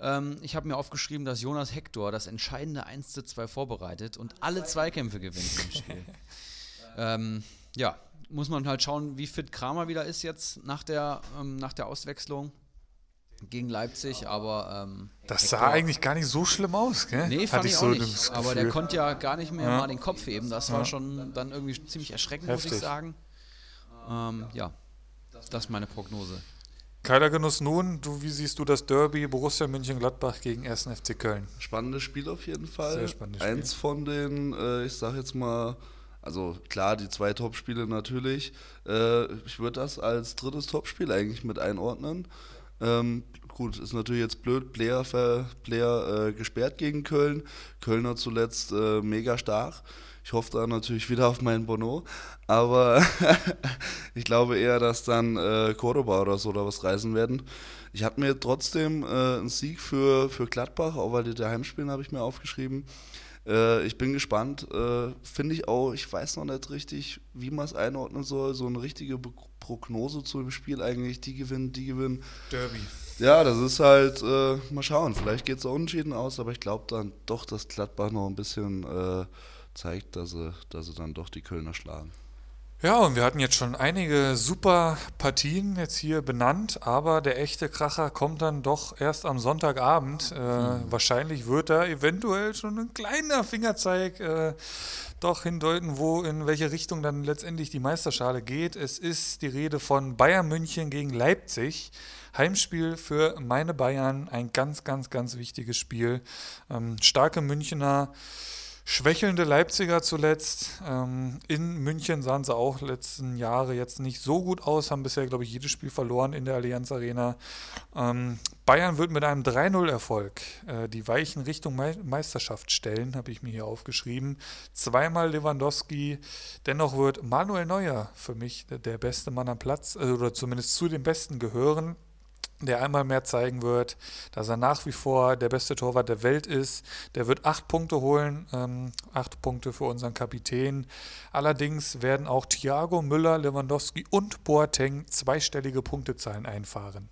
Ähm, ich habe mir aufgeschrieben, dass Jonas Hector das entscheidende 1 zu 2 vorbereitet und alle Zweikämpfe gewinnt im Spiel. ähm, ja, muss man halt schauen, wie fit Kramer wieder ist jetzt nach der, ähm, nach der Auswechslung gegen Leipzig, aber ähm, das sah eigentlich gar nicht so schlimm aus, gell? Nee, fand Hatte ich, auch so nicht. Aber der konnte ja gar nicht mehr ja. mal den Kopf heben. Das ja. war schon dann irgendwie ziemlich erschreckend, Heftig. muss ich sagen. Ähm, ja, das ist meine Prognose. Keiler Genuss nun, du, wie siehst du das Derby Borussia München-Gladbach gegen 1. FC Köln? Spannendes Spiel auf jeden Fall. Sehr spannendes Spiel. Eins von den, äh, ich sag jetzt mal, Also klar, die zwei Topspiele natürlich. Äh, ich würde das als drittes Topspiel eigentlich mit einordnen. Ähm, gut, ist natürlich jetzt blöd, Player, Player äh, gesperrt gegen Köln. Kölner zuletzt äh, mega stark. Ich hoffe da natürlich wieder auf meinen Bono. Aber ich glaube eher, dass dann äh, Cordoba oder so oder was reisen werden. Ich habe mir trotzdem äh, einen Sieg für, für Gladbach, auch weil die daheim spielen, habe ich mir aufgeschrieben. Äh, ich bin gespannt. Äh, Finde ich auch, ich weiß noch nicht richtig, wie man es einordnen soll. So eine richtige Be Prognose zu dem Spiel eigentlich. Die gewinnen, die gewinnen. Derby. Ja, das ist halt, äh, mal schauen. Vielleicht geht es auch unentschieden aus, aber ich glaube dann doch, dass Gladbach noch ein bisschen äh, zeigt, dass sie, dass sie dann doch die Kölner schlagen. Ja, und wir hatten jetzt schon einige super Partien jetzt hier benannt, aber der echte Kracher kommt dann doch erst am Sonntagabend. Äh, mhm. Wahrscheinlich wird da eventuell schon ein kleiner Fingerzeig äh, doch hindeuten, wo in welche Richtung dann letztendlich die Meisterschale geht. Es ist die Rede von Bayern München gegen Leipzig. Heimspiel für meine Bayern, ein ganz, ganz, ganz wichtiges Spiel. Ähm, starke Münchner schwächelnde Leipziger zuletzt. Ähm, in München sahen sie auch letzten Jahre jetzt nicht so gut aus, haben bisher, glaube ich, jedes Spiel verloren in der Allianz Arena. Ähm, Bayern wird mit einem 3-0-Erfolg äh, die Weichen Richtung Me Meisterschaft stellen, habe ich mir hier aufgeschrieben. Zweimal Lewandowski. Dennoch wird Manuel Neuer für mich der beste Mann am Platz, äh, oder zumindest zu den Besten gehören der einmal mehr zeigen wird, dass er nach wie vor der beste Torwart der Welt ist. Der wird acht Punkte holen, ähm, acht Punkte für unseren Kapitän. Allerdings werden auch Thiago, Müller, Lewandowski und Boateng zweistellige Punktezahlen einfahren.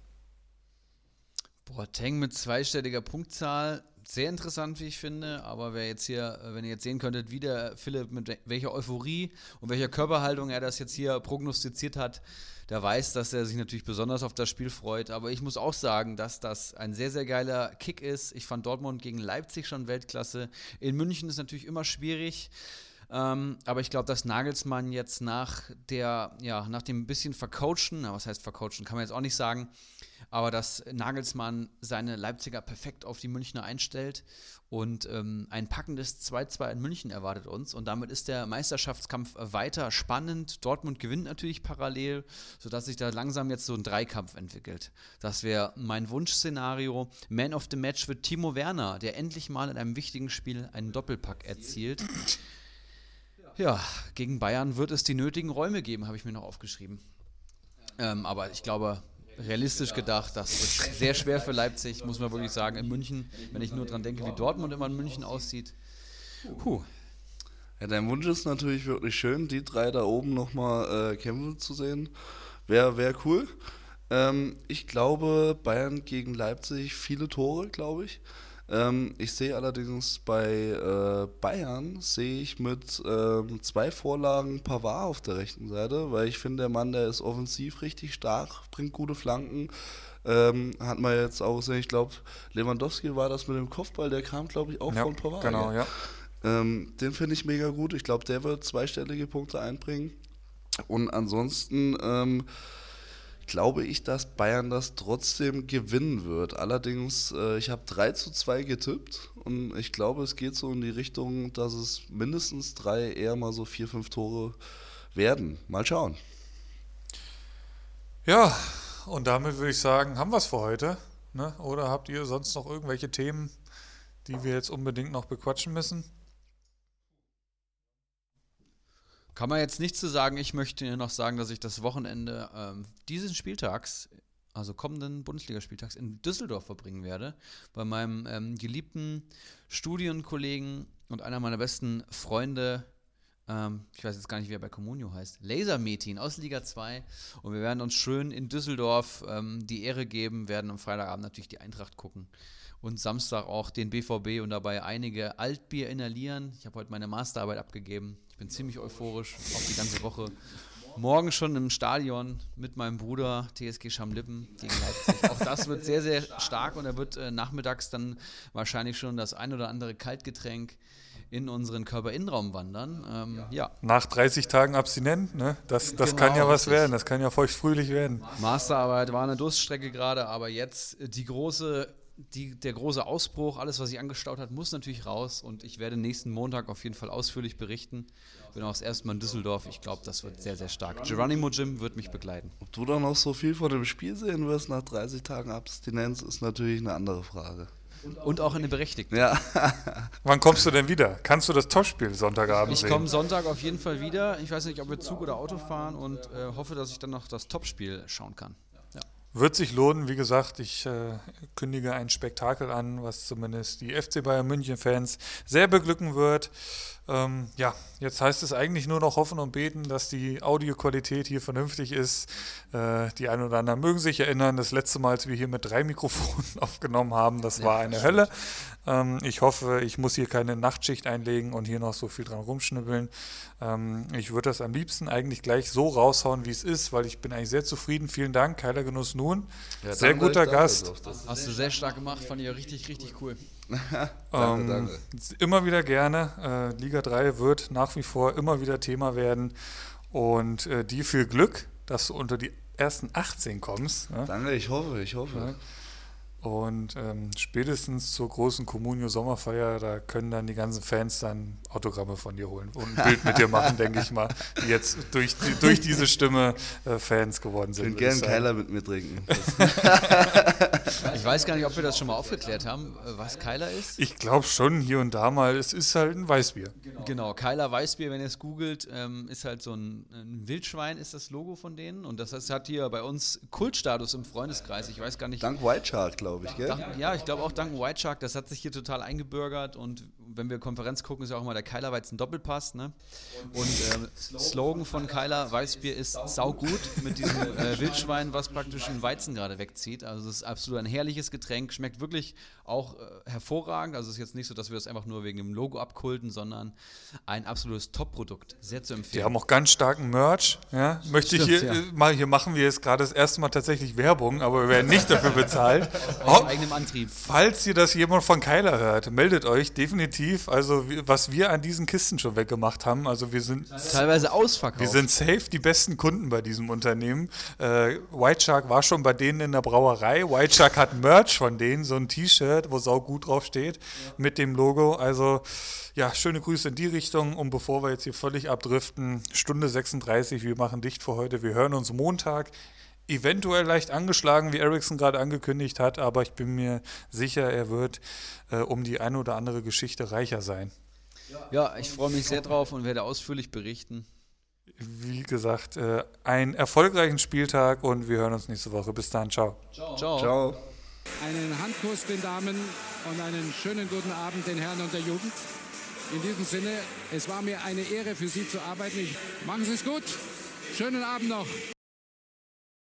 Boateng mit zweistelliger Punktzahl, sehr interessant, wie ich finde. Aber wer jetzt hier, wenn ihr jetzt sehen könntet, wie der Philipp mit welcher Euphorie und welcher Körperhaltung er das jetzt hier prognostiziert hat, der weiß, dass er sich natürlich besonders auf das Spiel freut. Aber ich muss auch sagen, dass das ein sehr, sehr geiler Kick ist. Ich fand Dortmund gegen Leipzig schon Weltklasse. In München ist natürlich immer schwierig. Ähm, aber ich glaube, dass Nagelsmann jetzt nach der, ja, nach dem bisschen vercoachen, na, was heißt vercoachen, kann man jetzt auch nicht sagen, aber dass Nagelsmann seine Leipziger perfekt auf die Münchner einstellt und ähm, ein packendes 2-2 in München erwartet uns. Und damit ist der Meisterschaftskampf weiter spannend. Dortmund gewinnt natürlich parallel, sodass sich da langsam jetzt so ein Dreikampf entwickelt. Das wäre mein Wunschszenario. Man of the Match wird Timo Werner, der endlich mal in einem wichtigen Spiel einen Doppelpack erzielt. Ja, gegen Bayern wird es die nötigen Räume geben, habe ich mir noch aufgeschrieben. Ähm, aber ich glaube, realistisch gedacht, das ist sehr schwer für Leipzig, muss man wirklich sagen. In München, wenn ich nur dran denke, wie Dortmund immer in München aussieht. Puh. Ja, dein Wunsch ist natürlich wirklich schön, die drei da oben nochmal äh, kämpfen zu sehen. Wäre wär cool. Ähm, ich glaube, Bayern gegen Leipzig, viele Tore, glaube ich. Ähm, ich sehe allerdings bei äh, Bayern, sehe ich mit ähm, zwei Vorlagen Pavard auf der rechten Seite, weil ich finde, der Mann, der ist offensiv richtig stark, bringt gute Flanken. Ähm, hat man jetzt auch gesehen, ich glaube, Lewandowski war das mit dem Kopfball, der kam, glaube ich, auch ja, von Pavard. Genau, ja. Ähm, den finde ich mega gut. Ich glaube, der wird zweistellige Punkte einbringen. Und ansonsten ähm, glaube ich, dass Bayern das trotzdem gewinnen wird. Allerdings, äh, ich habe 3 zu 2 getippt und ich glaube, es geht so in die Richtung, dass es mindestens drei, eher mal so vier, fünf Tore werden. Mal schauen. Ja, und damit würde ich sagen, haben wir es für heute. Ne? Oder habt ihr sonst noch irgendwelche Themen, die wir jetzt unbedingt noch bequatschen müssen? Kann man jetzt nicht zu sagen. Ich möchte noch sagen, dass ich das Wochenende ähm, dieses Spieltags, also kommenden Bundesligaspieltags, in Düsseldorf verbringen werde. Bei meinem ähm, geliebten Studienkollegen und einer meiner besten Freunde, ähm, ich weiß jetzt gar nicht, wie er bei Communio heißt, Laser Metin aus Liga 2. Und wir werden uns schön in Düsseldorf ähm, die Ehre geben, werden am Freitagabend natürlich die Eintracht gucken und Samstag auch den BVB und dabei einige Altbier inhalieren. Ich habe heute meine Masterarbeit abgegeben. Ich bin ziemlich euphorisch auf die ganze Woche. Morgen schon im Stadion mit meinem Bruder TSG Schamlippen gegen Leipzig. Auch das wird sehr, sehr stark und er wird äh, nachmittags dann wahrscheinlich schon das ein oder andere Kaltgetränk in unseren Körperinnenraum wandern. Ähm, ja. Nach 30 Tagen abstinent, ne? das, das genau, kann ja was werden, das kann ja feuchtfröhlich werden. Masterarbeit war eine Durststrecke gerade, aber jetzt die große die, der große Ausbruch, alles, was sich angestaut hat, muss natürlich raus. Und ich werde nächsten Montag auf jeden Fall ausführlich berichten. Bin auch das erste Mal in Düsseldorf. Ich glaube, das wird sehr, sehr stark. Geronimo Jim wird mich begleiten. Ob du da noch so viel vor dem Spiel sehen wirst nach 30 Tagen Abstinenz, ist natürlich eine andere Frage. Und auch eine berechtigte. Ja. Wann kommst du denn wieder? Kannst du das Topspiel Sonntagabend Ich sehen? komme Sonntag auf jeden Fall wieder. Ich weiß nicht, ob wir Zug oder Auto fahren und äh, hoffe, dass ich dann noch das Topspiel schauen kann. Wird sich lohnen, wie gesagt, ich äh, kündige ein Spektakel an, was zumindest die FC Bayern München-Fans sehr beglücken wird. Ähm, ja, jetzt heißt es eigentlich nur noch hoffen und beten, dass die Audioqualität hier vernünftig ist. Äh, die einen oder anderen mögen sich erinnern, das letzte Mal, als wir hier mit drei Mikrofonen aufgenommen haben, das war eine Hölle. Ähm, ich hoffe, ich muss hier keine Nachtschicht einlegen und hier noch so viel dran rumschnibbeln. Ähm, ich würde das am liebsten eigentlich gleich so raushauen, wie es ist, weil ich bin eigentlich sehr zufrieden. Vielen Dank, Keiler Genuss Nun. Ja, sehr danke, guter dass ich da Gast. Hast du sehr stark gemacht, fand ich ja richtig, richtig cool. Danke, Ähm, danke. Immer wieder gerne. Äh, Liga 3 wird nach wie vor immer wieder Thema werden. Und äh, dir viel Glück, dass du unter die ersten 18 kommst. Ne? Danke, ich hoffe, ich hoffe. Und ähm, spätestens zur großen Communio Sommerfeier, da können dann die ganzen Fans dann Autogramme von dir holen und ein Bild mit dir machen, denke ich mal, die jetzt durch, die, durch diese Stimme äh, Fans geworden Ich sind. will würde gern ich sagen. Keiler mit mir trinken. Das, Ich weiß gar nicht, ob wir das schon mal aufgeklärt haben, äh, was Keiler ist. Ich glaube schon hier und da mal, es ist halt ein Weißbier. Genau, Keiler Weißbier, wenn ihr es googelt, ähm, ist halt so ein, ein Wildschwein, ist das Logo von denen. Und das heißt, hat hier bei uns Kultstatus im Freundeskreis. Ich weiß gar nicht. dank White Shark, glaube ich, gell? Dank, ja, ich glaube auch dank White Shark, das hat sich hier total eingebürgert und wenn wir Konferenz gucken, ist ja auch immer der Keiler Weizen Doppelpass, ne? Und ähm, Slogan von Keiler Weißbier ist saugut mit diesem äh, Wildschwein, was praktisch den Weizen gerade wegzieht. Also es ist absolut ein herrliches Getränk, schmeckt wirklich auch äh, hervorragend. Also es ist jetzt nicht so, dass wir das einfach nur wegen dem Logo abkulten, sondern ein absolutes Top-Produkt. Sehr zu Die empfehlen. haben auch ganz starken Merch. Ja? Möchte ich Stimmt, hier, ja. äh, mal, hier machen wir jetzt gerade das erste Mal tatsächlich Werbung, aber wir werden nicht dafür bezahlt. Aus Oh, eigenem Antrieb. falls ihr das jemand von Keiler hört, meldet euch definitiv. Also wie- was wir an diesen Kisten schon weggemacht haben, also wir sind Teilweise ausverkauft. wir sind safe die besten Kunden bei diesem Unternehmen. Äh, White Shark war schon bei denen in der Brauerei. White Shark hat Merch von denen, so ein T-Shirt, wo sau gut drauf steht, mit dem Logo. Also ja, schöne Grüße in die Richtung. Und bevor wir jetzt hier völlig abdriften, Stunde 36, wir machen dicht für heute. Wir hören uns Montag. Eventuell leicht angeschlagen, wie Ericsson gerade angekündigt hat, aber ich bin mir sicher, er wird äh, um die eine oder andere Geschichte reicher sein. ja, ich freue mich sehr drauf und werde ausführlich berichten. Wie gesagt, äh, einen erfolgreichen Spieltag und wir hören uns nächste Woche. Bis dann, ciao. Ciao. Ciao. Einen Handkuss den Damen und einen schönen guten Abend den Herren und der Jugend. In diesem Sinne, es war mir eine Ehre für Sie zu arbeiten. Ich, machen Sie es gut. Schönen Abend noch.